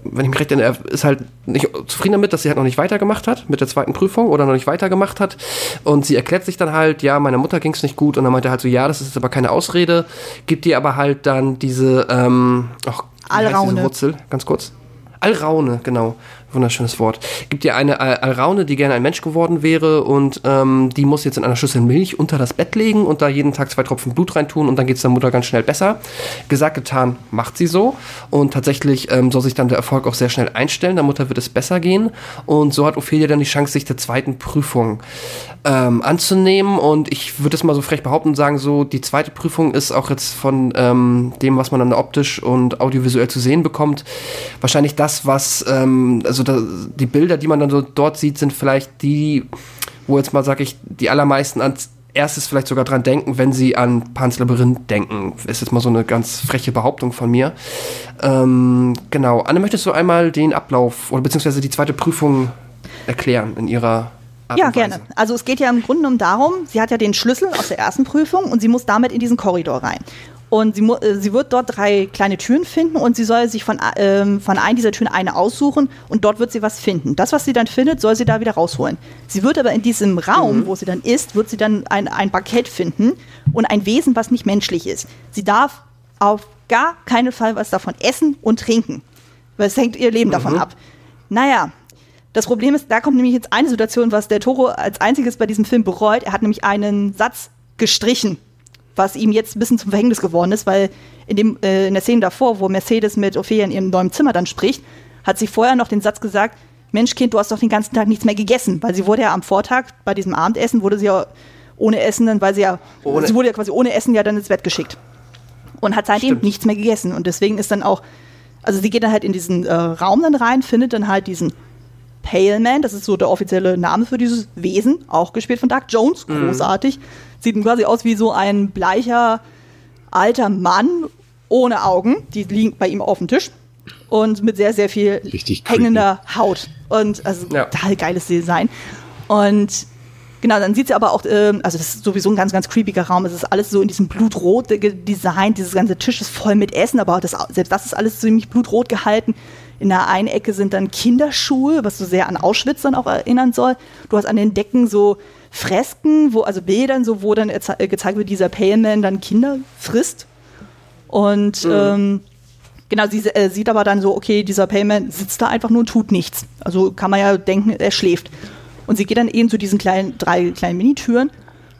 wenn ich mich recht erinnere, er ist halt nicht zufrieden damit, dass sie halt noch nicht weitergemacht hat mit der zweiten Prüfung oder noch nicht weitergemacht hat. Und sie erklärt sich dann halt, ja, meiner Mutter ging es nicht gut. Und dann meint er halt so, ja, das ist jetzt aber keine Ausrede. Gibt ihr aber halt dann diese, ähm, ach, diese. Wurzel, ganz kurz. Alraune, genau. Wunderschönes Wort. Gibt ihr eine Al- Alraune, die gerne ein Mensch geworden wäre und ähm, die muss jetzt in einer Schüssel Milch unter das Bett legen und da jeden Tag zwei Tropfen Blut reintun und dann geht es der Mutter ganz schnell besser. Gesagt, getan, macht sie so und tatsächlich ähm, soll sich dann der Erfolg auch sehr schnell einstellen. Der Mutter wird es besser gehen und so hat Ophelia dann die Chance, sich der zweiten Prüfung ähm, anzunehmen und ich würde es mal so frech behaupten und sagen, so die zweite Prüfung ist auch jetzt von ähm, dem, was man dann optisch und audiovisuell zu sehen bekommt, wahrscheinlich das, was, ähm, also da, die Bilder, die man dann so dort sieht, sind vielleicht die, wo jetzt mal, sag ich, die allermeisten als erstes vielleicht sogar dran denken, wenn sie an Pans Labyrinth denken. Ist jetzt mal so eine ganz freche Behauptung von mir. Ähm, genau. Anne, möchtest du einmal den Ablauf oder beziehungsweise die zweite Prüfung erklären in ihrer Art
Ja, gerne. Also es geht ja im Grunde genommen darum, sie hat ja den Schlüssel aus der ersten Prüfung und sie muss damit in diesen Korridor rein. Und sie, äh, sie wird dort drei kleine Türen finden und sie soll sich von, ähm, von einer dieser Türen eine aussuchen und dort wird sie was finden. Das, was sie dann findet, soll sie da wieder rausholen. Sie wird aber in diesem Raum, wo sie dann ist, wird sie dann ein, ein Parkett finden und ein Wesen, was nicht menschlich ist. Sie darf auf gar keinen Fall was davon essen und trinken, weil es hängt ihr Leben davon ab. Naja, das Problem ist, da kommt nämlich jetzt eine Situation, was der Toro als einziges bei diesem Film bereut. Er hat nämlich einen Satz gestrichen. Was ihm jetzt ein bisschen zum Verhängnis geworden ist, weil in, dem, äh, in der Szene davor, wo Mercedes mit Ophelia in ihrem neuen Zimmer dann spricht, hat sie vorher noch den Satz gesagt, Mensch, Kind, du hast doch den ganzen Tag nichts mehr gegessen, weil sie wurde ja am Vortag bei diesem Abendessen, wurde sie ja ohne Essen, dann, weil sie ja,
Ohne-
sie wurde ja quasi ohne Essen ja dann ins Bett geschickt und hat seitdem
Stimmt.
nichts mehr gegessen und deswegen ist dann auch, also sie geht dann halt in diesen äh, Raum dann rein, findet dann halt diesen Pale Man, das ist so der offizielle Name für dieses Wesen, auch gespielt von Doug Jones, großartig. Sieht quasi aus wie so ein bleicher alter Mann ohne Augen, die liegen bei ihm auf dem Tisch und mit sehr, sehr viel
Richtig creepy.
hängender Haut. Und also
Ja.
total geiles Design. Und genau, dann sieht sie aber auch, ähm, also das ist sowieso ein ganz, ganz creepiger Raum. Es ist alles so in diesem blutrot Design. Dieses ganze Tisch ist voll mit Essen, aber das, selbst das ist alles ziemlich blutrot gehalten. In der einen Ecke sind dann Kinderschuhe, was so sehr an Auschwitz dann auch erinnern soll. Du hast an den Decken so Fresken, wo, also Bildern, so, wo dann äh, gezeigt wird, dieser Pale Man dann Kinder frisst. Und ähm, genau, sie äh, sieht aber dann so, okay, dieser Payman sitzt da einfach nur und tut nichts. Also kann man ja denken, er schläft. Und sie geht dann eben zu diesen kleinen, drei kleinen Minitüren.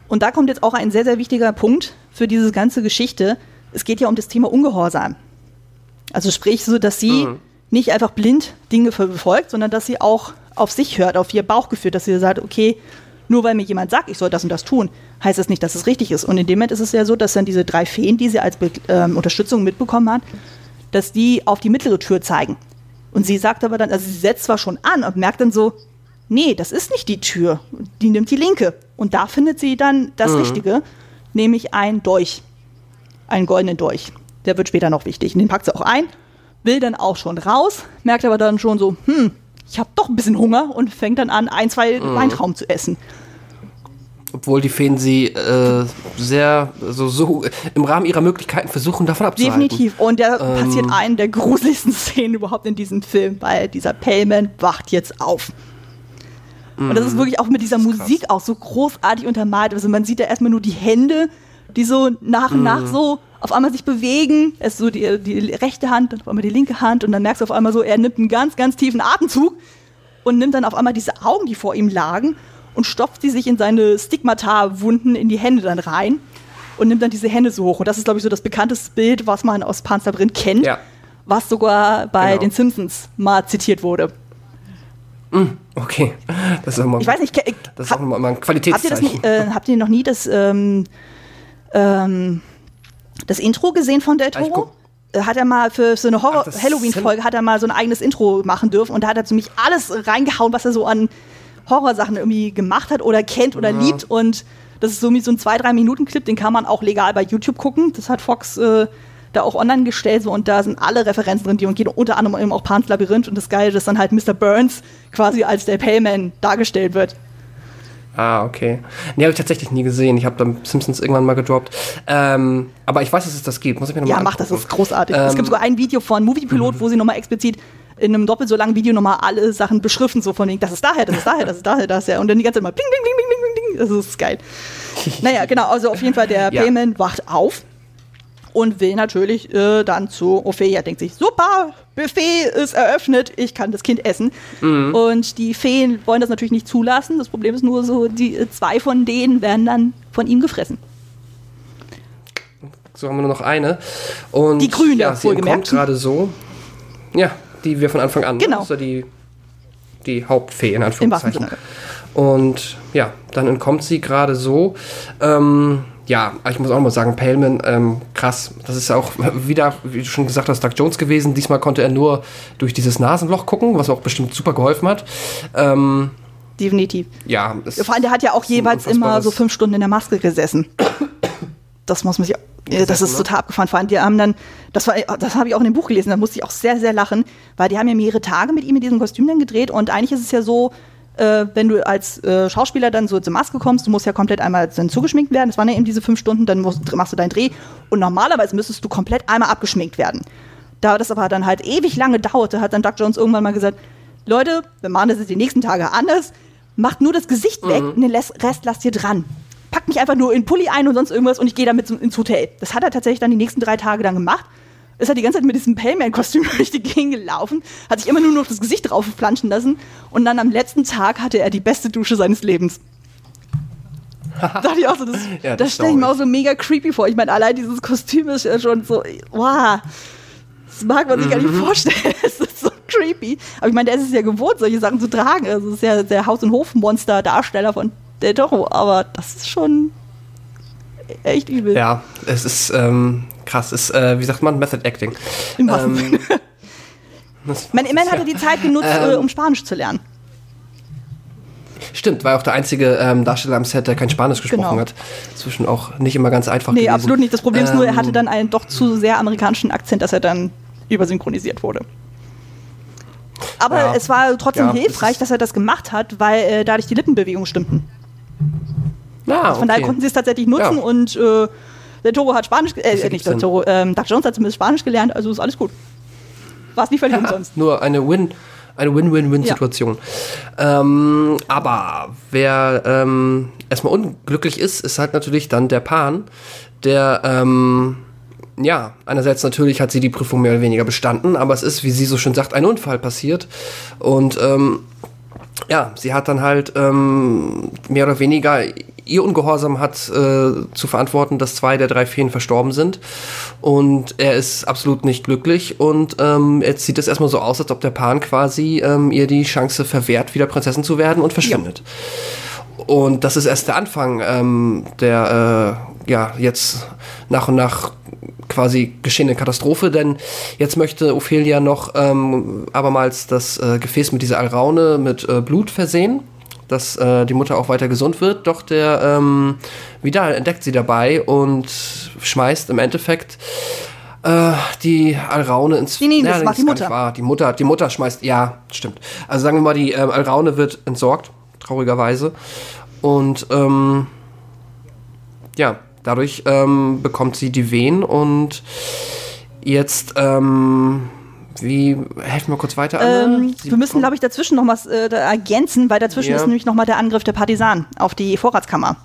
Und da kommt jetzt auch ein sehr, sehr wichtiger Punkt für diese ganze Geschichte. Es geht ja um das Thema Ungehorsam. Also sprich so, dass sie nicht einfach blind Dinge befolgt, sondern dass sie auch auf sich hört, auf ihr Bauchgefühl, dass sie sagt, okay, nur weil mir jemand sagt, ich soll das und das tun, heißt das nicht, dass es richtig ist. Und in dem Moment ist es ja so, dass dann diese drei Feen, die sie als Be ähm, Unterstützung mitbekommen hat, dass die auf die mittlere Tür zeigen. Und sie sagt aber dann, also sie setzt zwar schon an und merkt dann so, nee, das ist nicht die Tür, die nimmt die linke. Und da findet sie dann das Richtige, nämlich ein Dolch, einen goldenen Dolch. Der wird später noch wichtig. Und den packt sie auch ein, will dann auch schon raus, merkt aber dann schon so, hm, ich habe doch ein bisschen Hunger und fängt dann an, ein, zwei Weintrauben zu essen.
Obwohl die Feen sie äh, sehr, so, so im Rahmen ihrer Möglichkeiten versuchen, davon abzuhalten.
Definitiv. Und da passiert eine der gruseligsten Szenen überhaupt in diesem Film, weil dieser Payman wacht jetzt auf. Und das ist wirklich auch mit dieser Musik auch so großartig untermalt. Also man sieht da erstmal nur die Hände, die so nach und nach so auf einmal sich bewegen. Es ist so die, die rechte Hand, dann auf einmal die linke Hand und dann merkst du auf einmal so, er nimmt einen ganz, ganz tiefen Atemzug und nimmt dann auf einmal diese Augen, die vor ihm lagen und stopft die sich in seine Stigmata-Wunden in die Hände dann rein und nimmt dann diese Hände so hoch. Und das ist, glaube ich, so das bekannteste Bild, was man aus Pan's Labyrinth kennt,
Ja.
was sogar bei
Genau.
den Simpsons mal zitiert wurde.
Okay. Das ist, auch mal,
Ich weiß nicht, ke-
das ist auch mal ein
Habt ihr, das
Qualitätszeichen.
nicht, äh, habt ihr noch nie das, ähm, ähm, das Intro gesehen von Del
Ah,
Toro? Äh, Hat er mal für so eine
Ach,
Horror
das
Halloween-Folge hat er mal so ein eigenes Intro machen dürfen und da hat er ziemlich alles reingehauen, was er so an Horrorsachen irgendwie gemacht hat oder kennt oder liebt und das ist so wie so ein zwei drei Minuten Clip, den kann man auch legal bei YouTube gucken. Das hat Fox äh, da auch online gestellt so, und da sind alle Referenzen drin, die und geht unter anderem eben auch Pan's Labyrinth und das Geile, dass dann halt Mr. Burns quasi als der Payman dargestellt wird.
Ah, okay. Nee, habe ich tatsächlich nie gesehen. Ich habe dann Simpsons irgendwann mal gedroppt. Ähm, aber ich weiß, dass es das gibt. Muss ich mir noch
Ja, mach das, das ist großartig. es
Ähm,
gibt sogar ein Video von Moviepilot, wo sie nochmal explizit in einem doppelt so langen Video nochmal alle Sachen beschriften, so von wegen, das ist daher, das ist daher, das ist daher, das ist ja. Und dann die ganze Zeit mal bling, bling, bling, bling, bling, bling. Das ist geil. naja, genau, also auf jeden Fall, der
Ja.
Payman wacht auf und will natürlich äh, dann zu Ophelia, denkt sich, super, Buffet ist eröffnet, ich kann das Kind essen.
Mhm.
Und die Feen wollen das natürlich nicht zulassen. Das Problem ist nur so, die äh, zwei von denen werden dann von ihm gefressen.
So haben wir nur noch eine. Und
Die grüne,
ja, sie entkommt gerade so. Ja, die wir von Anfang an.
Genau.
Das ist ja die, die Hauptfee in Anführungszeichen. Und ja, dann entkommt sie gerade so. Ähm, ja, ich muss auch mal sagen, Paleman, ähm, krass. Das ist auch wieder, wie du schon gesagt hast, Doug Jones gewesen. Diesmal konnte er nur durch dieses Nasenloch gucken, was auch bestimmt super geholfen hat. Ähm,
Definitiv.
ja,
Vor allem, der hat ja auch jeweils immer so fünf Stunden in der Maske gesessen. Das muss man sich. äh, Das ist
ne?
total abgefahren. Vor allem, die haben dann, das war, das habe ich auch in dem Buch gelesen, da musste ich auch sehr, sehr lachen, weil die haben ja mehrere Tage mit ihm in diesem Kostüm dann gedreht und eigentlich ist es ja so, äh, wenn du als äh, Schauspieler dann so zur Maske kommst, du musst ja komplett einmal dann zugeschminkt werden. Das waren ja eben diese fünf Stunden, dann musst, machst du deinen Dreh und normalerweise müsstest du komplett einmal abgeschminkt werden. Da das aber dann halt ewig lange dauerte, hat dann Doug Jones irgendwann mal gesagt, Leute, wir machen das jetzt die nächsten Tage anders, macht nur das Gesicht weg und den Rest lasst ihr dran. Packt mich einfach nur in den Pulli ein und sonst irgendwas und ich gehe damit ins Hotel. Das hat er tatsächlich dann die nächsten drei Tage dann gemacht. Ist halt die ganze Zeit mit diesem Payman-Kostüm durch die Gegend gelaufen, hat sich immer nur noch das Gesicht drauf planschen lassen und dann am letzten Tag hatte er die beste Dusche seines Lebens. dachte ich auch so, das,
Ja,
das
das
stelle ich mir auch so mega creepy vor. Ich meine, allein dieses Kostüm ist ja schon so, wow. Das mag man sich gar
Mhm.
nicht vorstellen. Es ist so creepy. Aber ich meine, der ist es ja gewohnt, solche Sachen zu tragen. Also, es ist ja der Haus- und Hofmonster-Darsteller von Del Toro. Aber das ist schon echt übel.
Ja, es ist ähm, krass. Ist, äh, wie sagt man, Method Acting.
Im
Ähm,
meine, immerhin hat er die Zeit genutzt,
Ähm.
äh, um Spanisch zu lernen.
Stimmt, war auch der einzige ähm, Darsteller am Set, der kein Spanisch gesprochen
Genau.
hat. Zwischen auch nicht immer ganz einfach
Nee,
gewesen.
absolut nicht. Das Problem ist nur, er hatte
Ähm,
dann einen doch zu sehr amerikanischen Akzent, dass er dann übersynchronisiert wurde. Aber
Ja.
es war trotzdem
Ja,
hilfreich, dass er das gemacht hat, weil äh, dadurch die Lippenbewegungen stimmten.
Ah,
Von daher
okay.
konnten sie es tatsächlich nutzen
Ja.
und äh, der Toro hat Spanisch, äh, nicht der. Toro, ähm, Doug Jones hat zumindest Spanisch gelernt, also ist alles gut. War es nicht völlig umsonst.
Nur eine Win, eine Win-Win-Win-Situation. Ähm, aber wer ähm, erstmal unglücklich ist, ist halt natürlich dann der Pan, der ähm, ja, einerseits natürlich hat sie die Prüfung mehr oder weniger bestanden, aber es ist, wie sie so schön sagt, ein Unfall passiert. Und ähm, ja, sie hat dann halt ähm, mehr oder weniger ihr Ungehorsam hat äh, zu verantworten, dass zwei der drei Feen verstorben sind. Und er ist absolut nicht glücklich. Und ähm, jetzt sieht es erstmal so aus, als ob der Pan quasi ähm, ihr die Chance verwehrt, wieder Prinzessin zu werden und verschwindet. Und das ist erst der Anfang ähm, der äh, ja jetzt nach und nach quasi geschehene Katastrophe, denn jetzt möchte Ophelia noch ähm, abermals das äh, Gefäß mit dieser Alraune mit äh, Blut versehen, dass äh, die Mutter auch weiter gesund wird. Doch der ähm, Vidal entdeckt sie dabei und schmeißt im Endeffekt äh, die Alraune ins
Nee, nee, das
Ja,
macht die
gar nicht
Mutter.
Die Mutter, die Mutter schmeißt, ja, stimmt. Also sagen wir mal, die ähm, Alraune wird entsorgt, traurigerweise. Und ähm, ja, dadurch ähm, bekommt sie die Wehen und jetzt, ähm, wie, helfen wir kurz weiter?
Ähm, wir müssen, glaube ich, dazwischen noch was äh, ergänzen, weil dazwischen
Ja.
ist nämlich noch mal der Angriff der Partisanen auf die Vorratskammer.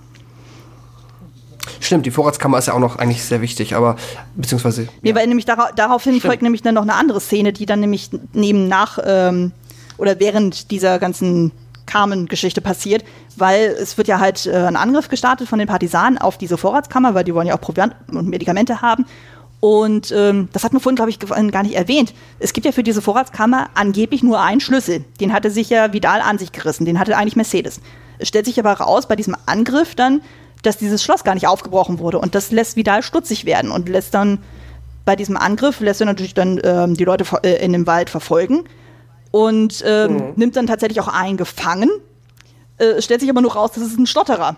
Stimmt, die Vorratskammer ist ja auch noch eigentlich sehr wichtig, aber beziehungsweise.
Nee, weil nämlich dara daraufhin
Stimmt.
folgt nämlich dann noch eine andere Szene, die dann nämlich neben nach ähm, oder während dieser ganzen Carmen-Geschichte passiert, weil es wird ja halt äh, ein Angriff gestartet von den Partisanen auf diese Vorratskammer, weil die wollen ja auch Proviant und Medikamente haben. Und ähm, das hat man vorhin, glaube ich, gar nicht erwähnt. Es gibt ja für diese Vorratskammer angeblich nur einen Schlüssel. Den hatte sich ja Vidal an sich gerissen. Den hatte eigentlich Mercedes. Es stellt sich aber raus bei diesem Angriff dann, dass dieses Schloss gar nicht aufgebrochen wurde. Und das lässt Vidal stutzig werden und lässt dann bei diesem Angriff, lässt er natürlich dann ähm, die Leute äh, in dem Wald verfolgen und ähm, nimmt dann tatsächlich auch einen gefangen. Äh, es stellt sich aber nur raus, das ist ein Stotterer.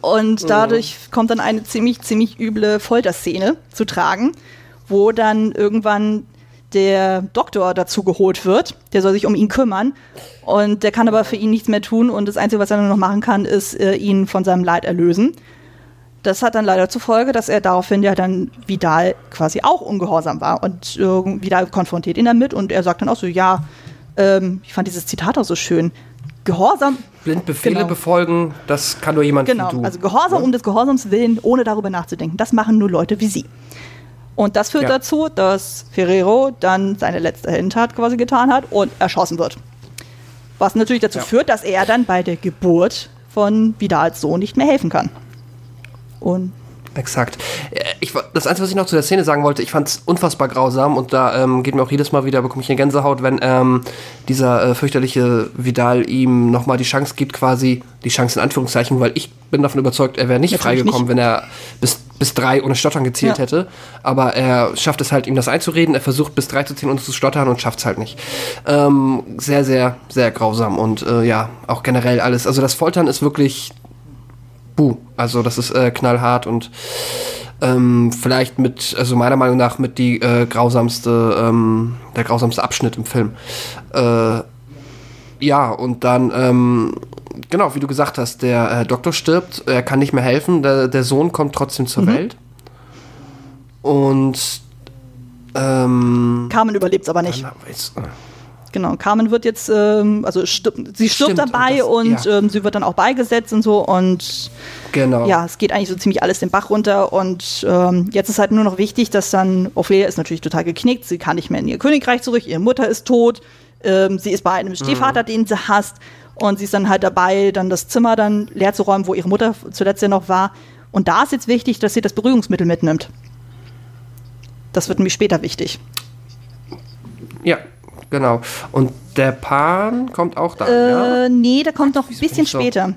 Und dadurch kommt dann eine ziemlich, ziemlich üble Folterszene zu tragen, wo dann irgendwann der Doktor dazu geholt wird. Der soll sich um ihn kümmern. Und der kann aber für ihn nichts mehr tun. Und das Einzige, was er nur noch machen kann, ist äh, ihn von seinem Leid erlösen. Das hat dann leider zur Folge, dass er daraufhin ja dann Vidal quasi auch ungehorsam war. Und äh, Vidal konfrontiert ihn damit und er sagt dann auch so, ja, ähm, ich fand dieses Zitat auch so schön. Gehorsam,
Blind Befehle
Genau.
befolgen, das kann nur jemand
genau,
wie du.
also Gehorsam um des Gehorsams willen, ohne darüber nachzudenken. Das machen nur Leute wie sie. Und das führt
Ja.
dazu, dass Ferrero dann seine letzte Heldentat quasi getan hat und erschossen wird. Was natürlich dazu
Ja.
führt, dass er dann bei der Geburt von Vidals Sohn nicht mehr helfen kann. Und
Exakt. Äh, Ich, das Einzige, was ich noch zu der Szene sagen wollte, ich fand es unfassbar grausam und da ähm, geht mir auch jedes Mal wieder, bekomme ich eine Gänsehaut, wenn ähm, dieser äh, fürchterliche Vidal ihm nochmal die Chance gibt, quasi die Chance in Anführungszeichen, weil ich bin davon überzeugt, er wäre nicht
Natürlich
freigekommen,
nicht.
wenn er bis, bis drei ohne Stottern gezählt
Ja.
hätte. Aber er schafft es halt, ihm das einzureden. Er versucht bis drei zu zählen und zu stottern und schafft es halt nicht. Ähm, sehr, sehr, sehr grausam und äh, ja, auch generell alles. Also das Foltern ist wirklich Buh. Also das ist äh, knallhart und ähm, vielleicht mit, also meiner Meinung nach mit die äh, grausamste, ähm, der grausamste Abschnitt im Film. Äh, ja, und dann, ähm, genau, wie du gesagt hast, der äh, Doktor stirbt, er kann nicht mehr helfen, der, der Sohn kommt trotzdem zur Welt. Und ähm,
Carmen überlebt es aber nicht.
dann
Genau, Carmen wird jetzt, ähm, also stirb, sie stirbt
Stimmt,
dabei
und
und,
das- ja.
ähm, sie wird dann auch beigesetzt und so und
genau.
ja, es geht eigentlich so ziemlich alles den Bach runter und ähm, jetzt ist halt nur noch wichtig, dass dann Ophelia ist natürlich total geknickt, sie kann nicht mehr in ihr Königreich zurück, ihre Mutter ist tot, ähm, sie ist bei einem Stiefvater, den sie hasst Und sie ist dann halt dabei, dann das Zimmer dann leer zu räumen, wo ihre Mutter zuletzt ja noch war. Und da ist jetzt wichtig, dass sie das Beruhigungsmittel mitnimmt. Das wird nämlich später wichtig.
Ja, genau. Und der Pan kommt auch da,
Äh,
ja?
nee, der kommt noch ein bisschen
so-
später.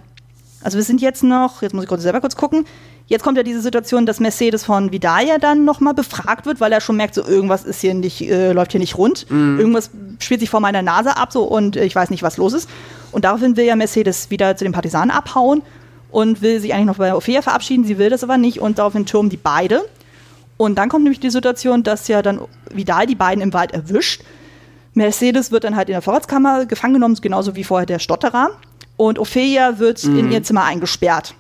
Also wir sind jetzt noch, jetzt muss ich kurz selber kurz gucken. Jetzt kommt ja diese Situation, dass Mercedes von Vidal ja dann nochmal befragt wird, weil er schon merkt, so irgendwas ist hier nicht, äh, läuft hier nicht rund.
Mhm.
Irgendwas spielt sich vor meiner Nase ab so und äh, ich weiß nicht, was los ist. Und daraufhin will ja Mercedes wieder zu den Partisanen abhauen und will sich eigentlich noch bei Ophelia verabschieden. Sie will das aber nicht und daraufhin türmen die beide. Und dann kommt nämlich die Situation, dass ja dann Vidal die beiden im Wald erwischt. Mercedes wird dann halt in der Vorratskammer gefangen genommen, genauso wie vorher der Stotterer. Und Ophelia wird in ihr Zimmer eingesperrt.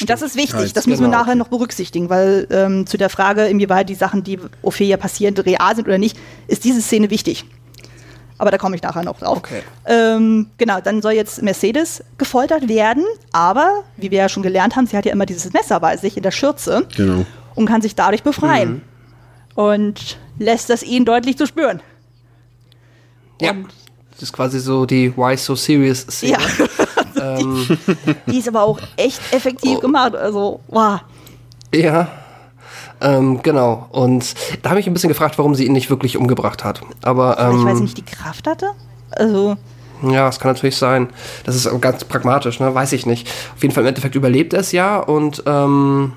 Und das ist wichtig, das müssen wir
genau,
nachher
okay.
noch berücksichtigen, weil ähm, zu der Frage, inwieweit die Sachen, die Ophelia passieren, real sind oder nicht, ist diese Szene wichtig. Aber da komme ich nachher noch drauf.
Okay.
Ähm, genau, dann soll jetzt Mercedes gefoltert werden, aber wie wir ja schon gelernt haben, sie hat ja immer dieses Messer bei sich in der Schürze
Genau.
und kann sich dadurch befreien.
Mhm.
Und lässt das ihn deutlich zu spüren.
Ja. Das ist quasi so die Why So Serious Szene.
Ja. die, die ist aber auch echt effektiv
Oh.
gemacht. Also, wow.
Ja. Ähm, genau. Und da habe ich ein bisschen gefragt, warum sie ihn nicht wirklich umgebracht hat. Aber ähm,
ich weiß nicht, die Kraft hatte. Also,
Ja, das kann natürlich sein. Das ist ganz pragmatisch, ne? Weiß ich nicht. Auf jeden Fall im Endeffekt überlebt er es ja und ähm,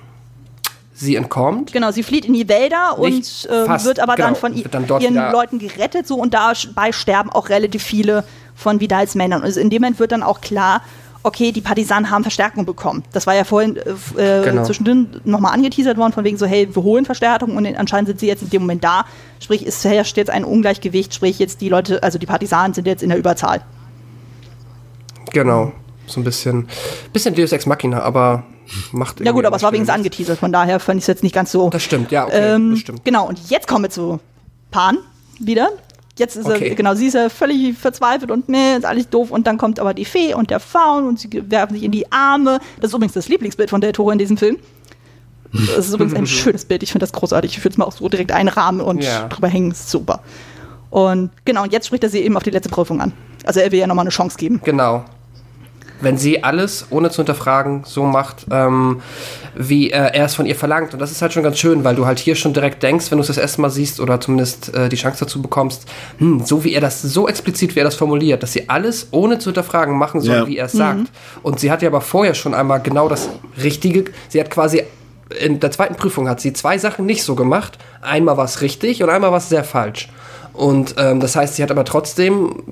sie entkommt.
genau, sie flieht in die Wälder
Nicht
und äh,
fast,
wird aber dann
genau,
von i-
wird dann
ihren Leuten gerettet. So, und dabei sterben auch relativ viele von Vidals Männern. Also in dem Moment wird dann auch klar, okay, die Partisanen haben Verstärkung bekommen. Das war ja vorhin äh, äh,
Genau.
zwischendrin nochmal angeteasert worden, von wegen so, hey, wir holen Verstärkung und anscheinend sind sie jetzt in dem Moment da. Sprich, es herrscht jetzt ein Ungleichgewicht, sprich, jetzt die Leute, also die Partisanen sind jetzt in der Überzahl.
Genau. So ein bisschen, bisschen Deus Ex Machina, aber macht
Ja gut, aber es war wenigstens angeteasert, von daher fand ich es jetzt nicht ganz so.
Das stimmt, ja, okay,
ähm,
das stimmt.
Genau, und jetzt kommen wir zu Pan wieder. Jetzt ist
Okay.
er, genau, sie ist ja völlig verzweifelt und ne, ist alles doof. Und dann kommt aber die Fee und der Faun und sie werfen sich in die Arme. Das ist übrigens das Lieblingsbild von Del Toro in diesem Film. Das ist übrigens ein schönes Bild. Ich finde das großartig. Ich würde es mal auch so direkt einrahmen und
Ja.
drüber hängen. Super. Und genau, und jetzt spricht er sie eben auf die letzte Prüfung an. Also er will ja nochmal eine Chance geben.
Genau. Wenn sie alles, ohne zu hinterfragen, so macht, ähm, wie äh, er es von ihr verlangt. Und das ist halt schon ganz schön, weil du halt hier schon direkt denkst, wenn du es das erste Mal siehst oder zumindest äh, die Chance dazu bekommst, hm, so wie er das, so explizit, wie er das formuliert, dass sie alles, ohne zu hinterfragen, machen soll,
Ja.
wie er es sagt. Und sie hat ja aber vorher schon einmal genau das Richtige, sie hat quasi in der zweiten Prüfung hat sie zwei Sachen nicht so gemacht. Einmal war es richtig und einmal war es sehr falsch. Und ähm, das heißt, sie hat aber trotzdem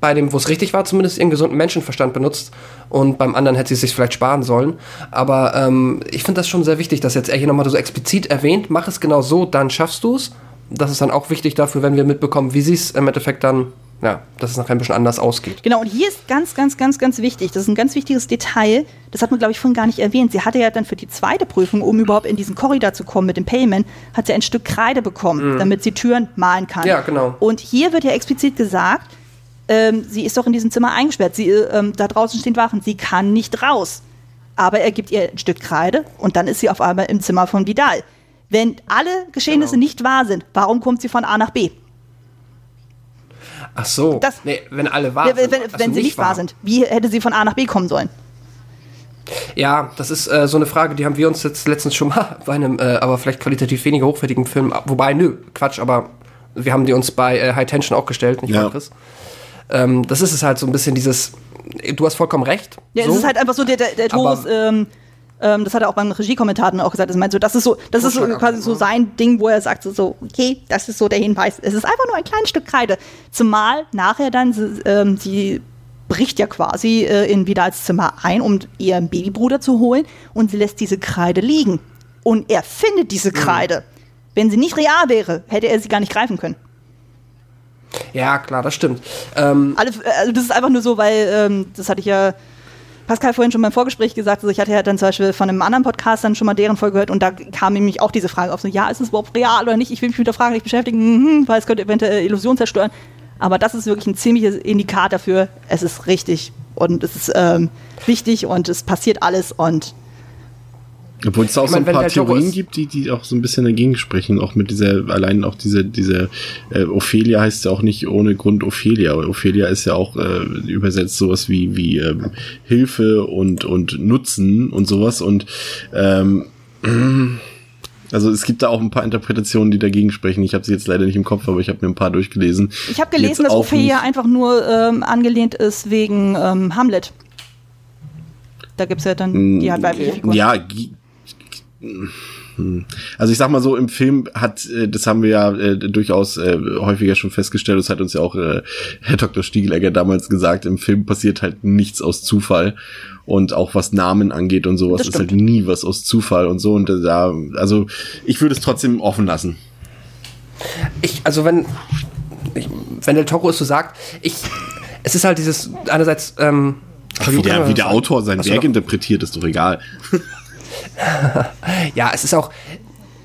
bei dem, wo es richtig war, zumindest ihren gesunden Menschenverstand benutzt. Und beim anderen hätte sie es sich vielleicht sparen sollen. Aber ähm, ich finde das schon sehr wichtig, dass jetzt er hier nochmal so explizit erwähnt, mach es genau so, dann schaffst du es. Das ist dann auch wichtig dafür, wenn wir mitbekommen, wie sie es im Endeffekt dann, ja, dass es nachher ein bisschen anders ausgeht.
Genau, und hier ist ganz, ganz, ganz, ganz wichtig. Das ist ein ganz wichtiges Detail. Das hat man, glaube ich, vorhin gar nicht erwähnt. Sie hatte ja dann für die zweite Prüfung, um überhaupt in diesen Korridor zu kommen mit dem Payment, hat sie ein Stück Kreide bekommen, damit sie Türen malen kann.
Ja, genau.
Und hier wird ja explizit gesagt, ähm, sie ist doch in diesem Zimmer eingesperrt. Sie, ähm, da draußen stehen Wachen. Sie kann nicht raus. Aber er gibt ihr ein Stück Kreide und dann ist sie auf einmal im Zimmer von Vidal. Wenn alle Geschehnisse
Genau.
nicht wahr sind, warum kommt sie von A nach B?
Ach so.
Das-
nee, wenn alle wahr
wenn
sind.
wenn,
also
wenn sie nicht wahr sind, wie hätte sie von A nach B kommen sollen?
Ja, das ist äh, so eine Frage, die haben wir uns jetzt letztens schon mal bei einem, äh, aber vielleicht qualitativ weniger hochwertigen Film, wobei, nö, Quatsch, aber wir haben die uns bei äh, High Tension auch gestellt, nicht
Ja.
wahr, Chris? Ähm, das ist es halt so ein bisschen dieses, du hast vollkommen recht.
Ja,
so.
es ist halt einfach so, der, der, der Torus, ähm, ähm, das hat er auch beim Regiekommentar dann auch gesagt, das, meint so, das ist so, das ist so quasi so sein Ding, wo er sagt so, okay, das ist so der Hinweis. Es ist einfach nur ein kleines Stück Kreide. Zumal nachher dann, sie, ähm, sie bricht ja quasi äh, in Vidals Zimmer ein, um ihren Babybruder zu holen und sie lässt diese Kreide liegen. Und er findet
Mhm.
diese Kreide. Wenn sie nicht real wäre, hätte er sie gar nicht greifen können.
Ja, klar, das stimmt. Ähm,
Alle, also das ist einfach nur so, weil, ähm, das hatte ich ja Pascal vorhin schon beim Vorgespräch gesagt, also ich hatte ja dann zum Beispiel von einem anderen Podcast dann schon mal deren Folge gehört und da kam nämlich auch diese Frage auf, so, ja, ist es überhaupt real oder nicht? Ich will mich mit der Frage nicht beschäftigen, mhm, weil es könnte eventuell Illusion zerstören. Aber das ist wirklich ein ziemliches Indikat dafür, es ist richtig und es ist ähm, wichtig und es passiert alles und
Obwohl es auch
Ich
so ein paar Theorien
ist-
gibt, die, die auch so ein bisschen dagegen sprechen. Auch mit dieser, allein auch diese, diese äh, Ophelia heißt ja auch nicht ohne Grund Ophelia. Ophelia ist ja auch äh, übersetzt sowas wie, wie ähm, Hilfe und, und Nutzen und sowas. Und ähm, also es gibt da auch ein paar Interpretationen, die dagegen sprechen. Ich habe sie jetzt leider nicht im Kopf, aber ich habe mir ein paar durchgelesen.
Ich habe gelesen, dass Ophelia einfach nur ähm, angelehnt ist wegen ähm, Hamlet. Da gibt es ja dann die halt weibliche Figur.
Mm, Ja. Also ich sag mal so, im Film hat, äh, das haben wir ja äh, durchaus äh, häufiger schon festgestellt, das hat uns ja auch äh, Herr Dr. Stiegelegger damals gesagt, im Film passiert halt nichts aus Zufall und auch was Namen angeht und sowas ist halt nie was aus Zufall und so und da, also ich würde es trotzdem offen lassen.
Ich, also wenn, ich, wenn Del Toro es so sagt, ich, es ist halt dieses, einerseits, ähm,
Wie der, wie der Autor sein Werk interpretiert, ist doch egal.
Ja, es ist auch.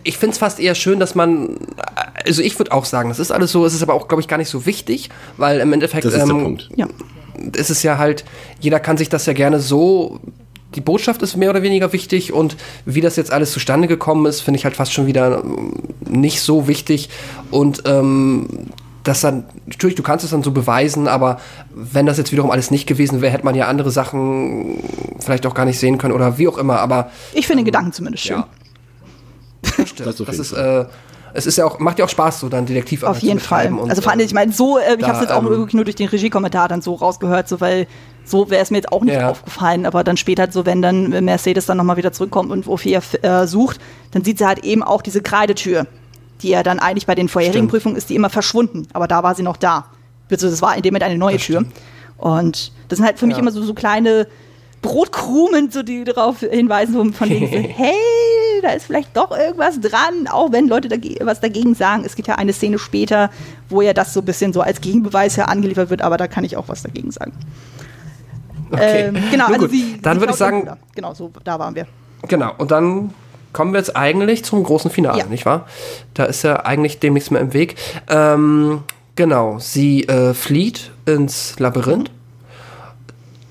Ich finde es fast eher schön, dass man. Also ich würde auch sagen, das ist alles so, es ist aber auch, glaube ich, gar nicht so wichtig, weil im Endeffekt
Das ist der
ähm,
Punkt.
Ja.
ist es ja halt, jeder kann sich das ja gerne so. Die Botschaft ist mehr oder weniger wichtig und wie das jetzt alles zustande gekommen ist, finde ich halt fast schon wieder ähm, nicht so wichtig. Und ähm, das dann, natürlich, du kannst es dann so beweisen, aber wenn das jetzt wiederum alles nicht gewesen wäre, hätte man ja andere Sachen vielleicht auch gar nicht sehen können oder wie auch immer. Aber
Ich finde den Gedanken zumindest schön.
ja. Das stimmt.
Das
ist, äh, es ist ja auch, macht ja auch Spaß, so dann Detektivarbeit
Auf jeden
zu
Fall.
betreiben und,
also vor allem,
äh,
ich meine, so, äh, ich habe es jetzt auch
ähm,
wirklich nur durch den Regiekommentar dann so rausgehört, so weil so wäre es mir jetzt auch nicht
Ja.
aufgefallen, aber dann später so, wenn dann Mercedes dann nochmal wieder zurückkommt und Ophelia äh, sucht, dann sieht sie halt eben auch diese Kreidetür, die ja dann eigentlich bei den vorherigen
Stimmt.
Prüfungen ist die immer verschwunden, aber da war sie noch da. Also das war in dem Moment eine neue
Das
Tür.
stimmt.
Und das sind halt für mich
Ja.
immer so, so kleine Brotkrumen, so die darauf hinweisen, so von denen, so, hey, da ist vielleicht doch irgendwas dran, auch wenn Leute dage was dagegen sagen. Es gibt ja eine Szene später, wo ja das so ein bisschen so als Gegenbeweis ja angeliefert wird, aber da kann ich auch was dagegen sagen.
okay.
Ähm, genau, also sie,
dann würde ich sagen.
Genau, so, da waren wir.
genau, und dann kommen wir jetzt eigentlich zum großen Finale,
Ja.
nicht wahr? Da ist ja eigentlich dem nichts mehr im Weg. Ähm, genau, sie äh, flieht ins Labyrinth.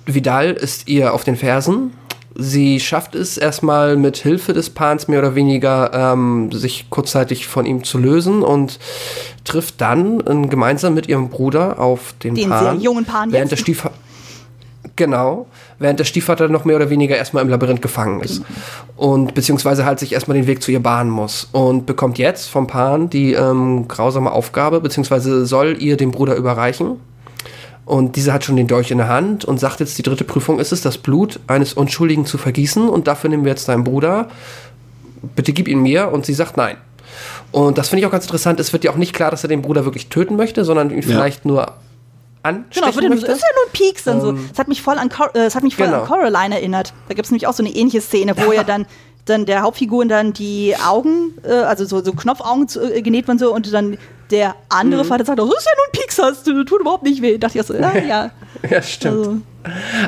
Vidal ist ihr auf den Fersen. Sie schafft es erstmal mit Hilfe des Pans mehr oder weniger, ähm, sich kurzzeitig von ihm zu lösen und trifft dann äh, gemeinsam mit ihrem Bruder auf den,
Den
Pan.
sehr jungen Pan
während
jetzt.
der Stiefvater Genau, während der Stiefvater noch mehr oder weniger erstmal im Labyrinth gefangen ist. Und beziehungsweise halt sich erstmal den Weg zu ihr bahnen muss. Und bekommt jetzt vom Pan die ähm, grausame Aufgabe, beziehungsweise soll ihr den Bruder überreichen. Und dieser hat schon den Dolch in der Hand und sagt jetzt, die dritte Prüfung ist es, das Blut eines Unschuldigen zu vergießen. Und dafür nehmen wir jetzt deinen Bruder. Bitte gib ihn mir. Und sie sagt nein. Und das finde ich auch ganz interessant. Es wird ja auch nicht klar, dass er den Bruder wirklich töten möchte, sondern ihn vielleicht nur anstechen
Genau, das
möchte.
ist ja nur ein Pieks dann so. Es hat mich voll an, Cor äh, hat mich voll
Genau.
an Coraline erinnert. Da gibt es nämlich auch so eine ähnliche Szene, wo ja dann, dann der Hauptfiguren dann die Augen, äh, also so, so Knopfaugen zu, äh, genäht werden so und dann der
Mhm.
andere Vater sagt, auch, das ist ja nur ein Pieks, das tut überhaupt nicht weh. Dachte ich auch so, ja, ja.
Ja, stimmt.
Also,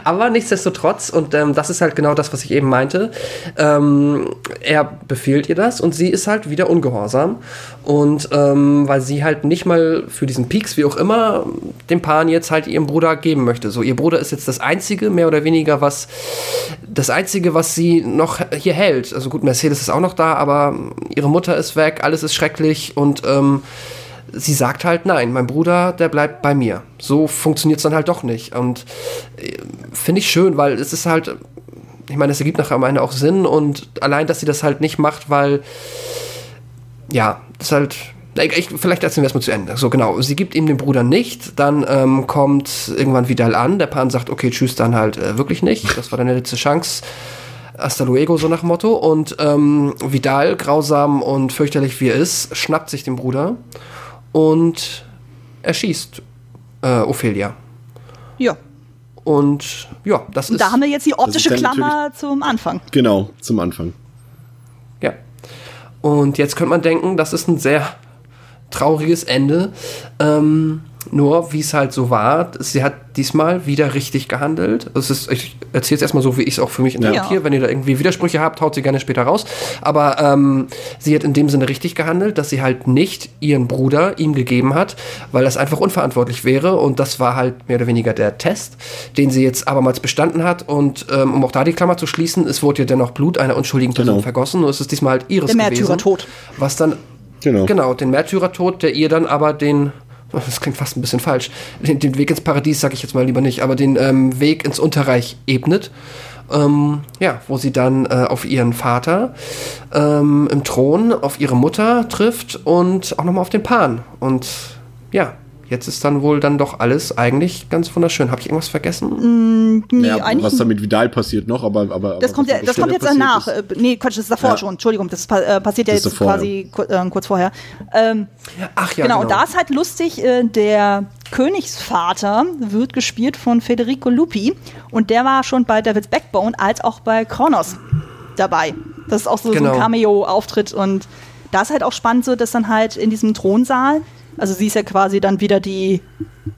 Aber nichtsdestotrotz, und ähm, das ist halt genau das, was ich eben meinte, ähm, er befiehlt ihr das und sie ist halt wieder ungehorsam. Und ähm, weil sie halt nicht mal für diesen Peaks, wie auch immer, dem Pan jetzt halt ihrem Bruder geben möchte. So, ihr Bruder ist jetzt das Einzige, mehr oder weniger, was das Einzige, was sie noch hier hält. Also gut, Mercedes ist auch noch da, aber ihre Mutter ist weg, alles ist schrecklich und ähm, sie sagt halt, nein, mein Bruder, der bleibt bei mir. So funktioniert es dann halt doch nicht. Und äh, finde ich schön, weil es ist halt, ich meine, es ergibt nachher am Ende auch Sinn und allein, dass sie das halt nicht macht, weil, ja, das ist halt. Ich, ich, vielleicht erzählen wir es mal zu Ende. So, genau. Sie gibt ihm den Bruder nicht. Dann ähm, kommt irgendwann Vidal an. Der Pan sagt, okay, tschüss, dann halt äh, wirklich nicht. Das war deine letzte Chance. Hasta luego, so nach Motto. Und ähm, Vidal, grausam und fürchterlich wie er ist, schnappt sich den Bruder und erschießt äh, Ophelia.
ja.
Und ja, das
Und
ist.
da haben wir jetzt die optische Klammer zum Anfang.
Genau, zum Anfang.
Ja. Und jetzt könnte man denken, das ist ein sehr trauriges Ende. Ähm, Nur, wie es halt so war, sie hat diesmal wieder richtig gehandelt. Es ist, ich erzähle es erstmal so, wie ich es auch für mich interpretiere.
Ja.
Wenn ihr da irgendwie Widersprüche habt, haut sie gerne später raus. Aber ähm, sie hat in dem Sinne richtig gehandelt, dass sie halt nicht ihren Bruder ihm gegeben hat, weil das einfach unverantwortlich wäre. Und das war halt mehr oder weniger der Test, den sie jetzt abermals bestanden hat. Und ähm, um auch da die Klammer zu schließen, es wurde ja dennoch Blut einer unschuldigen Person
Genau.
vergossen. Nur es ist diesmal halt ihres
Der
gewesen.
Märtyrertod.
Was dann
Genau.
Genau, den Märtyrertod, der ihr dann aber den, das klingt fast ein bisschen falsch, den, den Weg ins Paradies sage ich jetzt mal lieber nicht, aber den ähm, Weg ins Unterreich ebnet. Ähm, ja, wo sie dann äh, auf ihren Vater ähm, im Thron, auf ihre Mutter trifft und auch nochmal auf den Pan. Und ja, jetzt ist dann wohl dann doch alles eigentlich ganz wunderschön. Habe ich irgendwas vergessen?
Nee,
ja,
eigentlich
was da mit Vidal passiert noch, aber. aber
Das
aber
kommt, ja, das kommt jetzt danach.
ist-
Äh, nee, Quatsch, das ist davor
Ja.
schon. Entschuldigung, das äh, passiert ja
Das ist
jetzt
davor,
quasi ku- äh, kurz vorher. Ähm,
Ach ja,
genau, und da ist halt lustig, äh, der Königsvater wird gespielt von Federico Lupi und der war schon bei David's Backbone als auch bei Kronos dabei. Das ist auch so, so
Genau.
ein Cameo-Auftritt und da ist halt auch spannend so, dass dann halt in diesem Thronsaal, also sie ist ja quasi dann wieder die,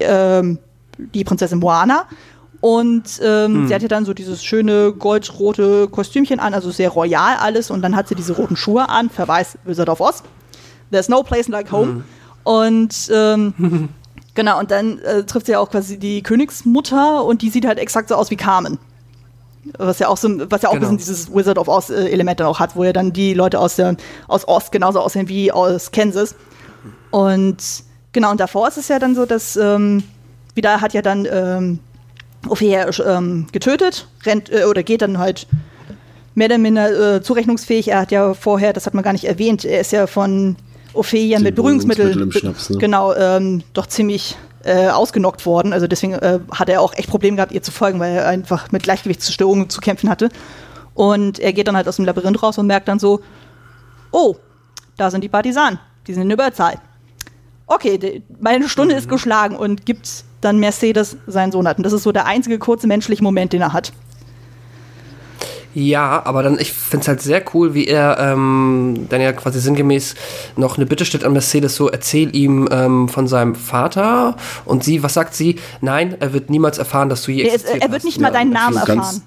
ähm, die Prinzessin Moana und ähm, sie hat ja dann so dieses schöne goldrote Kostümchen an, also sehr royal alles und dann hat sie diese roten Schuhe an, Verweis Wizard of Oz. There's no place like home. Und ähm, genau, und dann äh, trifft sie ja auch quasi die Königsmutter und die sieht halt exakt so aus wie Carmen. Was ja auch so, was ja auch
Genau.
ein bisschen dieses Wizard of Oz äh, Element dann auch hat, wo ja dann die Leute aus der aus Oz genauso aussehen wie aus Kansas. Und genau, und davor ist es ja dann so, dass ähm, wieder hat ja dann ähm, Ophelia ähm, getötet, rennt äh, oder geht dann halt mehr oder minder äh, zurechnungsfähig. Er hat ja vorher, das hat man gar nicht erwähnt, er ist ja von Ophelia mit
im Schnaps, ne?
genau ähm, doch ziemlich äh, ausgenockt worden. Also deswegen äh, hat er auch echt Probleme gehabt, ihr zu folgen, weil er einfach mit Gleichgewichtsstörungen zu kämpfen hatte. Und er geht dann halt aus dem Labyrinth raus und merkt dann so, oh, da sind die Partisanen, die sind in Überzahl. Okay, die, meine Stunde ist geschlagen und gibt dann Mercedes seinen Sohn hat. Und das ist so der einzige kurze menschliche Moment, den er hat.
Ja, aber dann, ich finde es halt sehr cool, wie er ähm, dann ja quasi sinngemäß noch eine Bitte stellt an Mercedes, so erzähl ihm ähm, von seinem Vater und sie, was sagt sie? Nein, er wird niemals erfahren, dass du je
Er, ist,
existiert
er wird
hast.
nicht mal
Ja,
deinen Namen
ganz-
erfahren.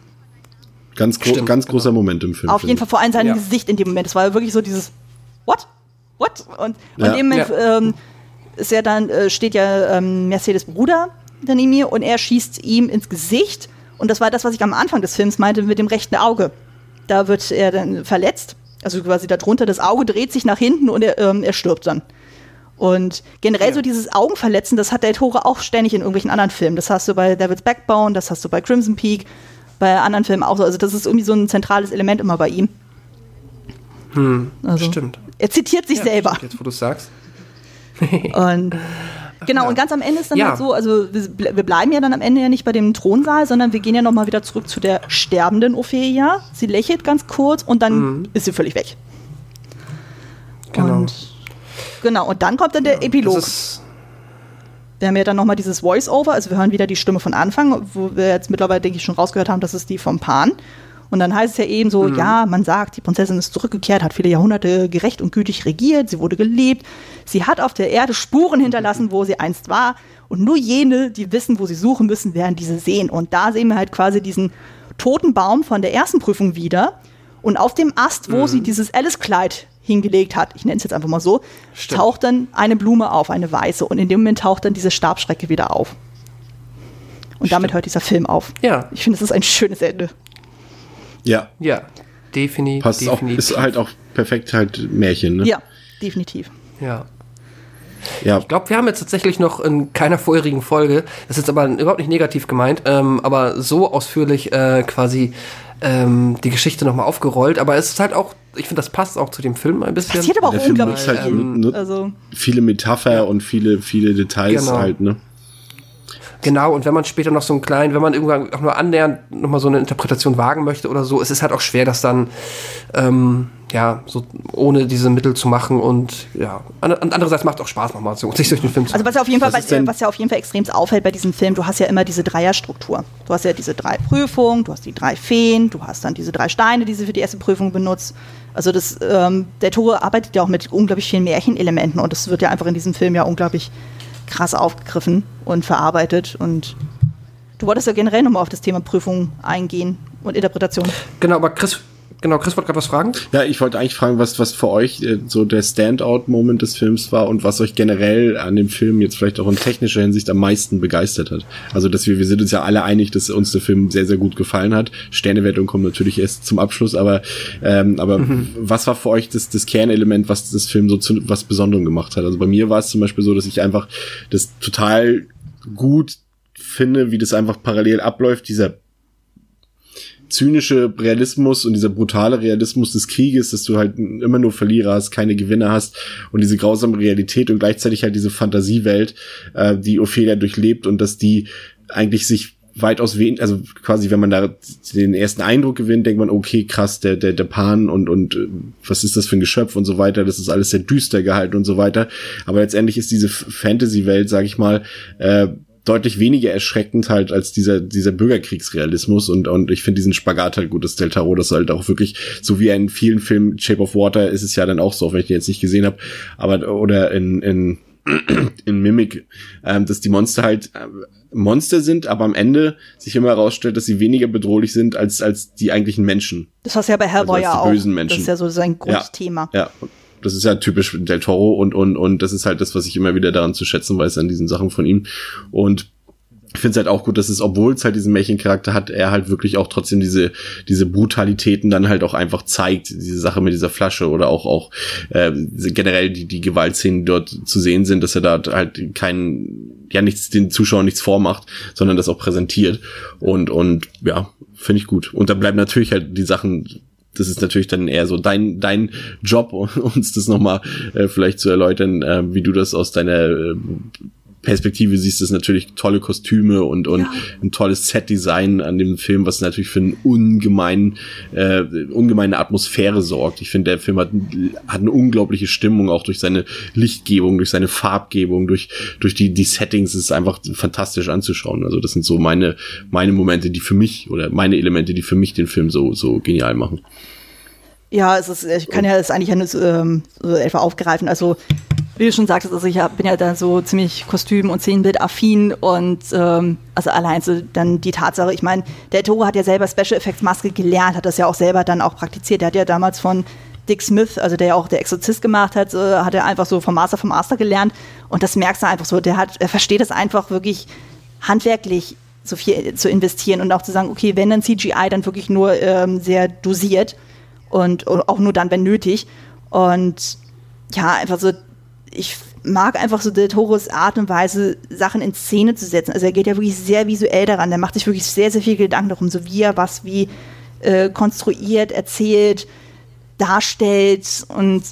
Ganz, gro
Stimmt,
ganz großer Moment im Film.
Auf jeden Fall vor allem sein
Ja.
Gesicht in dem Moment. Es war wirklich so dieses What? What? Und, und
Ja.
in dem Moment
Ja.
ähm, ist ja dann, äh, steht ja ähm, Mercedes Bruder neben mir und er schießt ihm ins Gesicht. Und das war das, was ich am Anfang des Films meinte mit dem rechten Auge. Da wird er dann verletzt. Also quasi darunter, das Auge dreht sich nach hinten und er, ähm, er stirbt dann. Und generell
Ja.
so dieses Augenverletzen, das hat der Tore auch ständig in irgendwelchen anderen Filmen. Das hast du bei David's Backbone, das hast du bei Crimson Peak, bei anderen Filmen auch so. Also das ist irgendwie so ein zentrales Element immer bei ihm. Also,
Stimmt.
Er zitiert sich
Ja,
selber.
Jetzt, wo du sagst.
Und genau,
ja.
und ganz am Ende ist dann
Ja.
halt so, also wir, wir bleiben ja dann am Ende ja nicht bei dem Thronsaal, sondern wir gehen ja nochmal wieder zurück zu der sterbenden Ophelia. Sie lächelt ganz kurz und dann ist sie völlig weg.
Genau.
Und, genau, und dann kommt dann der Epilog. Wir haben ja dann nochmal dieses Voice-Over, also wir hören wieder die Stimme von Anfang, wo wir jetzt mittlerweile, denke ich, schon rausgehört haben, das ist die vom Pan. Und dann heißt es ja eben so, ja, man sagt, die Prinzessin ist zurückgekehrt, hat viele Jahrhunderte gerecht und gütig regiert, sie wurde geliebt, sie hat auf der Erde Spuren hinterlassen, wo sie einst war. Und nur jene, die wissen, wo sie suchen müssen, werden diese sehen. Und da sehen wir halt quasi diesen toten Baum von der ersten Prüfung wieder. Und auf dem Ast, wo sie dieses Alice-Kleid hingelegt hat, ich nenne es jetzt einfach mal so,
Stimmt.
taucht dann eine Blume auf, eine weiße. Und in dem Moment taucht dann diese Stabschrecke wieder auf. Und damit
Stimmt.
hört dieser Film auf.
ja,
Ich finde, es ist ein schönes Ende.
Ja,
ja, defini
passt auch,
definitiv.
ist halt auch perfekt halt Märchen, ne?
Ja, definitiv.
ja.
Ja,
Ich glaube, wir haben jetzt tatsächlich noch in keiner vorherigen Folge, das ist jetzt aber überhaupt nicht negativ gemeint, ähm, aber so ausführlich äh, quasi ähm, die Geschichte nochmal aufgerollt. Aber es ist halt auch, ich finde, das passt auch zu dem Film ein bisschen.
Passiert aber auch
der Film
unglaublich
nutzt halt
viel.
nu- nu-
Also,
viele Metapher und viele, viele Details
Genau.
halt, ne?
Genau, und wenn man später noch so einen kleinen, wenn man irgendwann auch nur annähernd nochmal so eine Interpretation wagen möchte oder so, es ist halt auch schwer, das dann, ähm, ja, so ohne diese Mittel zu machen und ja, andererseits macht auch Spaß nochmal, so, sich durch den Film zu
also was ja auf jeden Fall,
Was
bei, was ja auf jeden Fall extrem auffällt bei diesem Film, du hast ja immer diese Dreierstruktur. Du hast ja diese drei Prüfungen, du hast die drei Feen, du hast dann diese drei Steine, die sie für die erste Prüfung benutzt. Also das, ähm, der Tore arbeitet ja auch mit unglaublich vielen Märchenelementen und das wird ja einfach in diesem Film ja unglaublich krass aufgegriffen und verarbeitet. Und du wolltest ja generell nochmal auf das Thema Prüfung eingehen und Interpretation.
Genau, aber Chris, Genau, Chris wollte gerade was fragen.
Ja, ich wollte eigentlich fragen, was, was für euch äh, so der Standout-Moment des Films war und was euch generell an dem Film jetzt vielleicht auch in technischer Hinsicht am meisten begeistert hat. Also, dass wir, wir sind uns ja alle einig, dass uns der Film sehr, sehr gut gefallen hat. Sternewertung kommt natürlich erst zum Abschluss, aber, ähm, aber mhm. was war für euch das, das Kernelement, was das Film so zu was Besonderem gemacht hat? Also bei mir war es zum Beispiel so, dass ich einfach das total gut finde, wie das einfach parallel abläuft, dieser zynische Realismus und dieser brutale Realismus des Krieges, dass du halt immer nur Verlierer hast, keine Gewinner hast und diese grausame Realität und gleichzeitig halt diese Fantasiewelt, äh, die Ophelia durchlebt und dass die eigentlich sich weitaus wenig, also quasi, wenn man da den ersten Eindruck gewinnt, denkt man, okay, krass, der, der, der Pan und, und äh, was ist das für ein Geschöpf und so weiter, das ist alles sehr düster gehalten und so weiter. Aber letztendlich ist diese Fantasy-Welt, sag ich mal, äh, deutlich weniger erschreckend halt als dieser, dieser Bürgerkriegsrealismus und, und ich finde diesen Spagat halt gut, dass Del Taro das halt auch wirklich, so wie in vielen Filmen, Shape of Water ist es ja dann auch so, auch wenn ich den jetzt nicht gesehen habe, aber, oder in, in, in Mimic, ähm, dass die Monster halt äh, Monster sind, aber am Ende sich immer herausstellt, dass sie weniger bedrohlich sind als, als die eigentlichen Menschen.
Das hast du ja bei Hellboy also auch. Bösen Menschen. Das ist ja so sein Grundthema.
Ja, ja. Das ist ja typisch Del Toro und, und, und das ist halt das, was ich immer wieder daran zu schätzen weiß an diesen Sachen von ihm. Und ich finde es halt auch gut, dass es, obwohl es halt diesen Märchencharakter hat, er halt wirklich auch trotzdem diese diese Brutalitäten dann halt auch einfach zeigt, diese Sache mit dieser Flasche oder auch auch äh, generell die die Gewaltszenen dort zu sehen sind, dass er da halt keinen ja nichts den Zuschauern nichts vormacht, sondern das auch präsentiert und und ja finde ich gut. Und da bleiben natürlich halt die Sachen das ist natürlich dann eher so dein, dein Job, uns das nochmal äh, vielleicht zu erläutern, äh, wie du das aus deiner äh, Perspektive siehst, ist natürlich tolle Kostüme und, und ja. ein tolles Set-Design an dem Film, was natürlich für eine ungemein, äh, ungemeine Atmosphäre sorgt. Ich finde, der Film hat, hat eine unglaubliche Stimmung, auch durch seine Lichtgebung, durch seine Farbgebung, durch, durch die, die Settings. Es ist einfach fantastisch anzuschauen. Also das sind so meine, meine Momente, die für mich oder meine Elemente, die für mich den Film so, so genial machen.
Ja, es ist, ich kann ja das eigentlich ähm, so etwa aufgreifen. Also wie du schon sagtest, also ich hab, bin ja da so ziemlich Kostüm- und Szenenbild-affin und ähm, also allein so dann die Tatsache, ich meine, der Toro hat ja selber Special Effects Maske gelernt, hat das ja auch selber dann auch praktiziert. Der hat ja damals von Dick Smith, also der ja auch der Exorzist gemacht hat, äh, hat er einfach so vom Master vom Master gelernt und das merkst du einfach so, der hat, er versteht es einfach wirklich handwerklich so viel zu investieren und auch zu sagen, okay, wenn dann CGI, dann wirklich nur ähm, sehr dosiert und, und auch nur dann, wenn nötig und ja, einfach so ich mag einfach so Del Toros Art und Weise, Sachen in Szene zu setzen. Also er geht ja wirklich sehr visuell daran. Der macht sich wirklich sehr, sehr viel Gedanken darum, so wie er was wie äh, konstruiert, erzählt, darstellt und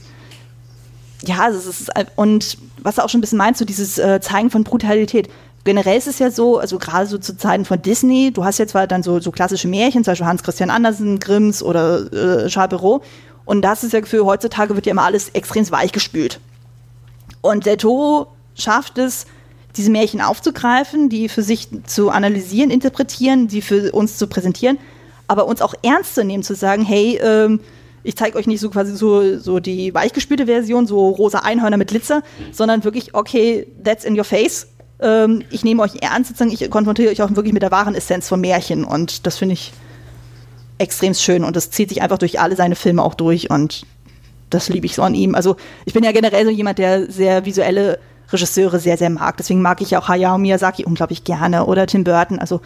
ja, es ist und was er auch schon ein bisschen meinst, so dieses äh, Zeigen von Brutalität. Generell ist es ja so, also gerade so zu Zeiten von Disney, du hast ja zwar dann so, so klassische Märchen, zum Beispiel Hans Christian Andersen, Grimms oder äh, Charles Perrault, und das ist ja für heutzutage wird ja immer alles extrem weich gespült. Und der Toro schafft es, diese Märchen aufzugreifen, die für sich zu analysieren, interpretieren, die für uns zu präsentieren, aber uns auch ernst zu nehmen, zu sagen, hey, ähm, ich zeige euch nicht so quasi so, so die weichgespülte Version, so rosa Einhörner mit Glitzer, sondern wirklich, okay, that's in your face. Ähm, ich nehme euch ernst, sozusagen, ich konfrontiere euch auch wirklich mit der wahren Essenz von Märchen und das finde ich extrem schön und das zieht sich einfach durch alle seine Filme auch durch und das liebe ich so an ihm. Also ich bin ja generell so jemand, der sehr visuelle Regisseure sehr, sehr mag. Deswegen mag ich auch Hayao Miyazaki unglaublich gerne oder Tim Burton. Also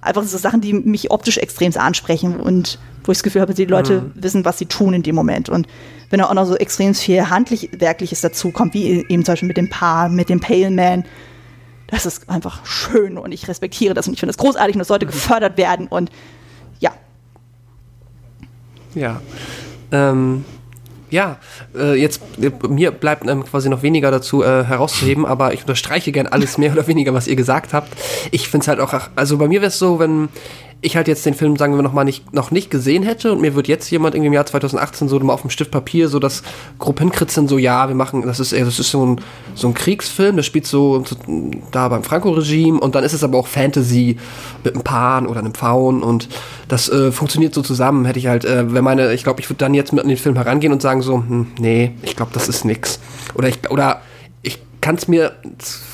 einfach so Sachen, die mich optisch extrem ansprechen und wo ich das Gefühl habe, die Leute mhm. wissen, was sie tun in dem Moment. Und wenn da auch noch so extrem viel Handwerkliches dazu kommt, wie eben zum Beispiel mit dem Paar, mit dem Pale Man, das ist einfach schön und ich respektiere das und ich finde das großartig und das sollte mhm. gefördert werden und ja.
Ja. Ähm, ja, äh, jetzt äh, mir bleibt ähm, quasi noch weniger dazu äh, herauszuheben, aber ich unterstreiche gern alles mehr oder weniger, was ihr gesagt habt. Ich finde es halt auch, also bei mir wäre es so, wenn ich halt jetzt den Film, sagen wir noch mal, nicht, noch nicht gesehen hätte und mir wird jetzt jemand irgendwie im Jahr 2018 so mal auf dem Stift Papier so das grob hinkritzeln, so ja, wir machen, das ist, das ist so ein, so ein Kriegsfilm, das spielt so, so da beim Franco-Regime und dann ist es aber auch Fantasy mit einem Pan oder einem Pfauen und das äh, funktioniert so zusammen, hätte ich halt, äh, wenn meine, ich glaube, ich würde dann jetzt mit an den Film herangehen und sagen so, hm, nee, ich glaube, das ist nix. Oder ich, oder kann es mir,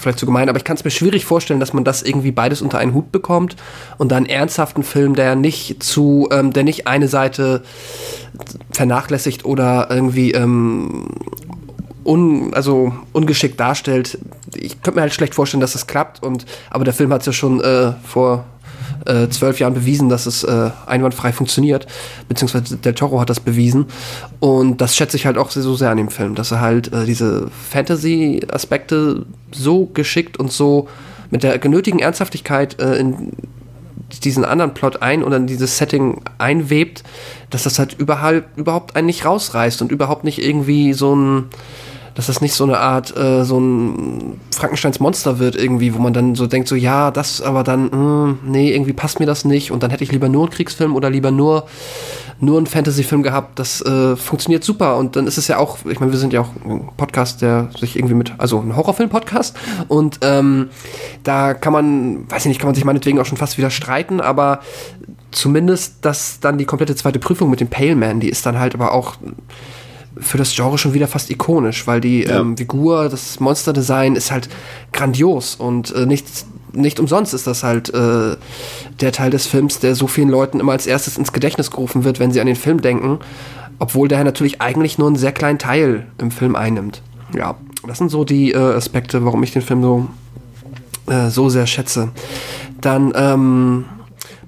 vielleicht zu gemein, aber ich kann es mir schwierig vorstellen, dass man das irgendwie beides unter einen Hut bekommt und dann ernsthaften Film, der nicht zu, ähm, der nicht eine Seite vernachlässigt oder irgendwie ähm, un, also ungeschickt darstellt. Ich könnte mir halt schlecht vorstellen, dass das klappt und aber der Film hat es ja schon äh, vor äh, zwölf Jahren bewiesen, dass es äh, einwandfrei funktioniert, beziehungsweise Del Toro hat das bewiesen. Und das schätze ich halt auch so sehr an dem Film, dass er halt äh, diese Fantasy-Aspekte so geschickt und so mit der genötigen Ernsthaftigkeit äh, in diesen anderen Plot ein oder in dieses Setting einwebt, dass das halt überall, überhaupt einen nicht rausreißt und überhaupt nicht irgendwie so ein dass das nicht so eine Art, äh, so ein Frankensteins Monster wird irgendwie, wo man dann so denkt, so ja, das aber dann, mh, hm, nee, irgendwie passt mir das nicht und dann hätte ich lieber nur einen Kriegsfilm oder lieber nur nur einen Fantasy-Film gehabt, das äh, funktioniert super und dann ist es ja auch, ich meine, wir sind ja auch ein Podcast, der sich irgendwie mit, also ein Horrorfilm-Podcast und ähm, da kann man, weiß ich nicht, kann man sich meinetwegen auch schon fast wieder streiten, aber zumindest, dass dann die komplette zweite Prüfung mit dem Pale Man, die ist dann halt aber auch für das Genre schon wieder fast ikonisch, weil die ja. ähm, Figur, das Monsterdesign ist halt grandios und äh, nicht, nicht umsonst ist das halt äh, der Teil des Films, der so vielen Leuten immer als erstes ins Gedächtnis gerufen wird, wenn sie an den Film denken, obwohl der natürlich eigentlich nur einen sehr kleinen Teil im Film einnimmt. Ja, das sind so die äh, Aspekte, warum ich den Film so, äh, so sehr schätze. Dann, ähm,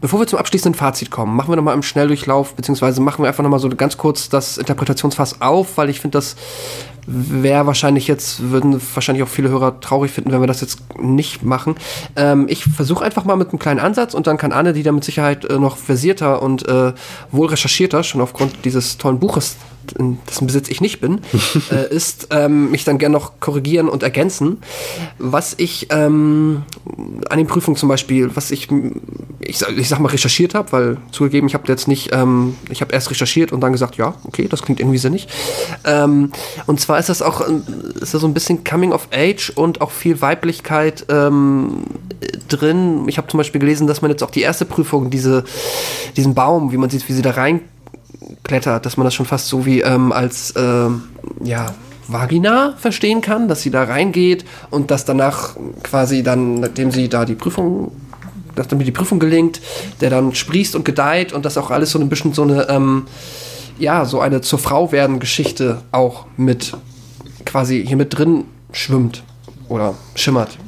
Bevor wir zum abschließenden Fazit kommen, machen wir nochmal im Schnelldurchlauf, beziehungsweise machen wir einfach nochmal so ganz kurz das Interpretationsfass auf, weil ich finde, das wäre wahrscheinlich jetzt, würden wahrscheinlich auch viele Hörer traurig finden, wenn wir das jetzt nicht machen. Ähm, ich versuche einfach mal mit einem kleinen Ansatz und dann kann Anne, die da mit Sicherheit äh, noch versierter und äh, wohl recherchierter, schon aufgrund dieses tollen Buches dessen Besitz ich nicht bin, äh, ist, ähm, mich dann gerne noch korrigieren und ergänzen. Was ich ähm, an den Prüfungen zum Beispiel, was ich, ich, ich sag mal, recherchiert habe, weil zugegeben, ich habe jetzt nicht, ähm, ich habe erst recherchiert und dann gesagt, ja, okay, das klingt irgendwie sinnig. Ähm, und zwar ist das auch ist das so ein bisschen Coming of Age und auch viel Weiblichkeit ähm, drin. Ich habe zum Beispiel gelesen, dass man jetzt auch die erste Prüfung, diese, diesen Baum, wie man sieht, wie sie da rein klettert, dass man das schon fast so wie ähm, als ähm, ja, Vagina verstehen kann, dass sie da reingeht und dass danach quasi dann, nachdem sie da die Prüfung, dass damit die Prüfung gelingt, der dann sprießt und gedeiht und das auch alles so ein bisschen so eine, ähm, ja, so eine zur Frau werden Geschichte auch mit quasi hier mit drin schwimmt oder schimmert.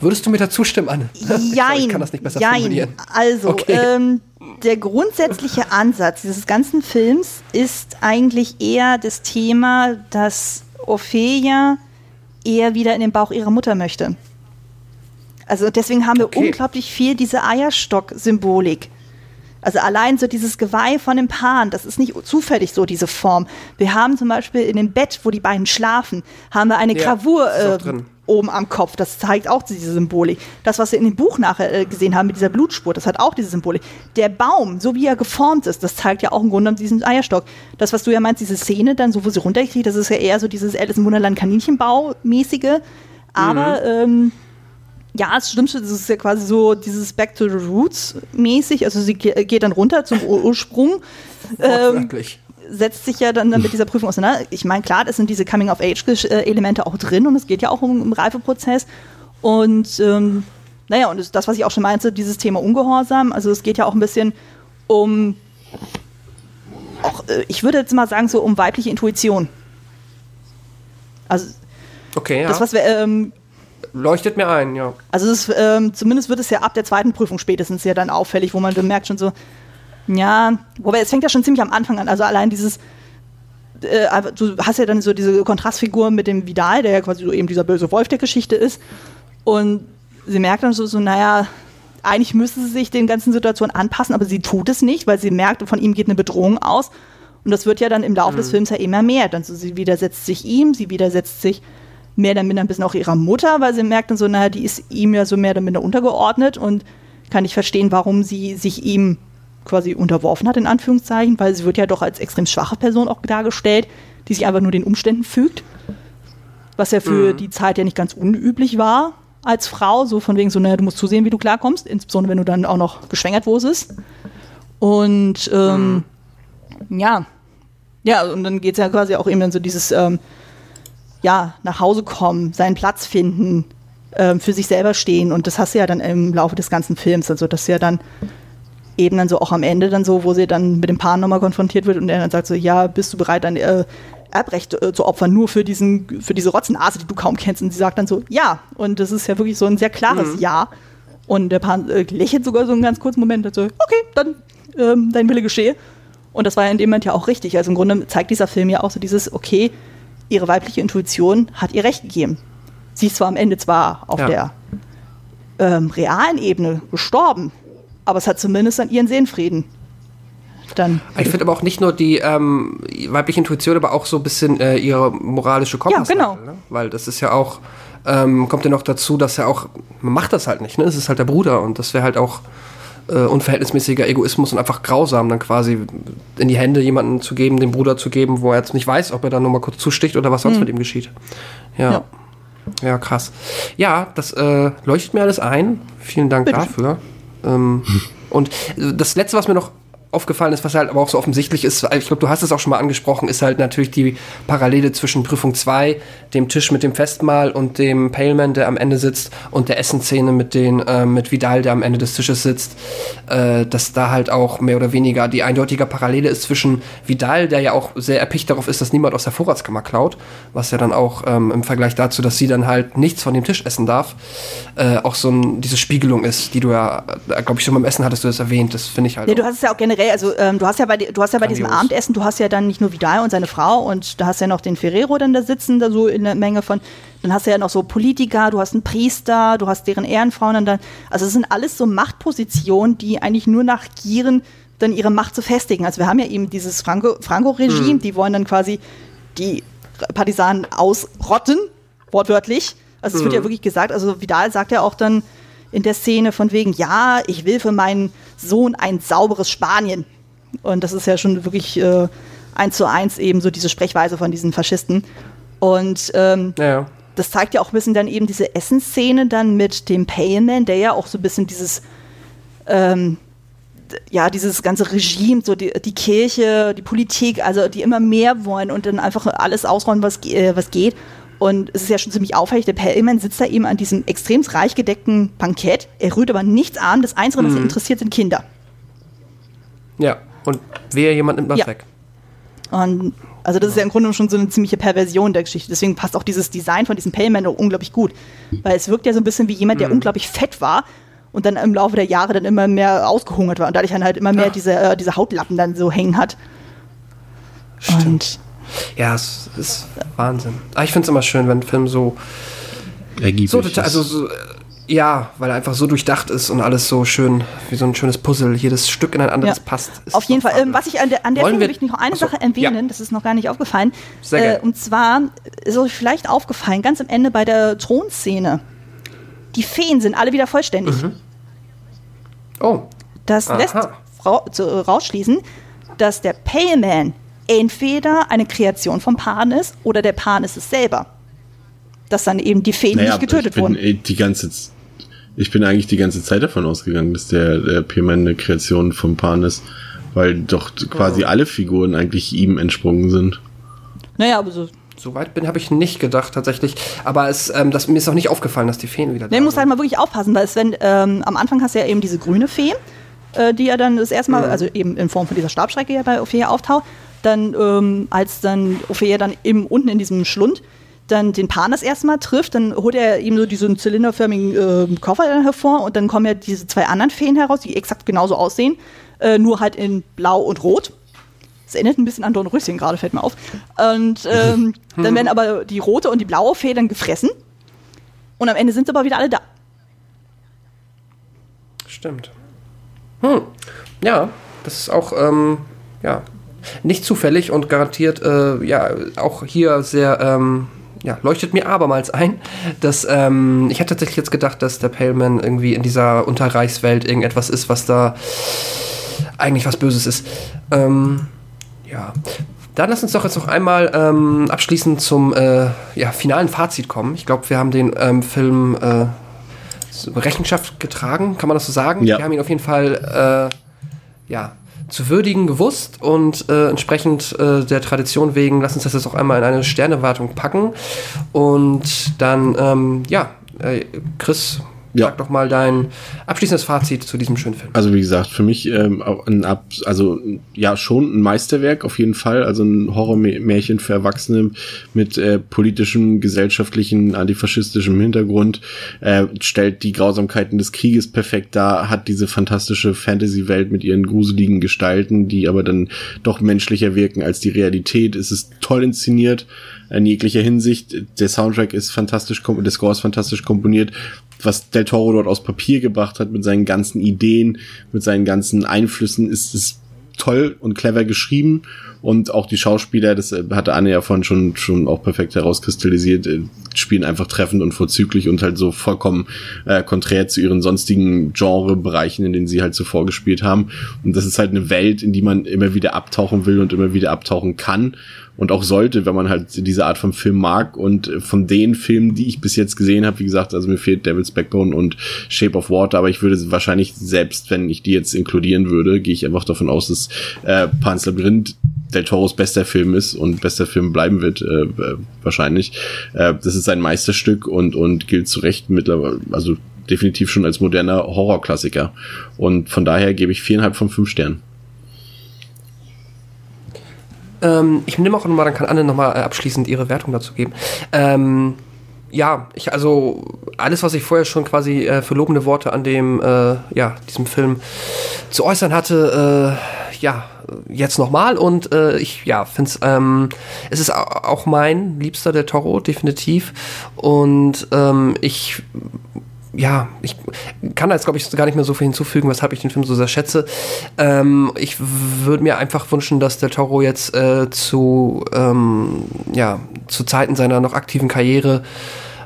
Würdest du mir dazu stimmen, Anne?
Jein. ich kann das nicht besser Jein. formulieren. Also, okay. ähm, der grundsätzliche Ansatz dieses ganzen Films ist eigentlich eher das Thema, dass Ophelia eher wieder in den Bauch ihrer Mutter möchte. Also deswegen haben wir okay. unglaublich viel diese Eierstock-Symbolik. Also allein so dieses Geweih von dem Pan, das ist nicht zufällig so, diese Form. Wir haben zum Beispiel in dem Bett, wo die beiden schlafen, haben wir eine ja, Gravur äh, oben am Kopf. Das zeigt auch diese Symbolik. Das, was wir in dem Buch nachher äh, gesehen haben mit dieser Blutspur, das hat auch diese Symbolik. Der Baum, so wie er geformt ist, das zeigt ja auch im Grunde diesen Eierstock. Das, was du ja meinst, diese Szene dann, so wo sie runterkriegt, das ist ja eher so dieses Alice im Wunderland Kaninchenbau-mäßige. Aber mhm. ähm, ja, es stimmt, das ist ja quasi so dieses Back to the Roots mäßig. Also sie geht dann runter zum Ursprung. Ähm, setzt sich ja dann, dann mit dieser Prüfung auseinander. Ich meine, klar, das sind diese Coming-of-Age-Elemente auch drin und es geht ja auch um, um Reifeprozess. Und ähm, naja, und das, was ich auch schon meinte, dieses Thema Ungehorsam, also es geht ja auch ein bisschen um, auch, äh, ich würde jetzt mal sagen, so um weibliche Intuition. Also,
okay, ja.
das, was wir, ähm,
Leuchtet mir ein, ja.
Also, ist, ähm, zumindest wird es ja ab der zweiten Prüfung spätestens ja dann auffällig, wo man bemerkt schon so, ja, wobei es fängt ja schon ziemlich am Anfang an. Also allein dieses, äh, du hast ja dann so diese Kontrastfigur mit dem Vidal, der ja quasi so eben dieser böse Wolf der Geschichte ist. Und sie merkt dann so, so naja, eigentlich müsste sie sich den ganzen Situationen anpassen, aber sie tut es nicht, weil sie merkt, von ihm geht eine Bedrohung aus. Und das wird ja dann im Laufe mhm. des Films ja immer mehr. Dann so, sie widersetzt sich ihm, sie widersetzt sich mehr oder minder ein bisschen auch ihrer Mutter, weil sie merkt dann so, naja, die ist ihm ja so mehr oder minder untergeordnet und kann nicht verstehen, warum sie sich ihm quasi unterworfen hat, in Anführungszeichen, weil sie wird ja doch als extrem schwache Person auch dargestellt, die sich einfach nur den Umständen fügt. Was ja für mhm. die Zeit ja nicht ganz unüblich war als Frau, so von wegen so, naja, du musst zusehen, wie du klarkommst, insbesondere wenn du dann auch noch geschwängert ist. Und ähm, mhm. ja, ja, und dann geht es ja quasi auch eben dann so dieses, ähm, ja, nach Hause kommen, seinen Platz finden, ähm, für sich selber stehen. Und das hast du ja dann im Laufe des ganzen Films. Also, dass ja dann eben dann so auch am Ende dann so, wo sie dann mit dem Paar nochmal konfrontiert wird und er dann sagt so, ja, bist du bereit, dein äh, Erbrecht äh, zu opfern, nur für diesen, für diese Rotzenase, die du kaum kennst. Und sie sagt dann so, ja. Und das ist ja wirklich so ein sehr klares mhm. Ja. Und der Paar äh, lächelt sogar so einen ganz kurzen Moment und so, okay, dann ähm, dein Wille geschehe. Und das war ja in dem Moment ja auch richtig. Also im Grunde zeigt dieser Film ja auch so dieses, okay, ihre weibliche Intuition hat ihr Recht gegeben. Sie ist zwar am Ende zwar auf ja. der ähm, realen Ebene gestorben, aber es hat zumindest an ihren Seelenfrieden. Dann
ich finde aber auch nicht nur die ähm, weibliche Intuition, aber auch so ein bisschen äh, ihre moralische Kompass.
Ja, genau.
Ne? Weil das ist ja auch, ähm, kommt ja noch dazu, dass er auch, man macht das halt nicht, ne? Es ist halt der Bruder und das wäre halt auch äh, unverhältnismäßiger Egoismus und einfach grausam, dann quasi in die Hände jemanden zu geben, dem Bruder zu geben, wo er jetzt nicht weiß, ob er dann nochmal kurz zusticht oder was sonst mhm. mit ihm geschieht. ja. ja. Ja, krass. Ja, das äh, leuchtet mir alles ein. Vielen Dank Bitte. dafür. Ähm, und das Letzte, was mir noch aufgefallen ist, was halt aber auch so offensichtlich ist, ich glaube, du hast es auch schon mal angesprochen, ist halt natürlich die Parallele zwischen Prüfung 2, dem Tisch mit dem Festmahl und dem Paleman, der am Ende sitzt, und der Essenszene mit, den, äh, mit Vidal, der am Ende des Tisches sitzt, äh, dass da halt auch mehr oder weniger die eindeutige Parallele ist zwischen Vidal, der ja auch sehr erpicht darauf ist, dass niemand aus der Vorratskammer klaut, was ja dann auch ähm, im Vergleich dazu, dass sie dann halt nichts von dem Tisch essen darf, äh, auch so ein, diese Spiegelung ist, die du ja, äh, glaube ich, schon beim Essen hattest du das erwähnt, das finde ich halt.
Ja, du hast es ja auch generell generell, also ähm, du hast ja bei, du hast ja bei diesem Abendessen, du hast ja dann nicht nur Vidal und seine Frau und da hast ja noch den Ferrero dann da sitzen, da so in der Menge von, dann hast du ja noch so Politiker, du hast einen Priester, du hast deren Ehrenfrauen und dann, also es sind alles so Machtpositionen, die eigentlich nur nach Gieren dann ihre Macht zu festigen. Also wir haben ja eben dieses Franco-Regime, Franco mhm. die wollen dann quasi die Partisanen ausrotten, wortwörtlich. Also es mhm. wird ja mhm. wirklich gesagt, also Vidal sagt ja auch dann, in der Szene von wegen, ja, ich will für meinen Sohn ein sauberes Spanien. Und das ist ja schon wirklich äh, eins zu eins eben so diese Sprechweise von diesen Faschisten. Und ähm, ja. das zeigt ja auch ein bisschen dann eben diese Essensszene dann mit dem Payman, der ja auch so ein bisschen dieses ähm, ja, dieses ganze Regime, so die, die Kirche, die Politik, also die immer mehr wollen und dann einfach alles ausräumen, was, äh, was geht. Und es ist ja schon ziemlich auffällig, der Perlman sitzt da eben an diesem extrem reich gedeckten Bankett. Er rührt aber nichts an. Das Einzige, was ihn mhm. interessiert, sind Kinder.
Ja, und wer jemand nimmt was
ja.
weg.
Und also das ist ja im Grunde schon so eine ziemliche Perversion der Geschichte. Deswegen passt auch dieses Design von diesem Payman unglaublich gut. Weil es wirkt ja so ein bisschen wie jemand, der mhm. unglaublich fett war und dann im Laufe der Jahre dann immer mehr ausgehungert war und dadurch dann halt immer mehr diese, äh, diese Hautlappen dann so hängen hat.
Stimmt. Und ja, es ist Wahnsinn. Aber ah, ich finde es immer schön, wenn ein Film so.
Ergiebig
so total, also so, ja, weil er einfach so durchdacht ist und alles so schön, wie so ein schönes Puzzle, jedes Stück in ein anderes ja. passt.
Auf jeden Fall. Ähm, was ich an der, an der Stelle will ich noch eine Achso, Sache erwähnen, ja. das ist noch gar nicht aufgefallen. Sehr äh, und zwar ist euch vielleicht aufgefallen, ganz am Ende bei der Thronszene. Die Feen sind alle wieder vollständig. Mhm.
Oh.
Das Aha. lässt rausschließen, dass der Pale Man entweder eine Kreation vom Pan ist oder der Pan ist es selber. Dass dann eben die Feen naja, nicht getötet ich bin, wurden.
Eh die ganze, ich bin eigentlich die ganze Zeit davon ausgegangen, dass der, der P-Man eine Kreation vom Pan ist, weil doch quasi oh. alle Figuren eigentlich ihm entsprungen sind.
Naja, aber so
so weit bin, habe ich nicht gedacht tatsächlich. Aber es, ähm, das, mir ist auch nicht aufgefallen, dass die Feen wieder
nee, da muss halt mal wirklich aufpassen, weil es, wenn, ähm, am Anfang hast du ja eben diese grüne Fee, äh, die ja dann das erste Mal, mhm. also eben in Form von dieser Stabschrecke ja bei Ophelia auftaucht dann, ähm, als dann Ophelia dann eben unten in diesem Schlund dann den Pan das erste Mal trifft, dann holt er ihm so diesen zylinderförmigen äh, Koffer dann hervor und dann kommen ja diese zwei anderen Feen heraus, die exakt genauso aussehen, äh, nur halt in Blau und Rot. Das erinnert ein bisschen an Dornröschen gerade, fällt mir auf. Und ähm, dann werden aber die rote und die blaue Fee dann gefressen. Und am Ende sind sie aber wieder alle da.
Stimmt. Hm. Ja, das ist auch, ähm, ja, nicht zufällig und garantiert äh, ja auch hier sehr ähm, ja, leuchtet mir abermals ein, dass ähm, ich hätte tatsächlich jetzt gedacht, dass der Paleman irgendwie in dieser Unterreichswelt irgendetwas ist, was da eigentlich was Böses ist. Ähm, ja. Dann lass uns doch jetzt noch einmal ähm, abschließend zum äh, ja, finalen Fazit kommen. Ich glaube, wir haben den ähm, Film äh, Rechenschaft getragen, kann man das so sagen?
Ja.
Wir haben ihn auf jeden Fall äh, ja, zu würdigen gewusst und äh, entsprechend äh, der Tradition wegen, lass uns das jetzt auch einmal in eine Sternewartung packen. Und dann, ähm, ja, äh, Chris,
Ja.
sag doch mal dein abschließendes Fazit zu diesem schönen Film.
Also wie gesagt, für mich ähm, ein Ab also ja schon ein Meisterwerk auf jeden Fall, also ein Horrormärchen für Erwachsene mit äh, politischem, gesellschaftlichen, antifaschistischem Hintergrund, äh, stellt die Grausamkeiten des Krieges perfekt dar, hat diese fantastische Fantasy-Welt mit ihren gruseligen Gestalten, die aber dann doch menschlicher wirken als die Realität. Es ist toll inszeniert in jeglicher Hinsicht. Der Soundtrack ist fantastisch, der Score ist fantastisch komponiert. Was Del Toro dort aus Papier gebracht hat mit seinen ganzen Ideen, mit seinen ganzen Einflüssen, ist es toll und clever geschrieben und auch die Schauspieler, das äh, hatte Anne ja vorhin schon schon auch perfekt herauskristallisiert, äh, spielen einfach treffend und vorzüglich und halt so vollkommen äh, konträr zu ihren sonstigen Genrebereichen, in denen sie halt zuvor gespielt haben. Und das ist halt eine Welt, in die man immer wieder abtauchen will und immer wieder abtauchen kann und auch sollte, wenn man halt diese Art von Film mag. Und von den Filmen, die ich bis jetzt gesehen habe, wie gesagt, also mir fehlt Devil's Backbone und Shape of Water, aber ich würde wahrscheinlich, selbst wenn ich die jetzt inkludieren würde, gehe ich einfach davon aus, dass äh, Pan's Labyrinth Del Toros bester Film ist und bester Film bleiben wird, äh, äh, wahrscheinlich. Äh, das ist sein Meisterstück und, und gilt zu Recht mittlerweile, also definitiv schon als moderner Horrorklassiker. Und von daher gebe ich viereinhalb von fünf Sternen.
Ähm, ich nehme auch nochmal, dann kann Anne nochmal äh, abschließend ihre Wertung dazu geben. Ähm, ja, ich, also alles, was ich vorher schon quasi äh, für lobende Worte an dem, äh, ja, diesem Film zu äußern hatte, äh, ja, jetzt nochmal und äh, ich, ja, finde es, ähm, es ist au- auch mein liebster der Toro, definitiv und ähm, ich ja, ich kann da jetzt, glaube ich, gar nicht mehr so viel hinzufügen, weshalb ich den Film so sehr schätze. Ähm, ich würde mir einfach wünschen, dass der Toro jetzt äh, zu, ähm, ja, zu Zeiten seiner noch aktiven Karriere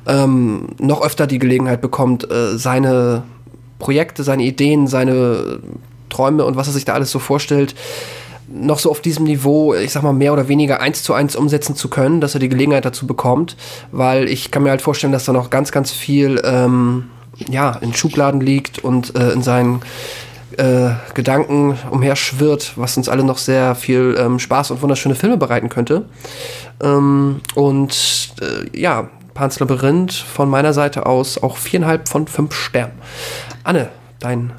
ähm, noch öfter die Gelegenheit bekommt, äh, seine Projekte, seine Ideen, seine Träume und was er sich da alles so vorstellt, noch so auf diesem Niveau, ich sag mal, mehr oder weniger eins zu eins umsetzen zu können, dass er die Gelegenheit dazu bekommt, weil ich kann mir halt vorstellen, dass da noch ganz, ganz viel ähm, ja, in Schubladen liegt und äh, in seinen äh, Gedanken umherschwirrt, was uns alle noch sehr viel ähm, Spaß und wunderschöne Filme bereiten könnte. Ähm, und äh, ja, Pan's Labyrinth von meiner Seite aus auch viereinhalb von fünf Sternen. Anne, dein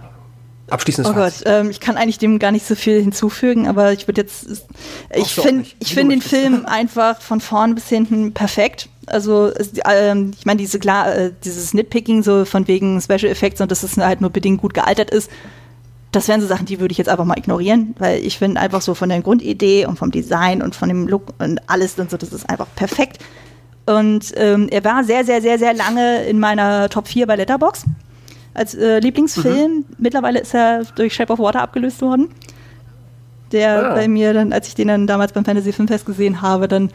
abschließendes
Oh Gott,
Fazit.
ähm, ich kann eigentlich dem gar nicht so viel hinzufügen, aber ich würde jetzt, ich finde, ich finde den Film einfach von vorn bis hinten perfekt. Also ähm, ich meine diese klar, äh, dieses Nitpicking so von wegen Special Effects und dass es halt nur bedingt gut gealtert ist. Das wären so Sachen, die würde ich jetzt einfach mal ignorieren, weil ich finde einfach so von der Grundidee und vom Design und von dem Look und alles und so, das ist einfach perfekt. Und ähm, er war sehr, sehr, sehr, sehr lange in meiner Top 4 bei Letterbox als äh, Lieblingsfilm. Mittlerweile ist er durch Shape of Water abgelöst worden. Der
Ah.
bei mir dann, als ich den dann damals beim Fantasy Filmfest gesehen habe, dann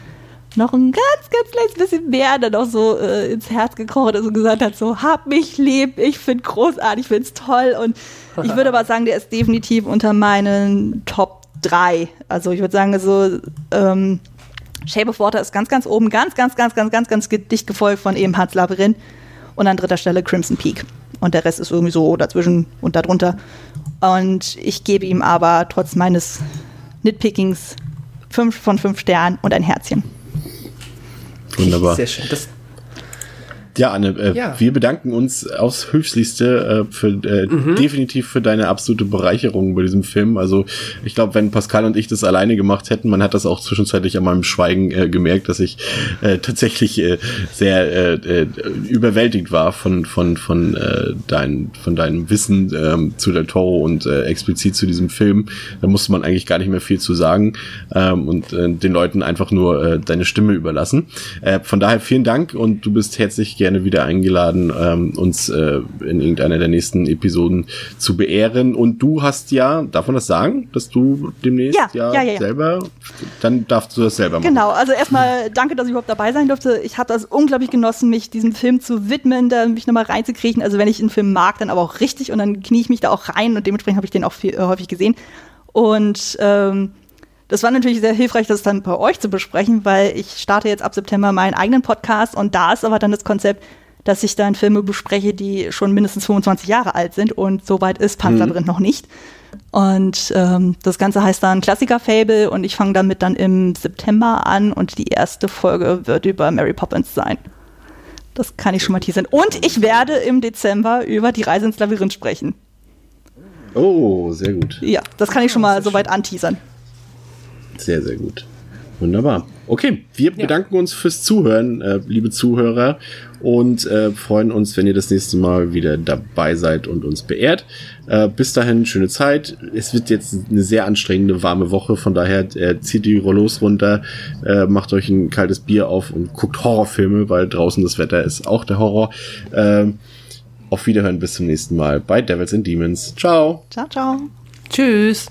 noch ein ganz, ganz kleines bisschen mehr dann auch so äh, ins Herz gekrochen ist und gesagt hat, so, hab mich lieb, ich finde großartig, ich finde es toll. Und ich würde aber sagen, der ist definitiv unter meinen Top 3. Also ich würde sagen, so ähm, Shape of Water ist ganz, ganz oben, ganz, ganz, ganz, ganz, ganz, ganz dicht gefolgt von eben Hans Labyrinth und an dritter Stelle Crimson Peak. Und der Rest ist irgendwie so dazwischen und darunter. Und ich gebe ihm aber trotz meines Nitpickings fünf von fünf Sternen und ein Herzchen.
Wunderbar.
Sehr schön. Das,
Ja, Anne, äh,
Ja.
wir bedanken uns aufs Höchstlichste äh, für, äh,
Mhm.
definitiv für deine absolute Bereicherung bei diesem Film. Also ich glaube, wenn Pascal und ich das alleine gemacht hätten, man hat das auch zwischenzeitlich an meinem Schweigen äh, gemerkt, dass ich äh, tatsächlich äh, sehr äh, äh, überwältigt war von von von äh, dein von deinem Wissen ähm, zu Del Toro und äh, explizit zu diesem Film. Da musste man eigentlich gar nicht mehr viel zu sagen ähm, und äh, den Leuten einfach nur äh, deine Stimme überlassen. Äh, von daher vielen Dank und du bist herzlich gerne wieder eingeladen, ähm, uns äh, in irgendeiner der nächsten Episoden zu beehren. Und du hast ja, darf man das sagen, dass du demnächst
Ja, ja, ja, ja.
selber, dann darfst du das selber machen.
Genau, also erstmal danke, dass ich überhaupt dabei sein durfte. Ich habe das unglaublich genossen, mich diesem Film zu widmen, da mich nochmal reinzukriechen. Also wenn ich einen Film mag, dann aber auch richtig und dann knie ich mich da auch rein und dementsprechend habe ich den auch viel, äh, häufig gesehen. Und ähm, das war natürlich sehr hilfreich, das dann bei euch zu besprechen, weil ich starte jetzt ab September meinen eigenen Podcast und da ist aber dann das Konzept, dass ich dann Filme bespreche, die schon mindestens 25 Jahre alt sind und soweit ist Panzerbrand mhm. noch nicht. Und ähm, das Ganze heißt dann Klassiker-Fable und ich fange damit dann im September an und die erste Folge wird über Mary Poppins sein. Das kann ich schon mal teasern. Und ich werde im Dezember über die Reise ins Labyrinth sprechen.
Oh, sehr gut.
Ja, das kann ich schon mal soweit anteasern.
Sehr, sehr gut. Wunderbar. Okay, wir ja. bedanken uns fürs Zuhören, äh, liebe Zuhörer, und äh, freuen uns, wenn ihr das nächste Mal wieder dabei seid und uns beehrt. Äh, bis dahin, schöne Zeit. Es wird jetzt eine sehr anstrengende, warme Woche, von daher äh, zieht die Rollos runter, äh, macht euch ein kaltes Bier auf und guckt Horrorfilme, weil draußen das Wetter ist auch der Horror. Äh, auf Wiederhören bis zum nächsten Mal bei Devils and Demons. Ciao.
Ciao, ciao.
Tschüss.